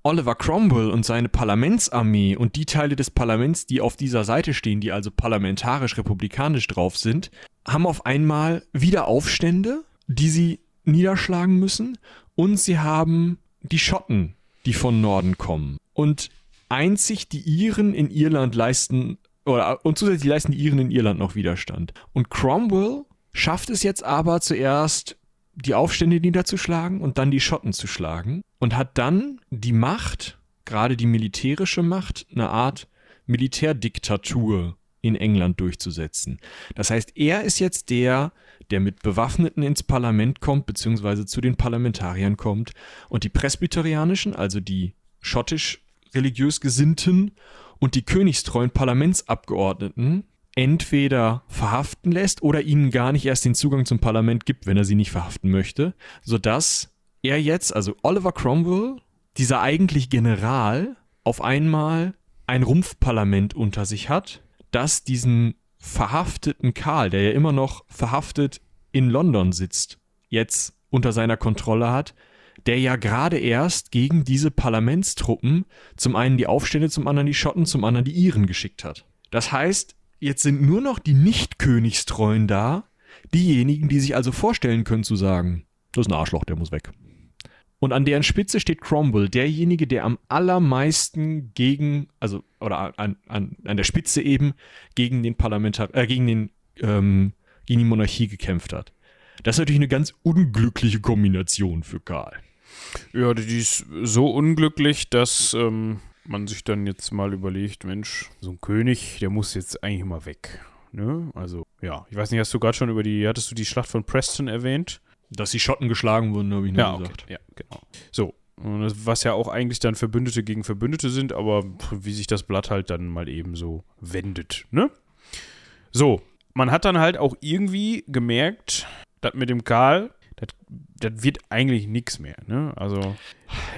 Oliver Cromwell und seine Parlamentsarmee und die Teile des Parlaments, die auf dieser Seite stehen, die also parlamentarisch-republikanisch drauf sind, haben auf einmal wieder Aufstände, die sie niederschlagen müssen und sie haben die Schotten, die von Norden kommen. Und einzig die Iren in Irland leisten, oder und zusätzlich leisten die Iren in Irland noch Widerstand. Und Cromwell schafft es jetzt aber zuerst, die Aufstände niederzuschlagen und dann die Schotten zu schlagen und hat dann die Macht, gerade die militärische Macht, eine Art Militärdiktatur in England durchzusetzen. Das heißt, er ist jetzt der, der mit Bewaffneten ins Parlament kommt, beziehungsweise zu den Parlamentariern kommt und die presbyterianischen, also die schottisch religiös Gesinnten und die königstreuen Parlamentsabgeordneten entweder verhaften lässt oder ihnen gar nicht erst den Zugang zum Parlament gibt, wenn er sie nicht verhaften möchte, sodass er jetzt, also Oliver Cromwell, dieser eigentlich General, auf einmal ein Rumpfparlament unter sich hat, das diesen verhafteten Karl, der ja immer noch verhaftet in London sitzt, jetzt unter seiner Kontrolle hat, der ja gerade erst gegen diese Parlamentstruppen zum einen die Aufstände, zum anderen die Schotten, zum anderen die Iren geschickt hat. Das heißt, jetzt sind nur noch die Nicht-Königstreuen da, diejenigen, die sich also vorstellen können zu sagen, das ist ein Arschloch, der muss weg. Und an deren Spitze steht Cromwell, derjenige, der am allermeisten gegen, also, oder an, an, an der Spitze eben, gegen den Parlamentar, äh, gegen den, ähm, gegen die Monarchie gekämpft hat. Das ist natürlich eine ganz unglückliche Kombination für Karl. Ja, die ist so unglücklich, dass ähm, man sich dann jetzt mal überlegt, Mensch, so ein König, der muss jetzt eigentlich mal weg. Ne? Also, ja, ich weiß nicht, hast du gerade schon über die, hattest du die Schlacht von Preston erwähnt? Dass die Schotten geschlagen wurden, habe ich nur ja, gesagt. Okay. Ja, genau. So, was ja auch eigentlich dann Verbündete gegen Verbündete sind, aber wie sich das Blatt halt dann mal eben so wendet, ne? So, man hat dann halt auch irgendwie gemerkt, dass mit dem Karl, das wird eigentlich nichts mehr, ne? Also,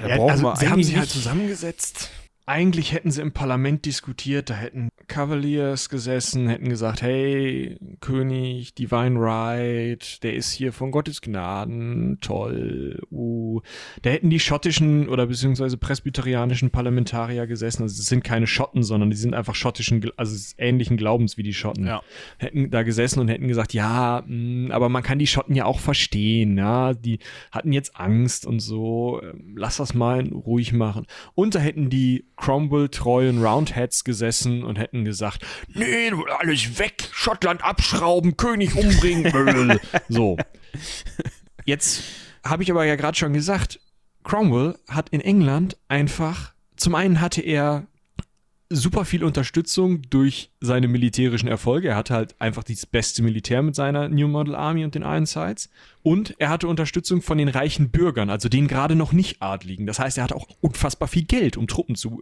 da ja, brauchen also wir sie haben sich halt zusammengesetzt eigentlich hätten sie im Parlament diskutiert, da hätten Cavaliers gesessen, hätten gesagt, hey, König, Divine Right, der ist hier von Gottes Gnaden, toll, uh. Da hätten die schottischen oder beziehungsweise presbyterianischen Parlamentarier gesessen, also es sind keine Schotten, sondern die sind einfach schottischen, also ähnlichen Glaubens wie die Schotten. Ja. Hätten da gesessen und hätten gesagt, ja, mh, mm, aber man kann die Schotten ja auch verstehen, ja, die hatten jetzt Angst und so, ähm, lass das mal ruhig machen. Und da hätten die Cromwell-treuen Roundheads gesessen und hätten gesagt, nee, alles weg, Schottland abschrauben, König umbringen. so. Jetzt habe ich aber ja gerade schon gesagt, Cromwell hat in England einfach, zum einen hatte er super viel Unterstützung durch seine militärischen Erfolge. Er hatte halt einfach das beste Militär mit seiner New Model Army und den Ironsides. Und er hatte Unterstützung von den reichen Bürgern, also den gerade noch nicht Adligen. Das heißt, er hatte auch unfassbar viel Geld, um Truppen zu,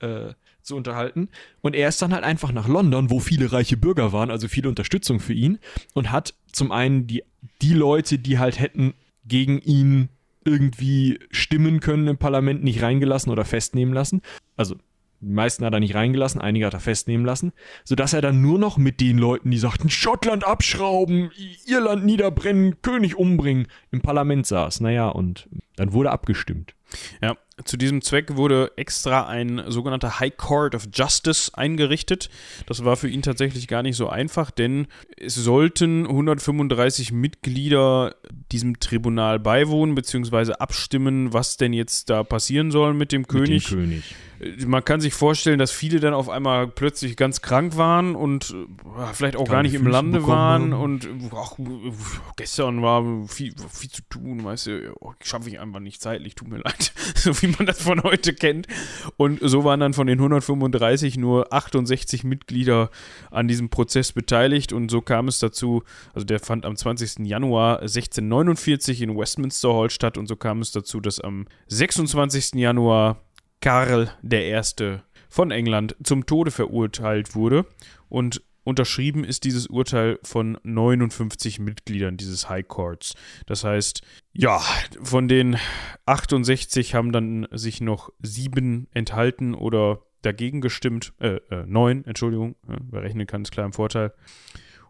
äh, äh, zu unterhalten. Und er ist dann halt einfach nach London, wo viele reiche Bürger waren, also viel Unterstützung für ihn. Und hat zum einen die, die Leute, die halt hätten gegen ihn irgendwie stimmen können im Parlament, nicht reingelassen oder festnehmen lassen. Also die meisten hat er nicht reingelassen, einige hat er festnehmen lassen, sodass er dann nur noch mit den Leuten, die sagten, Schottland abschrauben, Irland niederbrennen, König umbringen, im Parlament saß. Naja, und dann wurde abgestimmt. Ja, zu diesem Zweck wurde extra ein sogenannter High Court of Justice eingerichtet. Das war für ihn tatsächlich gar nicht so einfach, denn es sollten 135 Mitglieder diesem Tribunal beiwohnen bzw. abstimmen, was denn jetzt da passieren soll mit dem mit König. Dem König man kann sich vorstellen, dass viele dann auf einmal plötzlich ganz krank waren und äh, vielleicht auch gar nicht im Lande waren und ach, gestern war viel, viel zu tun, weißt du, oh, schaffe ich einfach nicht zeitlich, tut mir leid, so wie man das von heute kennt. Und so waren dann von den 135 nur 68 Mitglieder an diesem Prozess beteiligt und so kam es dazu, also der fand am 20. Januar 1649 in Westminster Hall statt und so kam es dazu, dass am 26. Januar Karl I. von England zum Tode verurteilt wurde und unterschrieben ist dieses Urteil von 59 Mitgliedern dieses High Courts. Das heißt, ja, von den 68 haben dann sich noch sieben enthalten oder dagegen gestimmt, äh, äh neun, Entschuldigung, wer rechnen kann, ist klar im Vorteil.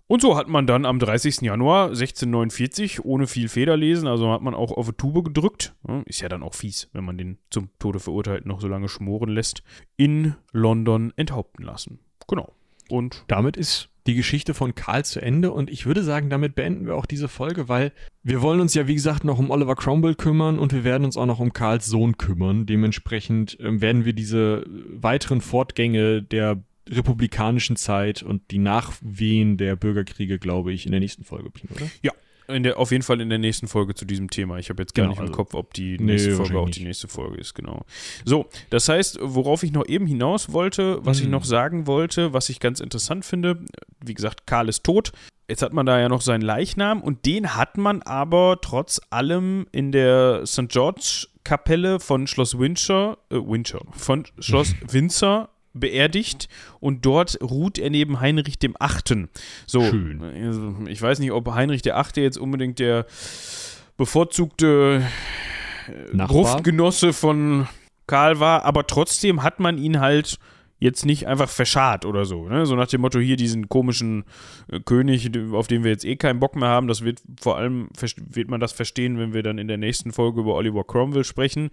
Und so hat man dann am 30. Januar 1649 ohne viel Federlesen, also hat man auch auf die Tube gedrückt, ist ja dann auch fies, wenn man den zum Tode verurteilten noch so lange schmoren lässt, in London enthaupten lassen. Genau. Und damit ist die Geschichte von Karl zu Ende und ich würde sagen, damit beenden wir auch diese Folge, weil wir wollen uns ja, wie gesagt, noch um Oliver Cromwell kümmern und wir werden uns auch noch um Karls Sohn kümmern. Dementsprechend äh, werden wir diese weiteren Fortgänge der republikanischen Zeit und die Nachwehen der Bürgerkriege, glaube ich, in der nächsten Folge oder? Ja, der, auf jeden Fall in der nächsten Folge zu diesem Thema. Ich habe jetzt gar genau, nicht im also, Kopf, ob die nächste nee, Folge auch die nächste Folge ist, genau. So, das heißt, worauf ich noch eben hinaus wollte, was mhm. ich noch sagen wollte, was ich ganz interessant finde, wie gesagt, Karl ist tot. Jetzt hat man da ja noch seinen Leichnam und den hat man aber trotz allem in der St. George Kapelle von Schloss Windsor, äh, Windsor, von Schloss Windsor beerdigt und dort ruht er neben Heinrich dem Achten. So, Schön. Also ich weiß nicht, ob Heinrich der Achte jetzt unbedingt der bevorzugte äh, Gruftgenosse von Karl war, aber trotzdem hat man ihn halt jetzt nicht einfach verscharrt oder so. Ne? So nach dem Motto, hier diesen komischen äh, König, auf den wir jetzt eh keinen Bock mehr haben, das wird vor allem, wird man das verstehen, wenn wir dann in der nächsten Folge über Oliver Cromwell sprechen.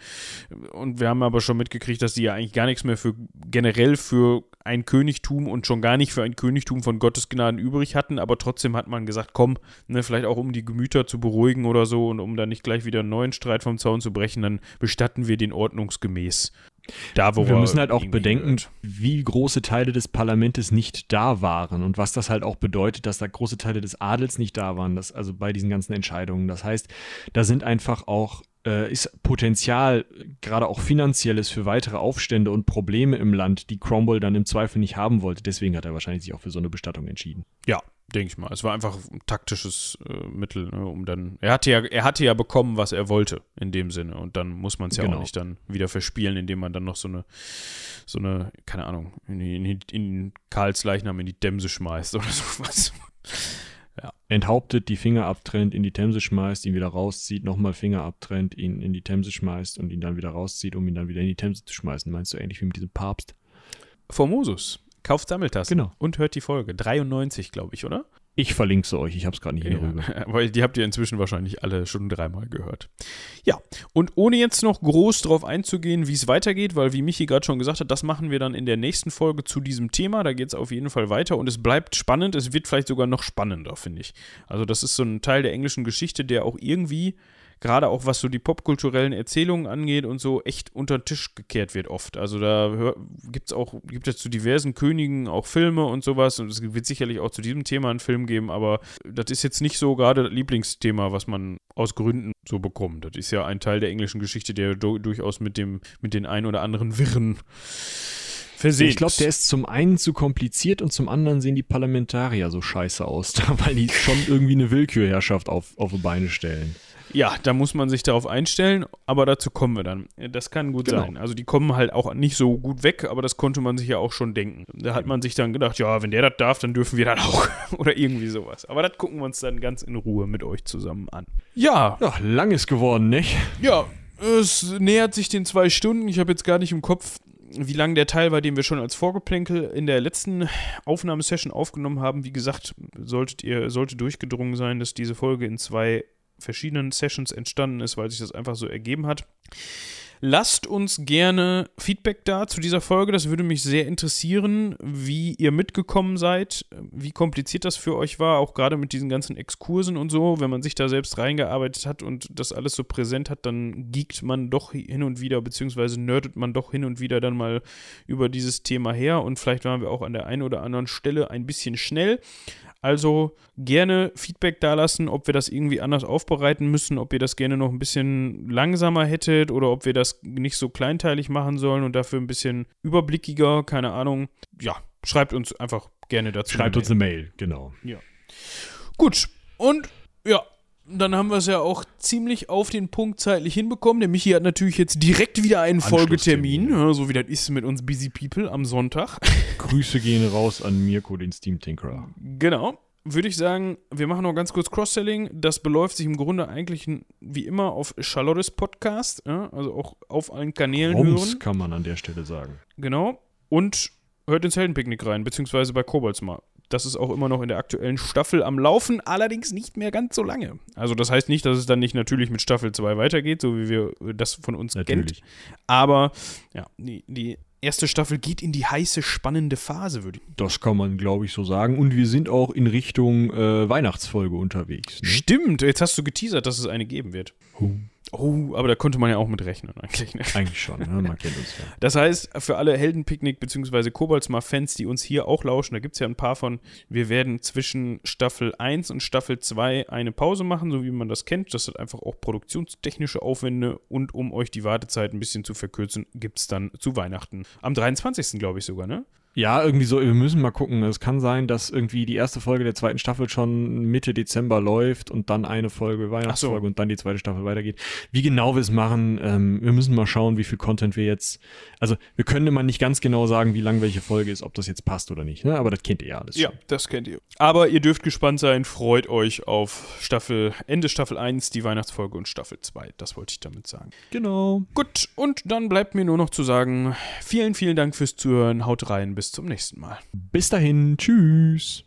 Und wir haben aber schon mitgekriegt, dass die ja eigentlich gar nichts mehr für generell für ein Königtum und schon gar nicht für ein Königtum von Gottes Gnaden übrig hatten, aber trotzdem hat man gesagt, komm, ne, vielleicht auch um die Gemüter zu beruhigen oder so und um dann nicht gleich wieder einen neuen Streit vom Zaun zu brechen, dann bestatten wir den ordnungsgemäß. Da, wo wir müssen halt auch bedenken, gehört. wie große Teile des Parlaments nicht da waren und was das halt auch bedeutet, dass da große Teile des Adels nicht da waren, das, also bei diesen ganzen Entscheidungen. Das heißt, da sind einfach auch äh, ist Potenzial, gerade auch finanzielles, für weitere Aufstände und Probleme im Land, die Cromwell dann im Zweifel nicht haben wollte. Deswegen hat er wahrscheinlich sich auch für so eine Bestattung entschieden. Ja, denke ich mal. Es war einfach ein taktisches äh, Mittel, ne, um dann. Er hatte ja, er hatte ja bekommen, was er wollte, in dem Sinne. Und dann muss man es ja genau. auch nicht dann wieder verspielen, indem man dann noch so eine, so eine, keine Ahnung, in, in, in Karls Leichnam in die Dämse schmeißt oder sowas. Ja. Enthauptet, die Finger abtrennt, in die Themse schmeißt, ihn wieder rauszieht, nochmal Finger abtrennt, ihn in die Themse schmeißt und ihn dann wieder rauszieht, um ihn dann wieder in die Themse zu schmeißen. Meinst du ähnlich wie mit diesem Papst? Formosus. Kauft Sammeltassen. Genau. Und hört die Folge. 93, glaube ich, oder? Ich verlinke sie euch, ich habe es gerade nicht in der Rübe. Weil die habt ihr inzwischen wahrscheinlich alle schon dreimal gehört. Ja, und ohne jetzt noch groß darauf einzugehen, wie es weitergeht, weil wie Michi gerade schon gesagt hat, das machen wir dann in der nächsten Folge zu diesem Thema. Da geht es auf jeden Fall weiter und es bleibt spannend. Es wird vielleicht sogar noch spannender, finde ich. Also das ist so ein Teil der englischen Geschichte, der auch irgendwie gerade auch was so die popkulturellen Erzählungen angeht und so, echt unter den Tisch gekehrt wird oft. Also da gibt es auch, gibt es zu diversen Königen auch Filme und sowas und es wird sicherlich auch zu diesem Thema einen Film geben, aber das ist jetzt nicht so gerade das Lieblingsthema, was man aus Gründen so bekommt. Das ist ja ein Teil der englischen Geschichte, der durchaus mit dem, mit den ein oder anderen Wirren Versehen. Ich glaube, der ist zum einen zu kompliziert und zum anderen sehen die Parlamentarier so scheiße aus, weil die schon irgendwie eine Willkürherrschaft auf, auf die Beine stellen. Ja, da muss man sich darauf einstellen, aber dazu kommen wir dann. Das kann gut genau. sein. Also die kommen halt auch nicht so gut weg, aber das konnte man sich ja auch schon denken. Da hat man sich dann gedacht, ja, wenn der das darf, dann dürfen wir das auch. Oder irgendwie sowas. Aber das gucken wir uns dann ganz in Ruhe mit euch zusammen an. Ja. Ja, lang ist geworden, nicht? Ja, es nähert sich den zwei Stunden. Ich habe jetzt gar nicht im Kopf, wie lang der Teil war, den wir schon als Vorgeplänkel in der letzten Aufnahmesession aufgenommen haben. Wie gesagt, solltet ihr, sollte durchgedrungen sein, dass diese Folge in zwei verschiedenen Sessions entstanden ist, weil sich das einfach so ergeben hat. Lasst uns gerne Feedback da zu dieser Folge. Das würde mich sehr interessieren, wie ihr mitgekommen seid, wie kompliziert das für euch war, auch gerade mit diesen ganzen Exkursen und so. Wenn man sich da selbst reingearbeitet hat und das alles so präsent hat, dann geekt man doch hin und wieder, beziehungsweise nerdet man doch hin und wieder dann mal über dieses Thema her. Und vielleicht waren wir auch an der einen oder anderen Stelle ein bisschen schnell. Also gerne Feedback dalassen, ob wir das irgendwie anders aufbereiten müssen, ob ihr das gerne noch ein bisschen langsamer hättet oder ob wir das nicht so kleinteilig machen sollen und dafür ein bisschen überblickiger, keine Ahnung. Ja, schreibt uns einfach gerne dazu. Schreibt eine uns eine Mail, genau. Ja. Gut, und ja, dann haben wir es ja auch ziemlich auf den Punkt zeitlich hinbekommen. Der Michi hat natürlich jetzt direkt wieder einen Folgetermin, so wie das ist mit uns Busy People am Sonntag. Grüße gehen raus an Mirko, den Steam Tinkerer. Genau. Würde ich sagen, wir machen noch ganz kurz Cross-Selling. Das beläuft sich im Grunde eigentlich wie immer auf Charlottes Podcast, ja, also auch auf allen Kanälen Roms hören. kann man an der Stelle sagen. Genau. Und hört ins Heldenpicknick rein, beziehungsweise bei Kobolds mal das ist auch immer noch in der aktuellen Staffel am Laufen, allerdings nicht mehr ganz so lange. Also das heißt nicht, dass es dann nicht natürlich mit Staffel 2 weitergeht, so wie wir das von uns Natürlich. kennt. Aber ja, die, die erste Staffel geht in die heiße, spannende Phase, würde ich. Das kann man, glaube ich, so sagen. Und wir sind auch in Richtung äh, Weihnachtsfolge unterwegs. Ne? Stimmt, jetzt hast du geteasert, dass es eine geben wird. Oh, aber da konnte man ja auch mit rechnen eigentlich. Ne? Eigentlich schon, ne? man kennt uns ja. Das heißt, für alle Heldenpicknick- bzw. Koboldsmar-Fans, die uns hier auch lauschen, da gibt es ja ein paar von, wir werden zwischen Staffel 1 und Staffel 2 eine Pause machen, so wie man das kennt. Das hat einfach auch produktionstechnische Aufwände und um euch die Wartezeit ein bisschen zu verkürzen, gibt es dann zu Weihnachten. Am 23. glaube ich sogar, ne? Ja, irgendwie so, wir müssen mal gucken. Es kann sein, dass irgendwie die erste Folge der zweiten Staffel schon Mitte Dezember läuft und dann eine Folge Weihnachtsfolge und dann die zweite Staffel weitergeht. Wie genau wir es machen, ähm, wir müssen mal schauen, wie viel Content wir jetzt. Also, wir können immer nicht ganz genau sagen, wie lang welche Folge ist, ob das jetzt passt oder nicht, ne? Aber das kennt ihr ja alles. Ja, schon. das kennt ihr. Aber ihr dürft gespannt sein, freut euch auf Staffel, Ende Staffel 1, die Weihnachtsfolge und Staffel 2. Das wollte ich damit sagen. Genau. Gut, und dann bleibt mir nur noch zu sagen, vielen, vielen Dank fürs Zuhören. Haut rein, bis zum nächsten Mal. Bis dahin. Tschüss.